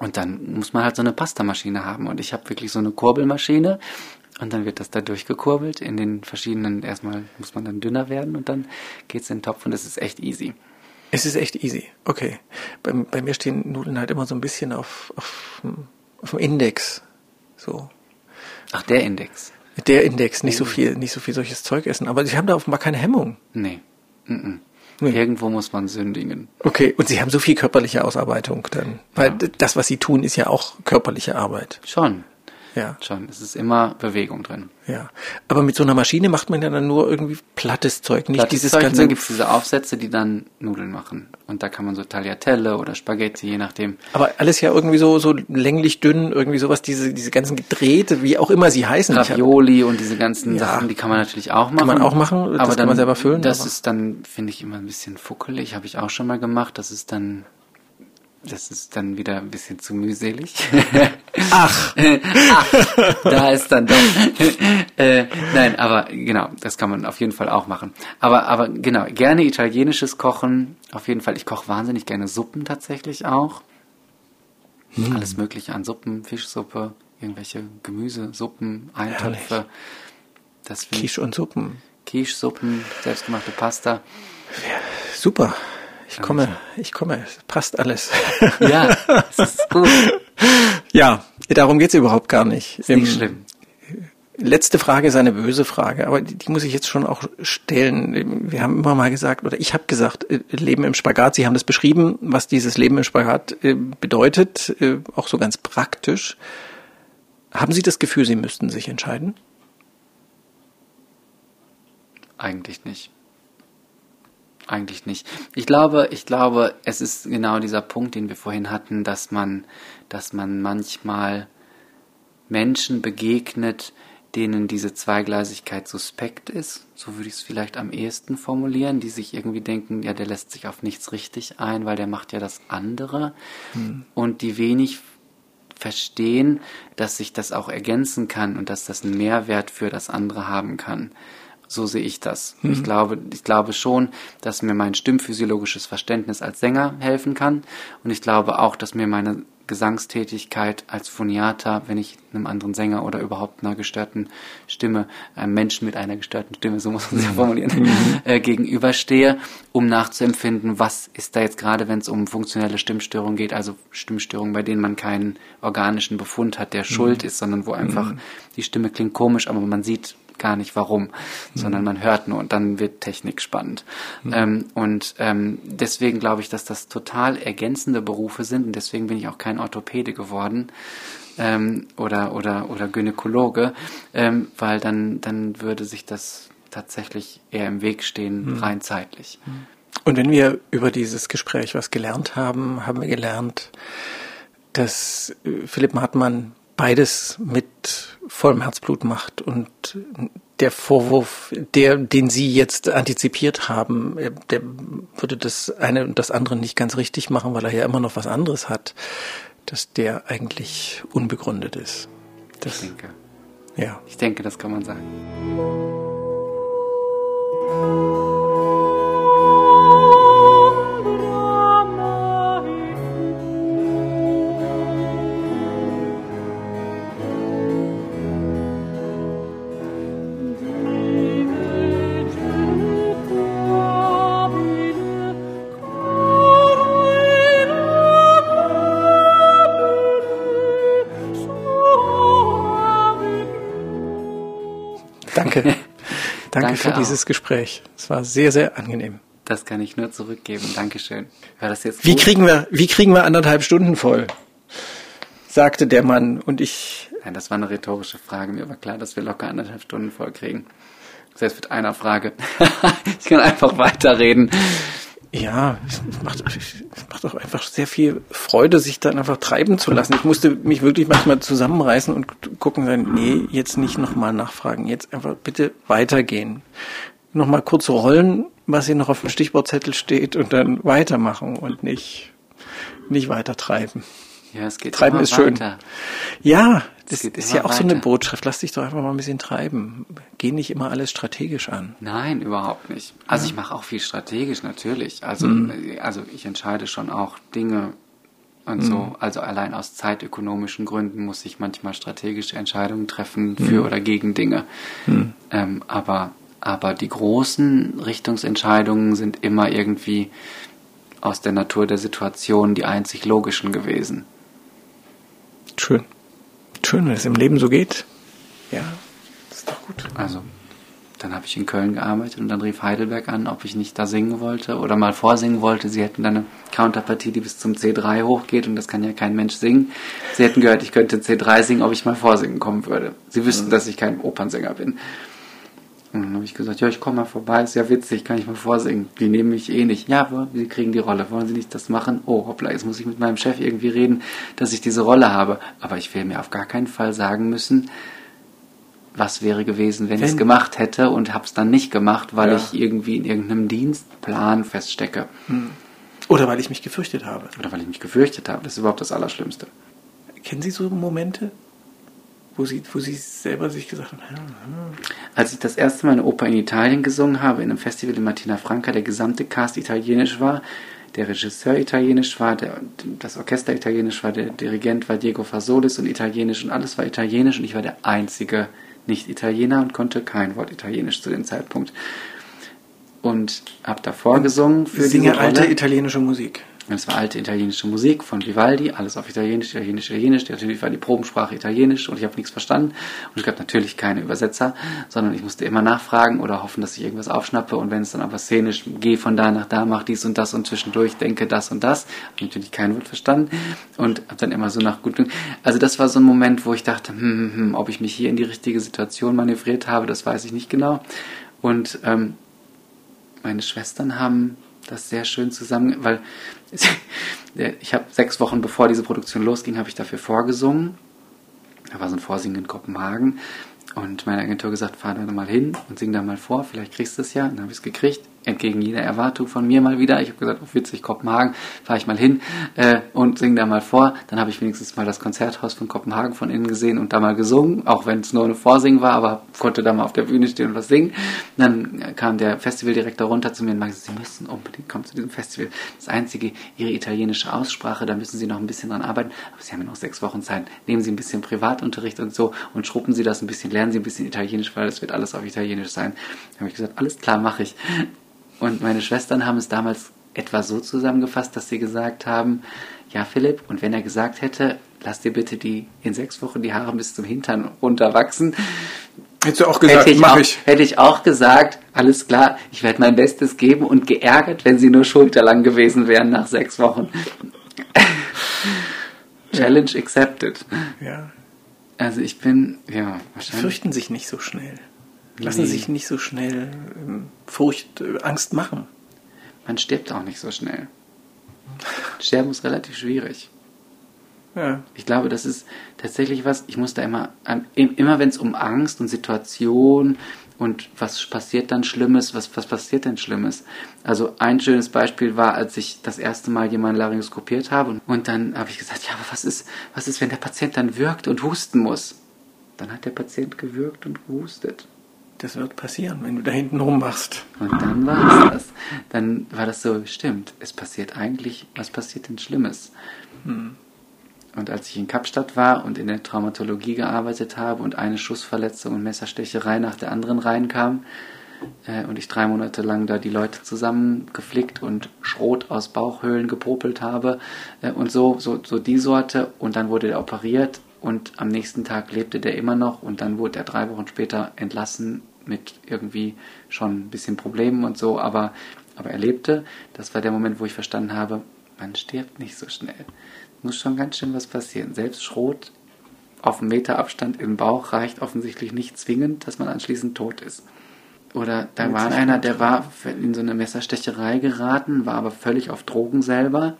und dann muss man halt so eine Pastamaschine haben. Und ich habe wirklich so eine Kurbelmaschine. Und dann wird das da durchgekurbelt in den verschiedenen, erstmal muss man dann dünner werden und dann geht's in den Topf und das ist echt easy. Es ist echt easy. Okay. Bei, bei mir stehen Nudeln halt immer so ein bisschen auf, auf, dem- auf dem Index. So. Ach, der Index. Der Index, nicht so viel, nicht so viel solches Zeug essen. Aber sie haben da offenbar keine Hemmung. Nee. Mm -mm. Nee. Irgendwo muss man sündigen. Okay, und Sie haben so viel körperliche Ausarbeitung dann. Weil das, was Sie tun, ist ja auch körperliche Arbeit. Schon, Ja, schon. Es ist immer Bewegung drin. ja. Aber mit so einer Maschine macht man ja dann nur irgendwie plattes Zeug, nicht Plattes dieses Zeug, und ganze. dann gibt's diese Aufsätze, die dann Nudeln machen. Und da kann man so Tagliatelle oder Spaghetti, je nachdem. aber alles ja irgendwie so, so länglich dünn, irgendwie sowas, diese, diese ganzen gedrehte, wie auch immer sie heißen. Ravioli und diese ganzen Ja. Sachen, die kann man natürlich auch machen. man auch machen, das aber kann dann, man selber füllen, Das aber- ist dann, finde ich, immer ein bisschen fuckelig. Habe ich auch schon mal gemacht. Das ist dann, das ist dann wieder ein bisschen zu mühselig. Ach, Ach, da ist dann doch. äh, nein, aber genau, das kann man auf jeden Fall auch machen. Aber, aber genau, gerne italienisches Kochen. Auf jeden Fall, ich koche wahnsinnig gerne Suppen tatsächlich auch. Hm. Alles Mögliche an Suppen, Fischsuppe, irgendwelche Gemüsesuppen, Eintöpfe. Das Quiche und Suppen. Quiche-Suppen, selbstgemachte Pasta. Super. Ich komme, ich komme. Es passt alles. Ja, es ist gut. ja, darum geht's überhaupt gar nicht. Ist nicht Ähm, schlimm. Letzte Frage ist eine böse Frage, aber die, die muss ich jetzt schon auch stellen. Wir haben immer mal gesagt, oder ich habe gesagt, äh, Leben im Spagat. Sie haben das beschrieben, was dieses Leben im Spagat äh, bedeutet, äh, auch so ganz praktisch. Haben Sie das Gefühl, Sie müssten sich entscheiden? Eigentlich nicht. Eigentlich nicht. Ich glaube, ich glaube, es ist genau dieser Punkt, den wir vorhin hatten, dass man, dass man manchmal Menschen begegnet, denen diese Zweigleisigkeit suspekt ist, so würde ich es vielleicht am ehesten formulieren, die sich irgendwie denken, ja, der lässt sich auf nichts richtig ein, weil der macht ja das andere und die wenig verstehen, dass sich das auch ergänzen kann und dass das einen Mehrwert für das andere haben kann. So sehe ich das. Ich glaube, ich glaube schon, dass mir mein stimmphysiologisches Verständnis als Sänger helfen kann. Und ich glaube auch, dass mir meine Gesangstätigkeit als Phoniater, wenn ich einem anderen Sänger oder überhaupt einer gestörten Stimme, einem Menschen mit einer gestörten Stimme, so muss man es ja formulieren, äh, gegenüberstehe, um nachzuempfinden, was ist da jetzt gerade, wenn es um funktionelle Stimmstörungen geht, also Stimmstörungen, bei denen man keinen organischen Befund hat, der schuld ist, sondern wo einfach die Stimme klingt komisch, aber man sieht gar nicht warum, sondern man hört nur und dann wird Technik spannend. Ähm, und ähm, deswegen glaube ich, dass das total ergänzende Berufe sind und deswegen bin ich auch kein Orthopäde geworden ähm, oder, oder, oder Gynäkologe, ähm, weil dann, dann würde sich das tatsächlich eher im Weg stehen, rein zeitlich. Und wenn wir über dieses Gespräch was gelernt haben, haben wir gelernt, dass äh, Philipp Hartmann beides mit vollem Herzblut macht und der Vorwurf, der, den Sie jetzt antizipiert haben, äh, der würde das eine und das andere nicht ganz richtig machen, weil er ja immer noch was anderes hat, dass der eigentlich unbegründet ist. Ich Das, denke. ja. Ich denke, das kann man sagen. Danke für auch. dieses Gespräch. Es war sehr, sehr angenehm. Das kann ich nur zurückgeben. Dankeschön. War das jetzt Wie gut? kriegen wir, wie kriegen wir anderthalb Stunden voll? sagte der Mann und ich, Nein, das war eine rhetorische Frage. Mir war klar, dass wir locker anderthalb Stunden voll kriegen. Selbst mit einer Frage. ich kann einfach weiterreden. Ja, es macht, es macht auch einfach sehr viel Freude, sich dann einfach treiben zu lassen. Ich musste mich wirklich manchmal zusammenreißen und gucken, sagen, nee, jetzt nicht nochmal nachfragen, jetzt einfach bitte weitergehen. Nochmal kurz rollen, was hier noch auf dem Stichwortzettel steht und dann weitermachen und nicht, nicht weiter treiben. Ja, es geht Treiben ist schön. weiter. Ja, das ist ja auch so eine weiter. Botschaft. Lass dich doch einfach mal ein bisschen treiben. Geh nicht immer alles strategisch an. Nein, überhaupt nicht. Also ich mache auch viel strategisch natürlich. Also, Mhm. äh, also ich entscheide schon auch Dinge und Mhm. so. Also allein aus zeitökonomischen Gründen muss ich manchmal strategische Entscheidungen treffen Mhm. für oder gegen Dinge. Ähm, aber, aber die großen Richtungsentscheidungen sind immer irgendwie aus der Natur der Situation die einzig logischen gewesen. Schön. Schön, wenn es im Leben so geht. Ja, das ist doch gut. Also dann habe ich in Köln gearbeitet und dann rief Heidelberg an, ob ich nicht da singen wollte oder mal vorsingen wollte. Sie hätten dann eine Counterpartie, die bis zum C3 hochgeht und das kann ja kein Mensch singen. Sie hätten gehört, ich könnte C3 singen, ob ich mal vorsingen kommen würde. Sie wüssten, dass ich kein Opernsänger bin. Und dann habe ich gesagt, ja, ich komme mal vorbei, ist ja witzig, kann ich mal vorsingen. Die nehmen mich eh nicht. Ja, aber Sie kriegen die Rolle. Wollen Sie nicht das machen? Oh, hoppla, jetzt muss ich mit meinem Chef irgendwie reden, dass ich diese Rolle habe. Aber ich will mir auf gar keinen Fall sagen müssen, was wäre gewesen, wenn, ich es Wenn- gemacht hätte und habe es dann nicht gemacht, weil Ja. ich irgendwie in irgendeinem Dienstplan feststecke. Oder weil ich mich gefürchtet habe. Oder weil ich mich gefürchtet habe. Das ist überhaupt das Allerschlimmste. Kennen Sie so Momente, wo Sie, wo Sie selber sich gesagt haben, hm, Als ich das erste Mal eine Oper in Italien gesungen habe, in einem Festival in Martina Franca, der gesamte Cast italienisch war, der Regisseur italienisch war, der, das Orchester italienisch war, der Dirigent war Diego Fasolis und italienisch und alles war italienisch und ich war der einzige Nicht-Italiener und konnte kein Wort italienisch zu dem Zeitpunkt. Und habe davor gesungen für Sie singe diese alte Rolle. italienische Musik. Es war alte italienische Musik von Vivaldi, alles auf Italienisch, Italienisch, Italienisch. Natürlich war die Probensprache Italienisch und ich habe nichts verstanden. Und es gab natürlich keine Übersetzer, sondern ich musste immer nachfragen oder hoffen, dass ich irgendwas aufschnappe. Und wenn es dann aber szenisch, geh von da nach da, mach dies und das und zwischendurch denke das und das, habe natürlich kein Wort verstanden und habe dann immer so nach gut. Also das war so ein Moment, wo ich dachte, hm, hm, hm, ob ich mich hier in die richtige Situation manövriert habe, das weiß ich nicht genau. Und ähm, meine Schwestern haben das sehr schön zusammen, weil ich habe sechs Wochen bevor diese Produktion losging, habe ich dafür vorgesungen. Da war so ein Vorsingen in Kopenhagen und meine Agentur gesagt, fahr da mal hin und sing da mal vor, vielleicht kriegst du es ja. Dann habe ich es gekriegt, entgegen jeder Erwartung von mir mal wieder. Ich habe gesagt, oh witzig, Kopenhagen, fahre ich mal hin äh, und sing da mal vor. Dann habe ich wenigstens mal das Konzerthaus von Kopenhagen von innen gesehen und da mal gesungen, auch wenn es nur eine Vorsing war, aber konnte da mal auf der Bühne stehen und was singen. Dann kam der Festivaldirektor runter zu mir und meinte, Sie müssen unbedingt kommen zu diesem Festival. Das einzige, Ihre italienische Aussprache, da müssen Sie noch ein bisschen dran arbeiten, aber Sie haben ja noch sechs Wochen Zeit. Nehmen Sie ein bisschen Privatunterricht und so und schrubben Sie das ein bisschen, lernen Sie ein bisschen Italienisch, weil es wird alles auf Italienisch sein. Da habe ich gesagt, alles klar, mache ich. Und meine Schwestern haben es damals etwa so zusammengefasst, dass sie gesagt haben, ja Philipp, und wenn er gesagt hätte, lass dir bitte die in sechs Wochen die Haare bis zum Hintern runterwachsen, Hättest du auch gesagt, hätte ich, mach auch, ich. hätte ich auch gesagt, alles klar, ich werde mein Bestes geben und geärgert, wenn sie nur schulterlang gewesen wären nach sechs Wochen. Challenge accepted. Ja. Also ich bin, ja, wahrscheinlich. Fürchten sich nicht so schnell. Lassen Nee. sich nicht so schnell ähm, Furcht, äh, Angst machen. Man stirbt auch nicht so schnell. Sterben ist relativ schwierig. Ja. Ich glaube, das ist tatsächlich was, ich muss da immer, immer wenn es um Angst und Situation und was passiert dann Schlimmes, was, was passiert denn Schlimmes? Also ein schönes Beispiel war, als ich das erste Mal jemanden laryngoskopiert habe und, und dann habe ich gesagt, ja, aber was ist, was ist, wenn der Patient dann wirkt und husten muss? Dann hat der Patient gewürgt und gehustet. Das wird passieren, wenn du da hinten rummachst. Und dann war es das. Dann war das so, stimmt, es passiert eigentlich, was passiert denn Schlimmes? Und als ich in Kapstadt war und in der Traumatologie gearbeitet habe und eine Schussverletzung und Messerstecherei nach der anderen reinkam äh, und ich drei Monate lang da die Leute zusammengeflickt und Schrot aus Bauchhöhlen gepopelt habe äh, und so, so, so die Sorte und dann wurde der operiert und am nächsten Tag lebte der immer noch und dann wurde er drei Wochen später entlassen mit irgendwie schon ein bisschen Problemen und so, aber, aber er lebte. Das war der Moment, wo ich verstanden habe, man stirbt nicht so schnell. Muss schon ganz schön was passieren. Selbst Schrot auf einen Meter Abstand im Bauch reicht offensichtlich nicht zwingend, dass man anschließend tot ist. Oder da war einer, der war in so eine Messerstecherei geraten, war aber völlig auf Drogen selber.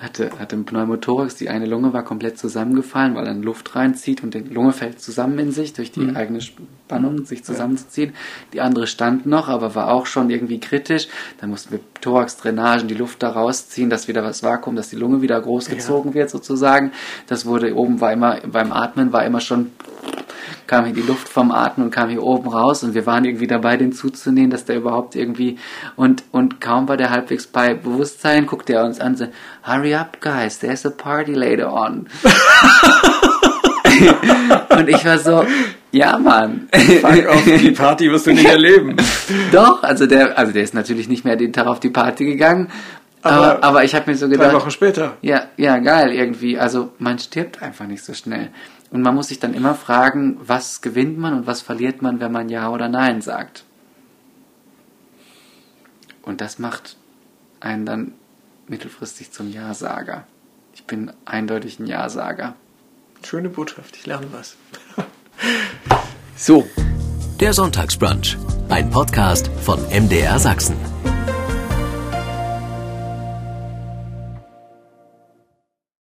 Hatte, hatte einen Pneumothorax, die eine Lunge war komplett zusammengefallen, weil dann Luft reinzieht und die Lunge fällt zusammen in sich durch die eigene Spannung, sich zusammenzuziehen. Die andere stand noch, aber war auch schon irgendwie kritisch. Dann mussten wir Thorax-Drainagen, die Luft da rausziehen, dass wieder was Vakuum, dass die Lunge wieder groß gezogen wird sozusagen. Das wurde oben war immer, beim Atmen war immer schon kam hier die Luft vom Atmen und kam hier oben raus und wir waren irgendwie dabei, den zuzunehmen, dass der überhaupt irgendwie und und kaum war der halbwegs bei Bewusstsein, guckt er uns an, so, hurry up guys, there's a party later on. und ich war so, ja Mann. Fuck off, die Party wirst du nicht erleben. Doch, also der, also der ist natürlich nicht mehr den Tag auf die Party gegangen, Aber, aber, ich habe mir so drei gedacht, Wochen später. ja, ja, geil irgendwie. Also man stirbt einfach nicht so schnell. Und man muss sich dann immer fragen, was gewinnt man und was verliert man, wenn man Ja oder Nein sagt. Und das macht einen dann mittelfristig zum Ja-Sager. Ich bin eindeutig ein Ja-Sager. Schöne Botschaft, ich lerne was. so, Der Sonntagsbrunch, ein Podcast von MDR Sachsen.